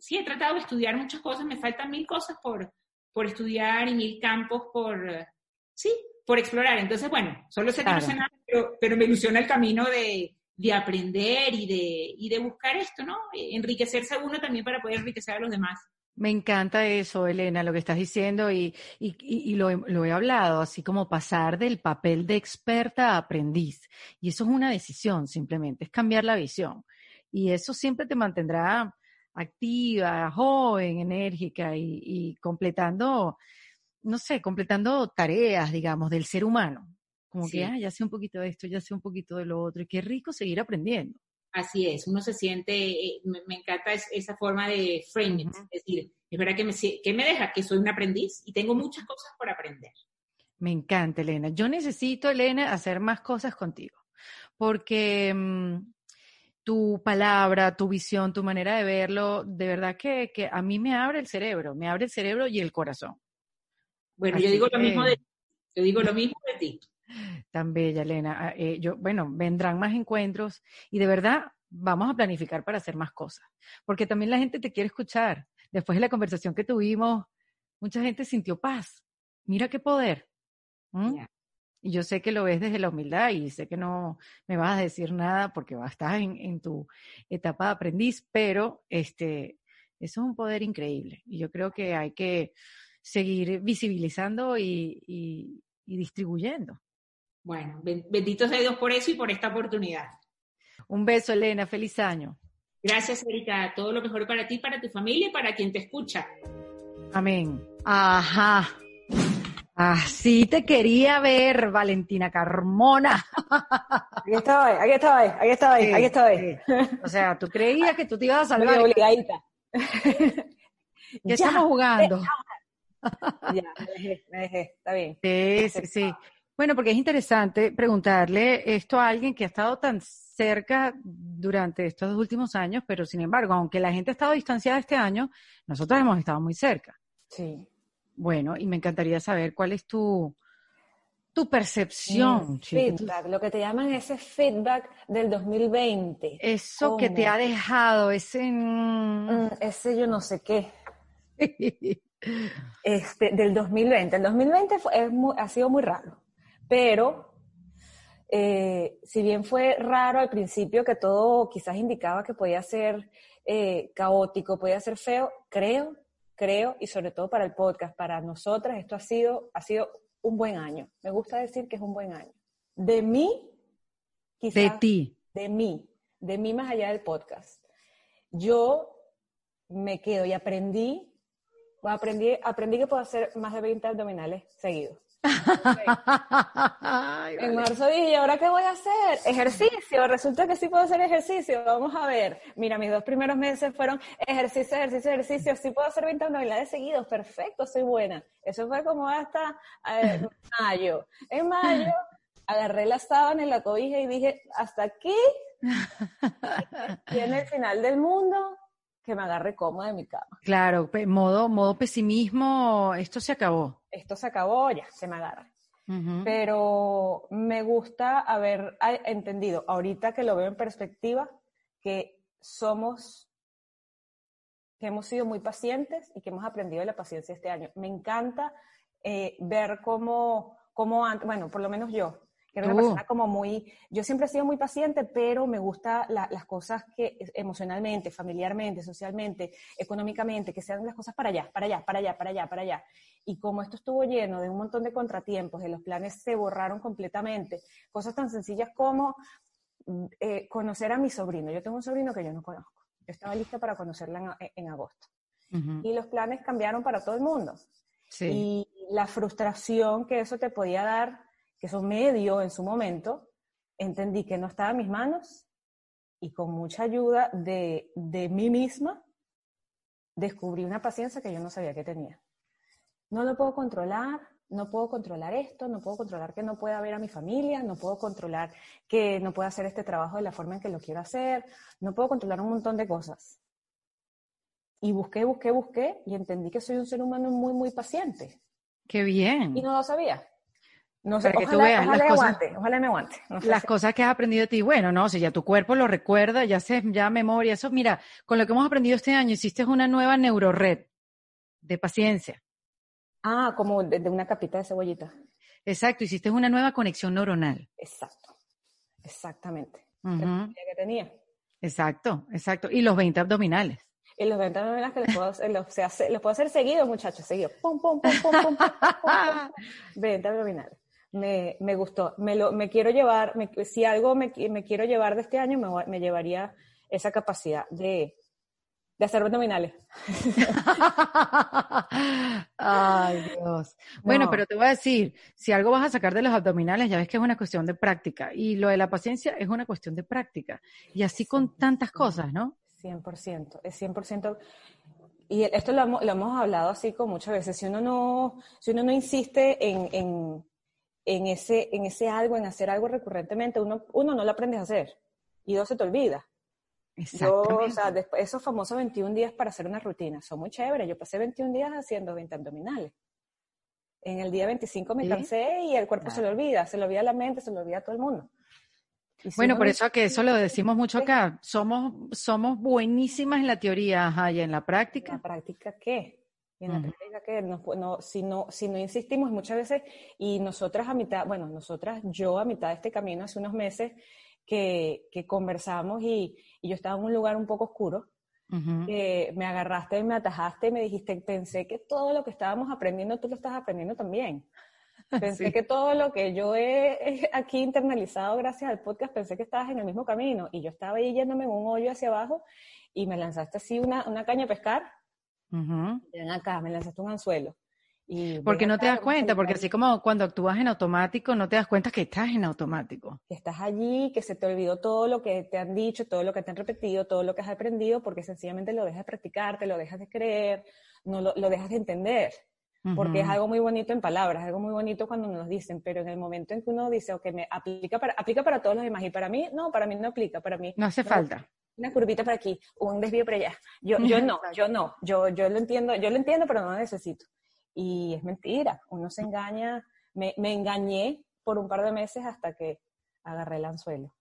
sí he tratado de estudiar muchas cosas, me faltan mil cosas por, por estudiar y mil campos por, sí, por explorar. Entonces, bueno, solo sé que no sé nada, pero, pero me ilusiona el camino de, de aprender y de, y de buscar esto, ¿no? Enriquecerse a uno también para poder enriquecer a los demás. Me encanta eso, Elena, lo que estás diciendo y, y, y lo, lo, he hablado, así como pasar del papel de experta a aprendiz. Y eso es una decisión, simplemente, es cambiar la visión. Y eso siempre te mantendrá activa, joven, enérgica y, y completando, no sé, completando tareas, digamos, del ser humano. Como que, ah, ya sé un poquito de esto, ya sé un poquito de lo otro, y qué rico seguir aprendiendo. Así es, uno se siente, eh, me, me encanta es- esa forma de framing, es decir, es verdad que me, que me deja que soy un aprendiz y tengo muchas cosas por aprender. Me encanta, Elena. Yo necesito, Elena, hacer más cosas contigo, porque mm, tu palabra, tu visión, tu manera de verlo, de verdad que, que a mí me abre el cerebro, me abre el cerebro y el corazón. Bueno, Así yo digo lo mismo de ti, yo digo lo mismo de ti. Tan bella, Elena. Ah, eh, yo, bueno, vendrán más encuentros y de verdad vamos a planificar para hacer más cosas, porque también la gente te quiere escuchar. Después de la conversación que tuvimos, mucha gente sintió paz. Mira qué poder. Y yo sé que lo ves desde la humildad y sé que no me vas a decir nada porque vas a estar en, en tu etapa de aprendiz, pero este, eso es un poder increíble y yo creo que hay que seguir visibilizando y, y- y distribuyendo. Bueno, ben- bendito sea Dios por eso y por esta oportunidad. Un beso, Elena, feliz año. Gracias, Erika. Todo lo mejor para ti, para tu familia y para quien te escucha. Amén. Ajá. Así te quería ver, Valentina Carmona. Aquí estoy, aquí estoy, aquí estoy, Sí, aquí estoy. sí. O sea, tú creías que tú te ibas a salvar. Medio obligadita. ¿Qué Ya, estamos jugando? Ya, me dejé, me dejé, está bien. Sí, sí, sí. Bueno, porque es interesante preguntarle esto a alguien que ha estado tan cerca durante estos últimos años, pero sin embargo, aunque la gente ha estado distanciada este año, nosotros hemos estado muy cerca. Sí. Bueno, y me encantaría saber cuál es tu, tu percepción, Mm, feedback, lo que te llaman ese feedback del 2020. Eso que te ha dejado, ese... mm, Mm, ese yo no sé qué. [laughs] Este, del 2020. El 2020 fue- es ha sido muy raro, pero eh, si bien fue raro al principio, que todo quizás indicaba que podía ser eh, caótico, podía ser feo, creo, creo, y sobre todo para el podcast, para nosotras, esto ha sido, ha sido un buen año. Me gusta decir que es un buen año. De mí, quizás. De ti. De mí, de mí más allá del podcast. Yo me quedo y aprendí, aprendí, aprendí que puedo hacer más de 20 abdominales seguidos. En marzo dije, ¿y ahora qué voy a hacer? Ejercicio. Resulta que sí puedo hacer ejercicio. Vamos a ver. Mira, mis dos primeros meses fueron ejercicio, ejercicio, ejercicio. Sí puedo hacer 20 abdominales seguidos. Perfecto, soy buena. Eso fue como hasta eh, [laughs] mayo. En mayo agarré la sábana en la cobija y dije, hasta aquí [laughs] tiene el final del mundo que me agarre cómoda en mi cama. Claro, modo, modo pesimismo, esto se acabó. Esto se acabó, ya, se me agarra. Pero me gusta haber entendido, ahorita que lo veo en perspectiva, que somos, que hemos sido muy pacientes y que hemos aprendido de la paciencia este año. Me encanta eh, ver cómo, cómo bueno, por lo menos yo, era una Tú. persona como muy, yo siempre he sido muy paciente, pero me gusta la- las cosas que emocionalmente, familiarmente, socialmente, económicamente, que sean las cosas para allá, para allá, para allá, para allá, para allá. Y como esto estuvo lleno de un montón de contratiempos, de los planes se borraron completamente, cosas tan sencillas como mm, eh, conocer a mi sobrino. Yo tengo un sobrino que yo no conozco. Yo estaba lista para conocerla en, en agosto. Ujú. Y los planes cambiaron para todo el mundo. Sí. Y la frustración que eso te podía dar, que eso me dio en su momento, entendí que no estaba en mis manos y con mucha ayuda de, de mí misma, descubrí una paciencia que yo no sabía que tenía. No lo puedo controlar, no puedo controlar esto, no puedo controlar que no pueda ver a mi familia, no puedo controlar que no pueda hacer este trabajo de la forma en que lo quiero hacer, no puedo controlar un montón de cosas. Y busqué, busqué, busqué y entendí que soy un ser humano muy, muy paciente. Qué bien. Y no lo sabía. No sé, Para que tú ojalá, veas las ojalá me cosas- aguante, ojalá me aguante. No sé Las si- cosas que has aprendido de ti, bueno, no, si ya tu cuerpo lo recuerda, ya se, ya memoria, eso, mira, con lo que hemos aprendido este año, hiciste una nueva neurored de paciencia. Ah, como de, de una capita de cebollita. Exacto, hiciste una nueva conexión neuronal. Exacto, exactamente. No sabía que tenía. Exacto, exacto. Y los 20 abdominales. Y los 20 abdominales que los puedo, hacer- los, puedo hacer seguidos, muchachos, seguidos. Pum, pum, pum, pum, pum, pum, pum, pum, [laughs] pum. 20 abdominales. Me, me gustó. Me, lo, me quiero llevar, me- si algo me, me quiero llevar de este año, me, me llevaría esa capacidad de, De hacer abdominales. [laughs] Ay, Dios. Bueno, No. pero te voy a decir, si algo vas a sacar de los abdominales, ya ves que es una cuestión de práctica. Y lo de la paciencia es una cuestión de práctica. Y así con tantas cosas, ¿no? 100%, es 100%. Y esto lo hemos, lo hemos hablado así con muchas veces. Si uno no, si uno no insiste en, en, en ese, en ese algo, en hacer algo recurrentemente, uno, uno no lo aprendes a hacer. Y dos, se te olvida. Yo, o sea, después, esos famosos 21 días para hacer una rutina son muy chéveres. Yo pasé 21 días haciendo 20 abdominales. En el día 25 me ¿Sí? cansé y el cuerpo se le olvida, se le olvida la mente, se le olvida a todo el mundo. Si Bueno, por eso que eso lo decimos mucho acá. Somos, somos buenísimas en la teoría, ajá, y en la práctica. ¿En la práctica qué? Y en la Ujú. práctica qué? No, no, si, no, si no insistimos muchas veces, y nosotras a mitad, bueno, nosotras, yo a mitad de este camino hace unos meses que, que conversamos y, y yo estaba en un lugar un poco oscuro, Ujú. que me agarraste me atajaste y me dijiste, pensé que todo lo que estábamos aprendiendo, tú lo estás aprendiendo también. [laughs] Pensé Sí. que todo lo que yo he he aquí internalizado gracias al podcast, pensé que estabas en el mismo camino. Y yo estaba ahí yéndome en un hoyo hacia abajo y me lanzaste así una, una caña a pescar. Ujú. Ven acá, me lanzaste un anzuelo. Y Porque no te das cuenta, porque así como cuando actúas en automático, no te das cuenta que estás en automático. que estás allí, que se te olvidó todo lo que te han dicho, todo lo que te han repetido, todo lo que has aprendido, porque sencillamente lo dejas de practicar, te lo dejas de creer, no lo, lo dejas de entender. Porque es algo muy bonito en palabras, algo muy bonito cuando nos dicen, pero en el momento en que uno dice, ok, me aplica para, aplica para todos los demás, y para mí, no, para mí no aplica, para mí. No hace falta. Una curvita para aquí, un desvío para allá. Yo, yo [laughs] no, yo no, yo, yo lo entiendo, yo lo entiendo, pero no lo necesito. Y es mentira, uno se engaña, me, me engañé por un par de meses hasta que agarré el anzuelo.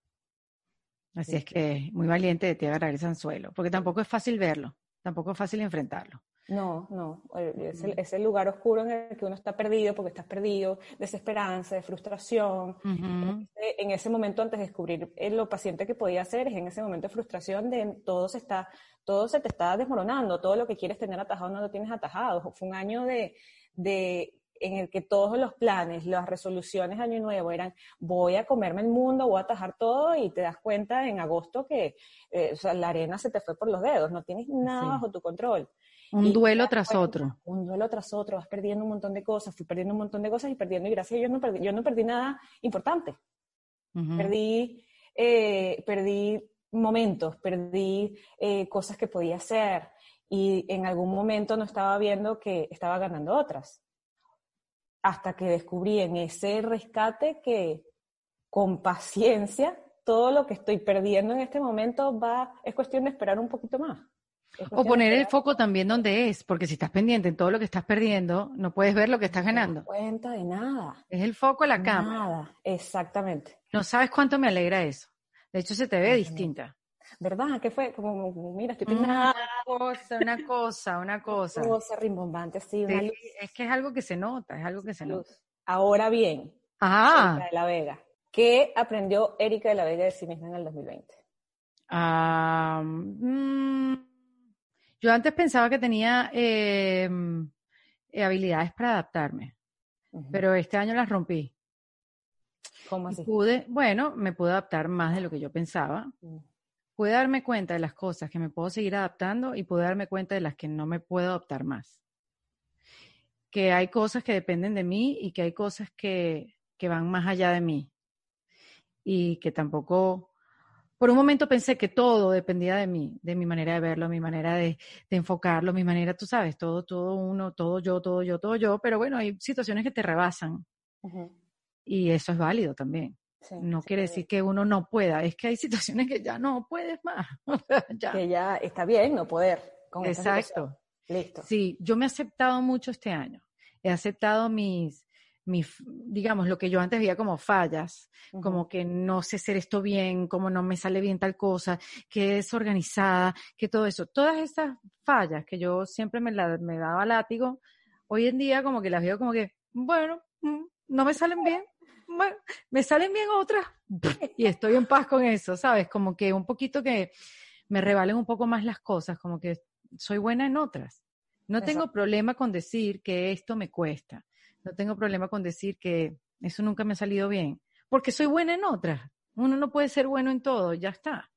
Así es que muy valiente de ti agarrar ese anzuelo, porque tampoco es fácil verlo, tampoco es fácil enfrentarlo. No, no, eh, es el, es el lugar oscuro en el que uno está perdido porque estás perdido, desesperanza, de frustración. En ese momento, antes de descubrir eh, lo paciente que podía ser, es en ese momento de frustración de todo se está, todo se te está desmoronando, todo lo que quieres tener atajado no lo tienes atajado. Fue un año de, de en el que todos los planes, las resoluciones año nuevo eran voy a comerme el mundo, voy a atajar todo y te das cuenta en agosto que eh, o sea, la arena se te fue por los dedos, no tienes nada Sí. bajo tu control. Un Y duelo tras otro. Un duelo tras otro, vas perdiendo un montón de cosas, fui perdiendo un montón de cosas y perdiendo, y gracias a Dios no perdí, yo no perdí nada importante. Perdí, eh, perdí momentos, perdí eh, cosas que podía hacer y en algún momento no estaba viendo que estaba ganando otras. Hasta que descubrí en ese rescate que con paciencia todo lo que estoy perdiendo en este momento va, es cuestión de esperar un poquito más. O poner el foco también donde es, porque si estás pendiente en todo lo que estás perdiendo, no puedes ver lo que estás ganando. cuenta de nada. Es el foco a la cámara. Nada, exactamente. No sabes cuánto me alegra eso. De hecho, se te ve distinta. ¿Verdad? ¿Qué fue? Como, mira, estoy Una cosa, una cosa, una [laughs] cosa. cosa rimbombante, así, una Sí, luz. es que es algo que se nota, es algo que se nota. Ahora bien, Ah, Erika de la Vega. ¿Qué aprendió Erika de la Vega de sí misma en el 2020? ah, mm, yo antes pensaba que tenía eh, eh, habilidades para adaptarme, pero este año las rompí. ¿Cómo Y así? pude, bueno, me pude adaptar más de lo que yo pensaba. Mm. Pude darme cuenta de las cosas que me puedo seguir adaptando y pude darme cuenta de las que no me puedo adaptar más. Que hay cosas que dependen de mí y que hay cosas que, que van más allá de mí. Y que tampoco, por un momento pensé que todo dependía de mí, de mi manera de verlo, mi manera de, de enfocarlo, mi manera, tú sabes, todo, todo uno, todo yo, todo yo, todo yo, pero bueno, hay situaciones que te rebasan y eso es válido también. Sí, No sí, quiere decir que uno no pueda, es que hay situaciones que ya no puedes más. [laughs] Ya. Que ya está bien no poder. Con. Exacto. Listo. Sí, yo me he aceptado mucho este año. He aceptado mis, mis, digamos, lo que yo antes veía como fallas, como que no sé hacer esto bien, como no me sale bien tal cosa, que es organizada, que todo eso. Todas esas fallas que yo siempre me, la- me daba látigo, hoy en día como que las veo como que, bueno, mm, no me salen bien, bueno, me salen bien otras [laughs] y estoy en paz con eso, ¿sabes? Como que un poquito que me revalen un poco más las cosas, como que soy buena en otras. No tengo problema con decir que esto me cuesta. No tengo problema con decir que eso nunca me ha salido bien, porque soy buena en otras. Uno no puede ser bueno en todo, ya está.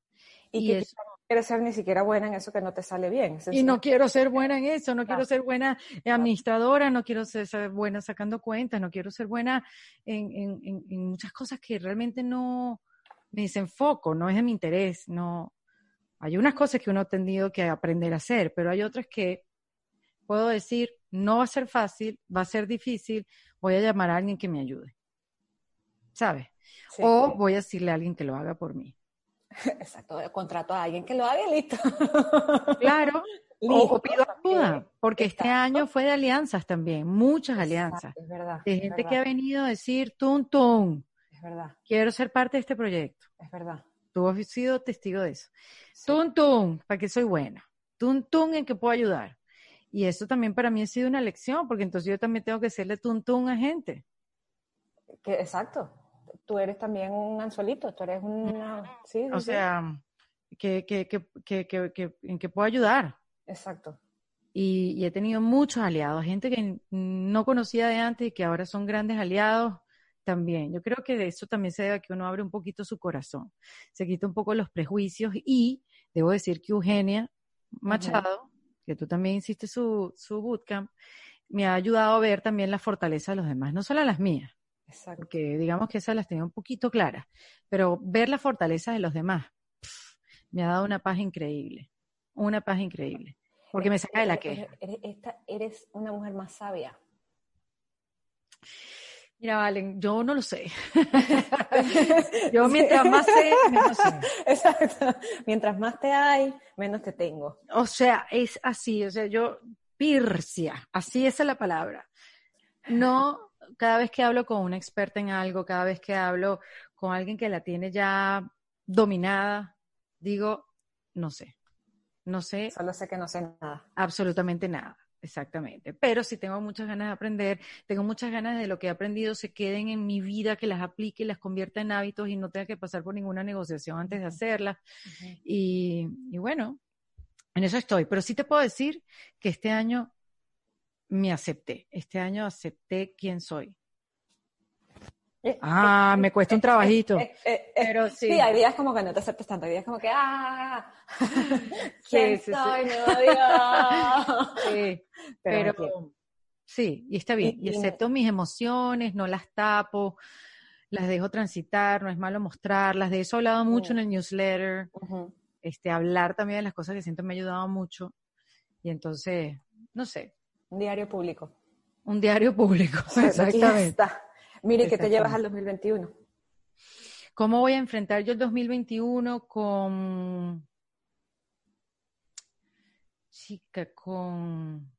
Y, Y que eso- quizás- quieres ser ni siquiera buena en eso que no te sale bien. Y no quiero ser buena en eso, no quiero ser buena administradora, no quiero ser, buena sacando cuentas, no quiero ser buena en, en, en, muchas cosas que realmente no me desenfoco, no es de mi interés, no. Hay unas cosas que uno ha tenido que aprender a hacer, pero hay otras que puedo decir, no va a ser fácil, va a ser difícil, voy a llamar a alguien que me ayude. ¿Sabes? o voy a decirle a alguien que lo haga por mí. [laughs] Exacto, contrato a alguien que lo haga y listo. [laughs] Claro, O, pido ayuda, porque este año fue de alianzas también, muchas alianzas. Es verdad. De gente que ha venido a decir, tum, tum. Es verdad. Quiero ser parte de este proyecto. Es verdad. Tú has sido testigo de eso. Tum, tum, para que soy buena. Tum, tum, en que puedo ayudar. Y eso también para mí ha sido una lección, porque entonces yo también tengo que serle tum a gente. Que, exacto tú eres también un anzuelito, tú eres una... Sí, o sea, que, que, que, en que puedo ayudar. Exacto. Y, he tenido muchos aliados, gente que no conocía de antes y que ahora son grandes aliados también. Yo creo que de eso también se debe a que uno abre un poquito su corazón, se quita un poco los prejuicios y debo decir que Eugenia Machado, que tú también hiciste su, su bootcamp, me ha ayudado a ver también la fortaleza de los demás, no solo las mías. Exacto. Porque digamos que esas las tenía un poquito claras, pero ver la fortaleza de los demás me ha dado una paz increíble, una paz increíble, porque me saca de la queja. Eres, esta, eres una mujer más sabia. Mira, Valen, yo no lo sé. [laughs] yo mientras más sé, menos sé. [laughs] Exacto. Mientras más te hay, menos te tengo. O sea, es así. O sea, yo, pircia, así es la palabra. No cada vez que hablo con una experta en algo, cada vez que hablo con alguien que la tiene ya dominada, digo, no sé, no sé. Solo sé que no sé nada. Absolutamente nada, exactamente. Pero si tengo muchas ganas de aprender, tengo muchas ganas de lo que he aprendido se queden en mi vida, que las aplique, las convierta en hábitos y no tenga que pasar por ninguna negociación antes de hacerlas. y, y bueno, en eso estoy. Pero sí te puedo decir que este año me acepté. Este año acepté quién soy. Eh, ah, eh, me cuesta un eh, trabajito. pero sí. sí. hay días como que no te aceptas tanto, hay días como que, ah, [laughs] ¿quién sí, soy? Sí, sí. [laughs] pero, sí, y está bien. Y, acepto mis emociones, no las tapo, las dejo transitar, no es malo mostrarlas. De eso he hablado mucho en el newsletter. este, hablar también de las cosas que siento me ha ayudado mucho. Y entonces, no sé, un diario público. Un diario público, [laughs] exactamente. Mire, ¿qué te llevas al 2021? ¿Cómo voy a enfrentar yo el 2021 con... Chica, con...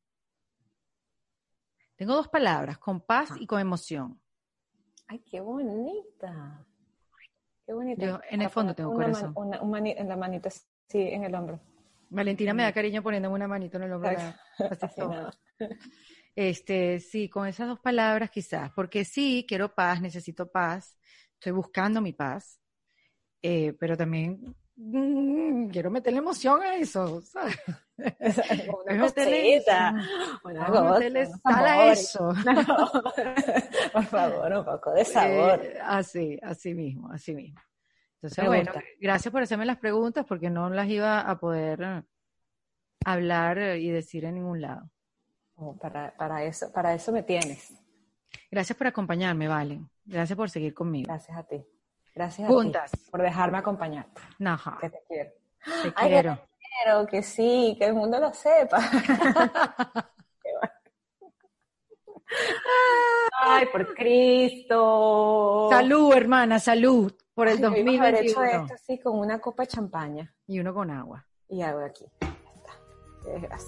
Tengo dos palabras, con paz y con emoción. Ay, qué bonita. Qué bonita. Yo en el fondo tengo corazón. en la manita, sí, en el hombro. Valentina me da cariño poniéndome una manito en el hombro. [laughs] Este, sí, con esas dos palabras quizás, porque sí, quiero paz, necesito paz, estoy buscando mi paz, eh, pero también mm, quiero meterle emoción a eso, ¿sabes? [laughs] Una cosita, una cosa, a eso. [laughs] Por favor, un poco de [laughs] sabor. Eh, así, así mismo, así mismo. Entonces, bueno, gracias por hacerme las preguntas porque no las iba a poder hablar y decir en ningún lado. Oh, para, para, eso, para eso me tienes. Gracias por acompañarme, Valen. Gracias por seguir conmigo. Gracias a ti. Gracias a ti por dejarme acompañarte. Naja. Que te quiero. Te quiero. Que quiero, que sí, que el mundo lo sepa. [laughs] Ay, por Cristo. Salud, hermana, salud. Por el 2021. haber hecho esto así con una copa de champaña. Y uno con agua. Y agua aquí. Gracias.